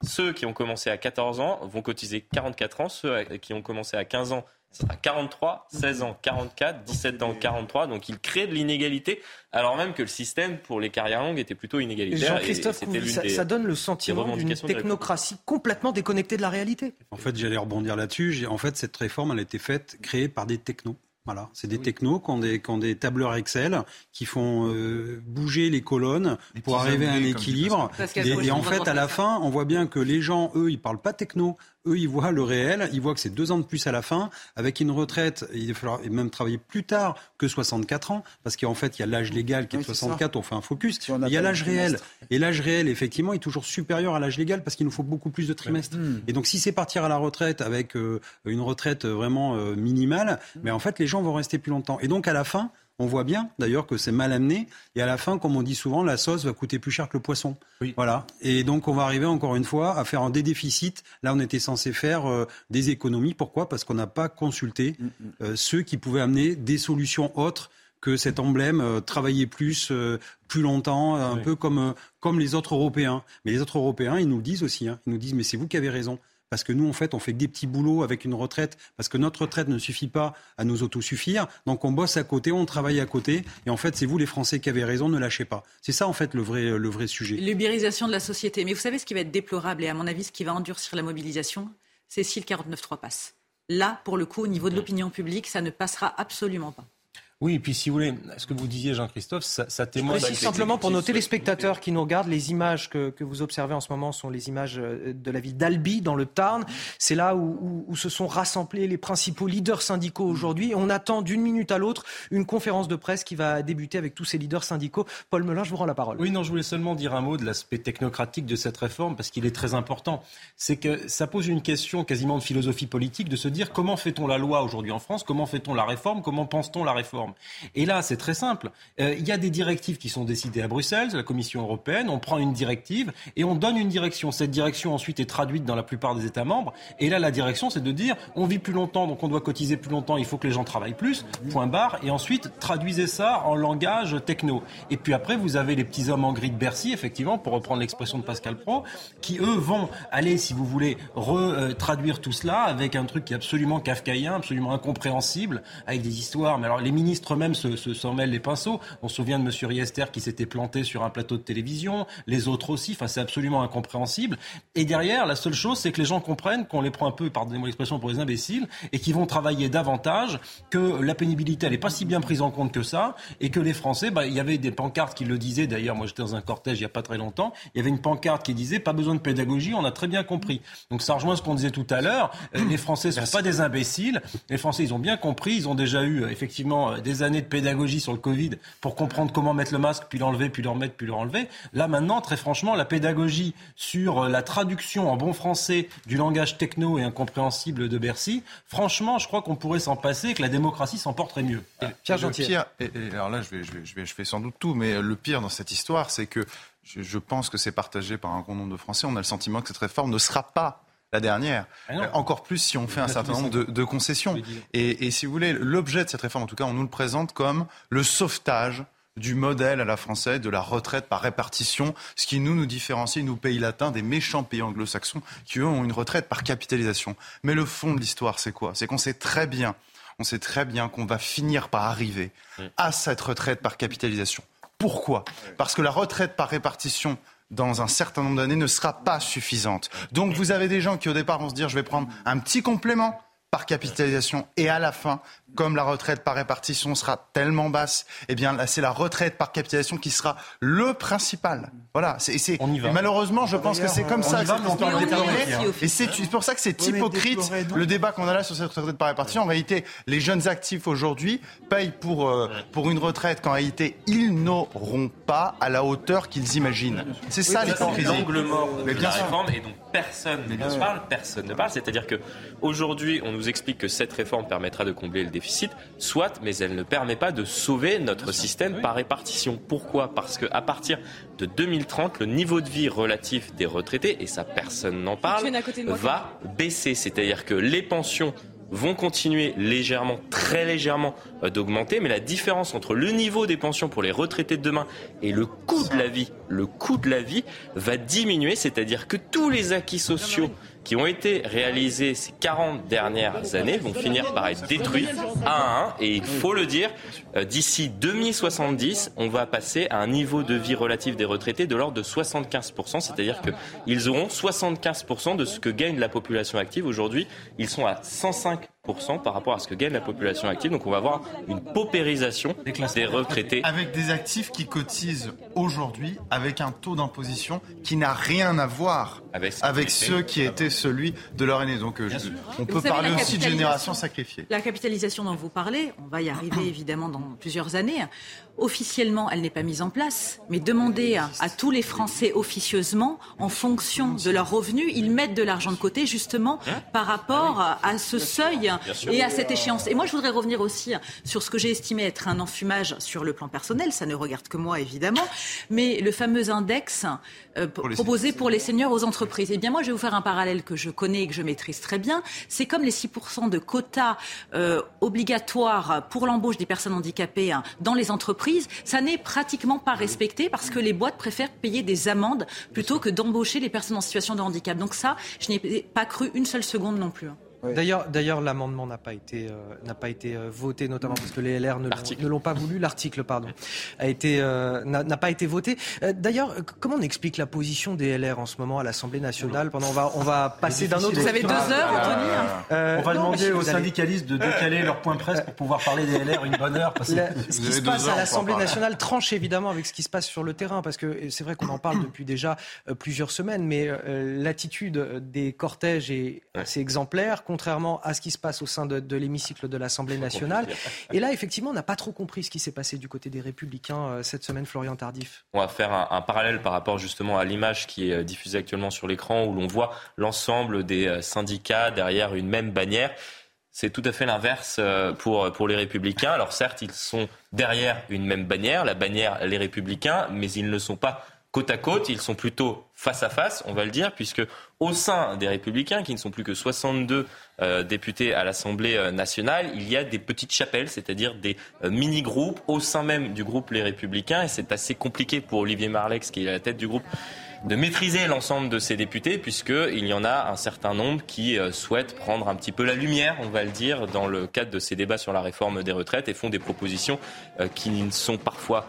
ceux qui ont commencé à 14 ans vont cotiser 44 ans, ceux qui ont commencé à 15 ans, à 43, 16 ans 44, 17 ans 43. Donc il crée de l'inégalité, alors même que le système pour les carrières longues était plutôt inégalitaire. Jean-Christophe, ça, ça, donne le sentiment d'une technocratie complètement déconnectée de la réalité. En fait, j'allais rebondir là-dessus. En fait, cette réforme, elle a été faite, créée par des technos. Voilà, c'est des technos qui ont des, qui ont des tableurs Excel qui font euh, bouger les colonnes pour arriver à un équilibre. Et, et, en fait, à la fin, on voit bien que les gens, eux, ils parlent pas techno. Eux, ils voient le réel, ils voient que c'est deux ans de plus à la fin, avec une retraite, il va falloir même travailler plus tard que 64 ans, parce qu'en fait, il y a l'âge légal qui est de 64, on fait un focus, il y a l'âge réel. Et l'âge réel, effectivement, est toujours supérieur à l'âge légal, parce qu'il nous faut beaucoup plus de trimestres. Et donc, si c'est partir à la retraite avec euh, une retraite vraiment euh, minimale, mais en fait, les gens vont rester plus longtemps. Et donc, à la fin, on voit bien d'ailleurs que c'est mal amené. Et à la fin, comme on dit souvent, la sauce va coûter plus cher que le poisson. Voilà. Et donc on va arriver encore une fois à faire un des déficits. Là, on était censé faire euh, des économies. Pourquoi? Parce qu'on n'a pas consulté mm, mm. Euh, ceux qui pouvaient amener des solutions autres que cet emblème euh, travailler plus, plus longtemps, un peu comme comme les autres Européens. Mais les autres Européens, ils nous le disent aussi. Hein. Ils nous disent mais c'est vous qui avez raison parce que nous, en fait, on fait des petits boulots avec une retraite, parce que notre retraite ne suffit pas à nous autosuffire. Donc on bosse à côté, on travaille à côté, et en fait, c'est vous les Français qui avez raison, ne lâchez pas. C'est ça, en fait, le vrai, le vrai sujet. L'ubérisation de la société. Mais vous savez ce qui va être déplorable, et à mon avis, ce qui va endurcir la mobilisation, c'est si le 49.3 passe. Là, pour le coup, au niveau de l'opinion publique, ça ne passera absolument pas. Oui, et puis si vous voulez, ce que vous disiez, Jean-Christophe, ça, ça témoigne. Je simplement pour nos téléspectateurs qui nous regardent, les images que, que, vous observez en ce moment sont les images euh, de la ville d'Albi, dans le Tarn. C'est là où, où, se sont rassemblés les principaux leaders syndicaux aujourd'hui. On attend d'une minute à l'autre une conférence de presse qui va débuter avec tous ces leaders syndicaux. Paul Melun, je vous rends la parole. Oui, non, je voulais seulement dire un mot de l'aspect technocratique de cette réforme, parce qu'il est très important. C'est que ça pose une question quasiment de philosophie politique, de se dire comment fait-on la loi aujourd'hui en France, comment fait-on la réforme, comment pense-t-on la réforme? Et là, c'est très simple. Euh, il y a des directives qui sont décidées à Bruxelles, la Commission européenne. On prend une directive et on donne une direction. Cette direction ensuite est traduite dans la plupart des États membres. Et là, la direction, c'est de dire on vit plus longtemps, donc on doit cotiser plus longtemps. Il faut que les gens travaillent plus. Point barre. Et ensuite, traduisez ça en langage techno. Et puis après, vous avez les petits hommes en gris de Bercy, effectivement, pour reprendre l'expression de Pascal Pro, qui eux vont aller, si vous voulez, retraduire tout cela avec un truc qui est absolument kafkaïen, absolument incompréhensible, avec des histoires. Mais alors, les ministres eux-mêmes s'en se, s'en mêlent les pinceaux. On se souvient de M. Riester qui s'était planté sur un plateau de télévision, les autres aussi. Enfin, c'est absolument incompréhensible. Et derrière, la seule chose, c'est que les gens comprennent qu'on les prend un peu, pardonnez-moi l'expression, pour les imbéciles, et qu'ils vont travailler davantage, que la pénibilité, elle n'est pas si bien prise en compte que ça, et que les Français, bah, il y avait des pancartes qui le disaient. D'ailleurs, moi, j'étais dans un cortège il n'y a pas très longtemps. Il y avait une pancarte qui disait pas besoin de pédagogie, on a très bien compris. Donc ça rejoint ce qu'on disait tout à l'heure. Euh, les Français ne sont pas des imbéciles. Les Français, ils ont bien compris. Ils ont déjà eu euh, effectivement euh, des années de pédagogie sur le Covid pour comprendre comment mettre le masque, puis l'enlever, puis le remettre, puis le enlever. Là maintenant, très franchement, la pédagogie sur la traduction en bon français du langage techno et incompréhensible de Bercy, franchement, je crois qu'on pourrait s'en passer et que la démocratie s'en porterait mieux. Pierre Gentil. alors là, je vais, je, vais, je, vais, je fais sans doute tout, mais le pire dans cette histoire, c'est que je, pense que c'est partagé par un grand nombre de Français. On a le sentiment que cette réforme ne sera pas la dernière. Ah euh, encore plus si on fait un certain nombre de, concessions. Et, si vous voulez, l'objet de cette réforme, en tout cas, on nous le présente comme le sauvetage du modèle à la française de la retraite par répartition, ce qui nous nous différencie, nous pays latins, des méchants pays anglo-saxons qui eux ont une retraite par capitalisation. Mais le fond de l'histoire, c'est quoi? C'est qu'on sait très bien, on sait très bien qu'on va finir par arriver à cette retraite par capitalisation. Pourquoi? Parce que la retraite par répartition dans un certain nombre d'années ne sera pas suffisante. Donc vous avez des gens qui au départ vont se dire je vais prendre un petit complément par capitalisation et à la fin comme la retraite par répartition sera tellement basse, eh bien là, c'est la retraite par capitalisation qui sera le principal. Voilà. C'est, c'est, malheureusement, je pense que c'est comme ça que cette Et c'est pour ça que c'est hypocrite le débat qu'on a là sur cette retraite par répartition. En réalité, les jeunes actifs aujourd'hui payent pour, euh, pour une retraite qu'en réalité, ils n'auront pas à la hauteur qu'ils imaginent. C'est ça l'hypocrisie. l'angle mort de la réforme et donc personne ne parle, personne ne parle. C'est-à-dire que aujourd'hui, on nous explique que cette réforme permettra de combler le déficit, soit, mais elle ne permet pas de sauver notre système par répartition. Pourquoi? Parce qu'à partir de 2030, le niveau de vie relatif des retraités, et ça personne n'en parle, va baisser. C'est-à-dire que les pensions vont continuer légèrement, très légèrement euh, d'augmenter, mais la différence entre le niveau des pensions pour les retraités de demain et le coût de la vie, le coût de la vie va diminuer, c'est-à-dire que tous les acquis sociaux qui ont été réalisés ces 40 dernières années vont finir par être détruits un à un. Et il faut le dire, euh, d'ici 2070, on va passer à un niveau de vie relatif des retraités de l'ordre de 75%, c'est-à-dire qu'ils auront 75% de ce que gagne la population active. Aujourd'hui, ils sont à 105 par rapport à ce que gagne la population active. Donc on va avoir une paupérisation des retraités. Avec des actifs qui cotisent aujourd'hui avec un taux d'imposition qui n'a rien à voir avec, avec ceux qui étaient celui de leur aîné. Donc euh, on peut parler aussi de génération sacrifiée. La capitalisation dont vous parlez, on va y arriver évidemment dans plusieurs années. Officiellement, elle n'est pas mise en place, mais demandez à, tous les Français officieusement, en fonction de leurs revenus, ils mettent de l'argent de côté justement hein par rapport à ce seuil et à cette échéance. Et moi, je voudrais revenir aussi sur ce que j'ai estimé être un enfumage sur le plan personnel. Ça ne regarde que moi, évidemment, mais le fameux index euh, proposé pour les seniors aux entreprises. Eh bien, moi, je vais vous faire un parallèle que je connais et que je maîtrise très bien. C'est comme les 6% de quotas euh, obligatoires pour l'embauche des personnes handicapées hein, dans les entreprises ça n'est pratiquement pas respecté parce que les boîtes préfèrent payer des amendes plutôt que d'embaucher les personnes en situation de handicap. Donc ça, je n'ai pas cru une seule seconde non plus. Hein. D'ailleurs, d'ailleurs, l'amendement n'a pas été euh, n'a pas été euh, voté, notamment parce que les LR ne l'ont pas voulu. L'article, pardon, a été euh, n'a pas été voté. d'ailleurs, comment on explique la position des LR en ce moment à l'Assemblée nationale? Pendant on va on va passer d'un autre. Vous avez deux heures, Anthony. on va demander aux syndicalistes de décaler leur point presse pour pouvoir parler des LR une bonne heure. Parce que ce qui se passe à l'Assemblée nationale tranche évidemment avec ce qui se passe sur le terrain, parce que c'est vrai qu'on en parle depuis déjà plusieurs semaines, mais l'attitude des cortèges est assez exemplaire, contrairement à ce qui se passe au sein de, l'hémicycle de l'Assemblée nationale. Et là, effectivement, on n'a pas trop compris ce qui s'est passé du côté des Républicains euh, cette semaine, Florian Tardif. On va faire un, parallèle par rapport justement à l'image qui est euh, diffusée actuellement sur l'écran, où l'on voit l'ensemble des euh, syndicats derrière une même bannière c'est tout à fait l'inverse pour, pour les républicains. Alors certes, ils sont derrière une même bannière, la bannière les républicains, mais ils ne sont pas côte à côte, ils sont plutôt face à face, on va le dire, puisque au sein des Républicains, qui ne sont plus que 62 euh, députés à l'Assemblée euh, nationale, il y a des petites chapelles, c'est-à-dire des euh, mini-groupes au sein même du groupe Les Républicains, et c'est assez compliqué pour Olivier Marlex, qui est à la tête du groupe, de maîtriser l'ensemble de ces députés, puisqu'il y en a un certain nombre qui souhaitent prendre un petit peu la lumière, on va le dire, dans le cadre de ces débats sur la réforme des retraites et font des propositions qui ne sont parfois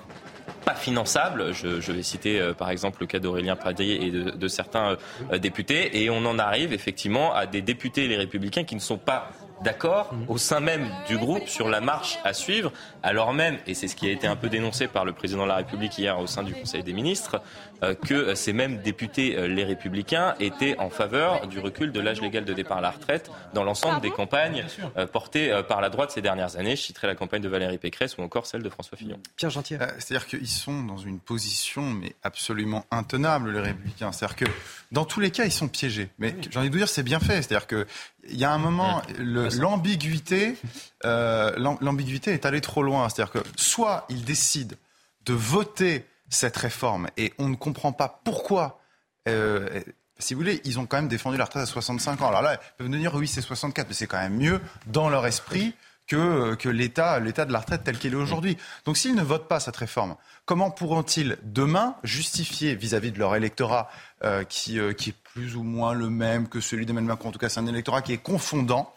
pas finançables. Je, vais citer euh, par exemple le cas d'Aurélien Pradier et de, certains euh, députés. Et on en arrive effectivement à des députés les républicains qui ne sont pas d'accord au sein même du groupe sur la marche à suivre, alors même, et c'est ce qui a été un peu dénoncé par le président de la République hier au sein du Conseil des ministres, euh, que ces mêmes députés, euh, les républicains, étaient en faveur du recul de l'âge légal de départ à la retraite dans l'ensemble des campagnes euh, portées par la droite ces dernières années. Je citerai la campagne de Valérie Pécresse ou encore celle de François Fillon. Pierre Gentil. C'est-à-dire qu'ils sont dans une position mais absolument intenable, les républicains. C'est-à-dire que dans tous les cas, ils sont piégés. Mais j'ai envie de vous dire, c'est bien fait. C'est-à-dire que il y a un moment, l'ambiguïté, euh, l'ambiguïté est allée trop loin. C'est-à-dire que soit ils décident de voter cette réforme et on ne comprend pas pourquoi. Euh, si vous voulez, ils ont quand même défendu la retraite à 65 ans. Alors là, ils peuvent nous dire oui, c'est 64, mais c'est quand même mieux dans leur esprit que, que l'État, l'État de la retraite tel qu'il est aujourd'hui. Donc s'ils ne votent pas cette réforme, comment pourront-ils demain justifier vis-à-vis de leur électorat euh, qui, euh, qui, est plus ou moins le même que celui d'Emmanuel Macron, en tout cas c'est un électorat qui est confondant,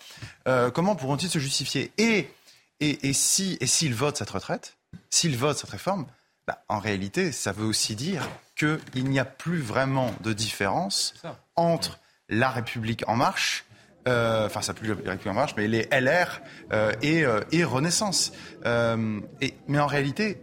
euh, comment pourront-ils se justifier? Et, et, et s'ils si, et votent cette retraite, s'ils votent cette réforme, bah, en réalité, ça veut aussi dire qu'il n'y a plus vraiment de différence entre la République en marche euh, enfin ça plus la République en marche, mais les LR euh, et, euh, et, Renaissance. Et, mais en réalité,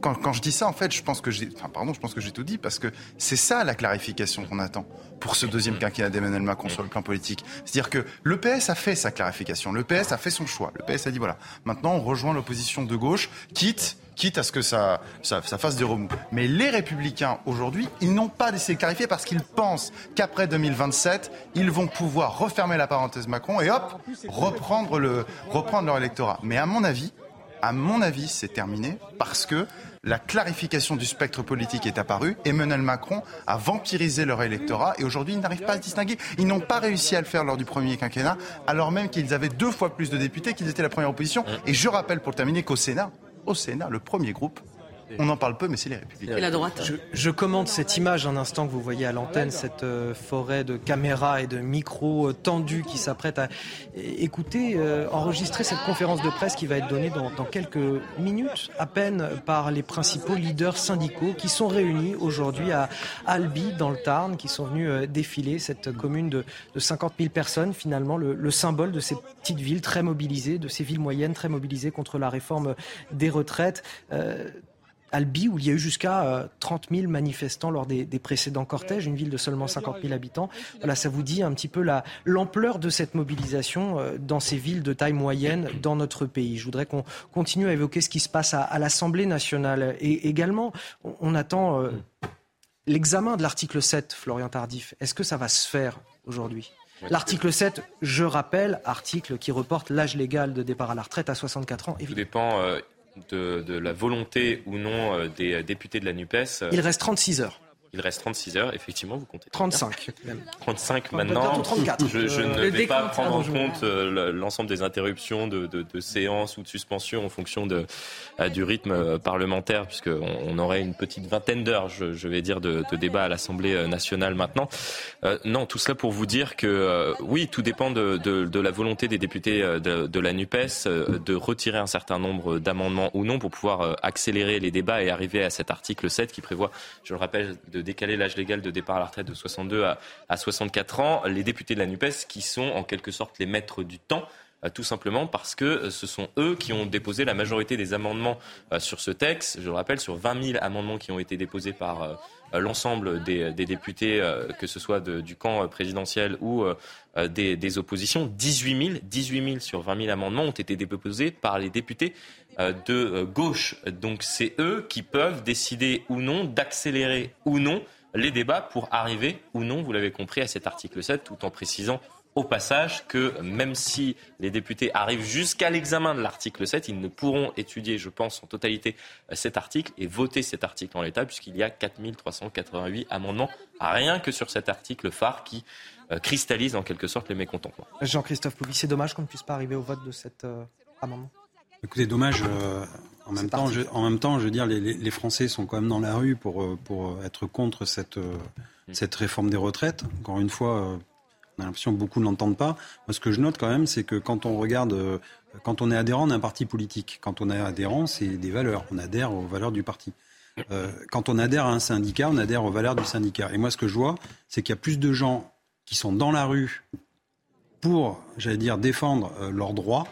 quand, quand, je dis ça, en fait, je pense que j'ai, enfin, pardon, je pense que j'ai tout dit parce que c'est ça la clarification qu'on attend pour ce deuxième quinquennat d'Emmanuel Macron sur le plan politique. C'est-à-dire que le PS a fait sa clarification, le PS a fait son choix, le PS a dit voilà, maintenant on rejoint l'opposition de gauche, quitte quitte à ce que ça, ça, ça fasse des remous. Mais les républicains, aujourd'hui, ils n'ont pas de clarifier parce qu'ils pensent qu'après 2027, ils vont pouvoir refermer la parenthèse Macron et hop, reprendre, le, reprendre leur électorat. Mais à mon avis, à mon avis, c'est terminé parce que la clarification du spectre politique est apparue. Emmanuel Macron a vampirisé leur électorat et aujourd'hui, ils n'arrivent pas à se distinguer. Ils n'ont pas réussi à le faire lors du premier quinquennat, alors même qu'ils avaient deux fois plus de députés qu'ils étaient la première opposition. Et je rappelle pour terminer qu'au Sénat, au Sénat, le premier groupe on en parle peu, mais c'est les Républicains. Et la droite je, je, commente cette image un instant que vous voyez à l'antenne, cette euh, forêt de caméras et de micros euh, tendus qui s'apprêtent à écouter, euh, enregistrer cette conférence de presse qui va être donnée dans, quelques minutes à peine par les principaux leaders syndicaux qui sont réunis aujourd'hui à Albi, dans le Tarn, qui sont venus défiler cette commune de, 50 000 personnes, finalement le, symbole de ces petites villes très mobilisées, de ces villes moyennes très mobilisées contre la réforme des retraites. Albi, où il y a eu jusqu'à 30 euh, 000 manifestants lors des, précédents cortèges, une ville de seulement 50 000 habitants. Voilà, ça vous dit un petit peu l'ampleur de cette mobilisation euh, dans ces villes de taille moyenne dans notre pays. Je voudrais qu'on continue à évoquer ce qui se passe à, l'Assemblée nationale. Et également, on, attend euh, l'examen de l'article 7, Florian Tardif. Est-ce que ça va se faire aujourd'hui? L'article 7, je rappelle, article qui reporte l'âge légal de départ à la retraite à 64 ans. Évidemment. Tout dépend de, la volonté ou non euh, des députés de la NUPES. Il reste 36 heures. Il reste 36 heures, effectivement, vous comptez. 35. 35 maintenant. 34. Je, je ne vais pas prendre en compte euh, l'ensemble des interruptions de, de, de, séances ou de suspensions en fonction de, euh, du rythme euh, parlementaire, puisqu'on on aurait une petite vingtaine d'heures, je, je, vais dire, de, de débat à l'Assemblée nationale maintenant. Euh, non, tout cela pour vous dire que oui, tout dépend de, de, la volonté des députés de, de la NUPES de retirer un certain nombre d'amendements ou non pour pouvoir accélérer les débats et arriver à cet article 7 qui prévoit, je le rappelle, de décaler l'âge légal de départ à la retraite de 62 à, à 64 ans, les députés de la NUPES qui sont en quelque sorte les maîtres du temps euh, tout simplement parce que euh, ce sont eux qui ont déposé la majorité des amendements euh, sur ce texte. Je le rappelle, sur 20 000 amendements qui ont été déposés par l'ensemble des, députés, que ce soit du camp présidentiel ou des, des, oppositions. 18 000, 18 000 sur 20 000 amendements ont été déposés par les députés de gauche. Donc c'est eux qui peuvent décider ou non d'accélérer ou non les débats pour arriver ou non, vous l'avez compris, à cet article 7, tout en précisant au passage que même si les députés arrivent jusqu'à l'examen de l'article 7, ils ne pourront étudier, je pense, en totalité cet article et voter cet article en l'état, puisqu'il y a 4388 amendements, rien que sur cet article phare qui euh, cristallise en quelque sorte les mécontentements. Jean-Christophe Pouvi, c'est dommage qu'on ne puisse pas arriver au vote de cet euh, amendement. Écoutez, dommage. Euh, en, même temps, je, en même temps, je veux dire, les, les, Français sont quand même dans la rue pour, pour être contre cette, mm. cette réforme des retraites. Encore une fois, on a l'impression que beaucoup ne l'entendent pas. Ce que je note quand même, c'est que quand on regarde, quand on est adhérent d'un parti politique, quand on est adhérent, c'est des valeurs. On adhère aux valeurs du parti. Euh, quand on adhère à un syndicat, on adhère aux valeurs du syndicat. Et moi, ce que je vois, c'est qu'il y a plus de gens qui sont dans la rue pour, j'allais dire, défendre euh, leurs droits,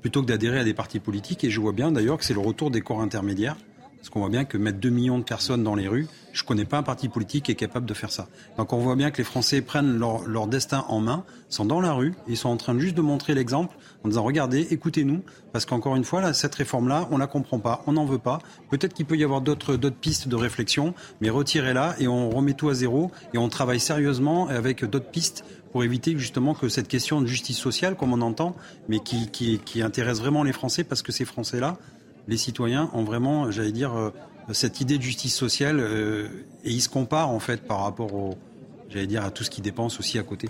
plutôt que d'adhérer à des partis politiques. Et je vois bien d'ailleurs que c'est le retour des corps intermédiaires. Parce qu'on voit bien que mettre 2 millions de personnes dans les rues, je ne connais pas un parti politique qui est capable de faire ça. Donc on voit bien que les Français prennent leur, destin en main, sont dans la rue, ils sont en train juste de montrer l'exemple en disant regardez, écoutez-nous, parce qu'encore une fois, cette réforme-là, on la comprend pas, on n'en veut pas. Peut-être qu'il peut y avoir d'autres pistes de réflexion, mais retirez-la et on remet tout à zéro et on travaille sérieusement avec d'autres pistes pour éviter justement que cette question de justice sociale, comme on entend, mais qui intéresse vraiment les Français, parce que ces Français-là, les citoyens ont vraiment, j'allais dire, euh, cette idée de justice sociale euh, et ils se comparent en fait par rapport au, j'allais dire, à tout ce qu'ils dépensent aussi à côté.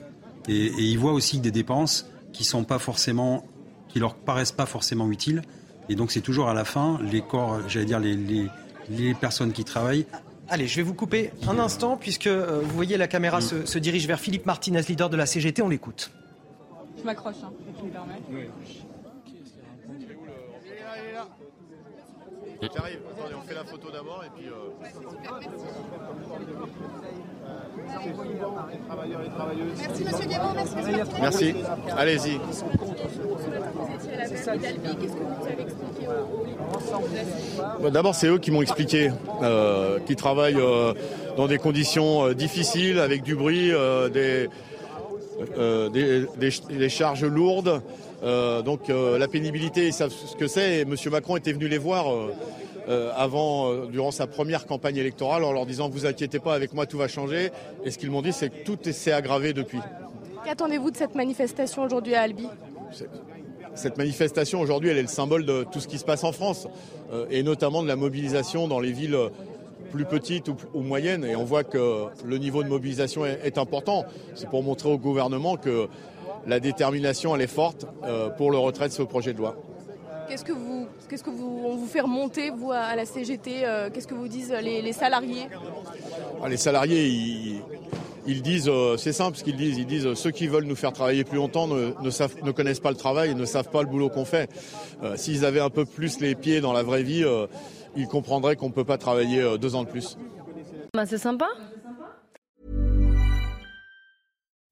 Et, et, ils voient aussi des dépenses qui sont pas forcément, qui leur paraissent pas forcément utiles. Et donc c'est toujours à la fin les corps, j'allais dire les, les, les, personnes qui travaillent. Allez, je vais vous couper un instant puisque euh, vous voyez la caméra se, se, dirige vers Philippe Martinez, leader de la CGT. On l'écoute. Je m'accroche, hein, si tu me permets. Oui. J'arrive. Attendez, on fait la photo d'abord et puis. Euh... Merci Monsieur Guémon, merci Monsieur Merci. Allez-y. D'abord, c'est eux qui m'ont expliqué, euh, qui travaillent euh, dans des conditions euh, difficiles, avec du bruit, des, des, des, des, charges lourdes. Euh, donc euh, la pénibilité, ils savent ce que c'est. Et M. Macron était venu les voir euh, avant, durant sa première campagne électorale, en leur disant vous inquiétez pas, avec moi tout va changer. Et ce qu'ils m'ont dit, c'est que tout s'est aggravé depuis. Qu'attendez-vous de cette manifestation aujourd'hui à Albi? Cette manifestation aujourd'hui, elle est le symbole de tout ce qui se passe en France, et notamment de la mobilisation dans les villes plus petites ou, ou, moyennes. Et on voit que le niveau de mobilisation est, est important. C'est pour montrer au gouvernement que la détermination, elle est forte euh, pour le retrait de ce projet de loi. Qu'est-ce que vous, qu'est-ce que vous, on vous fait remonter vous à la CGT euh, Qu'est-ce que vous disent les, les salariés? Ah, Les salariés, ils, ils disent, euh, c'est simple ce qu'ils disent. Ils disent ceux qui veulent nous faire travailler plus longtemps ne, ne, savent, ne connaissent pas le travail, ne savent pas le boulot qu'on fait. Euh, s'ils avaient un peu plus les pieds dans la vraie vie, euh, ils comprendraient qu'on ne peut pas travailler deux ans de plus. Ben, c'est sympa.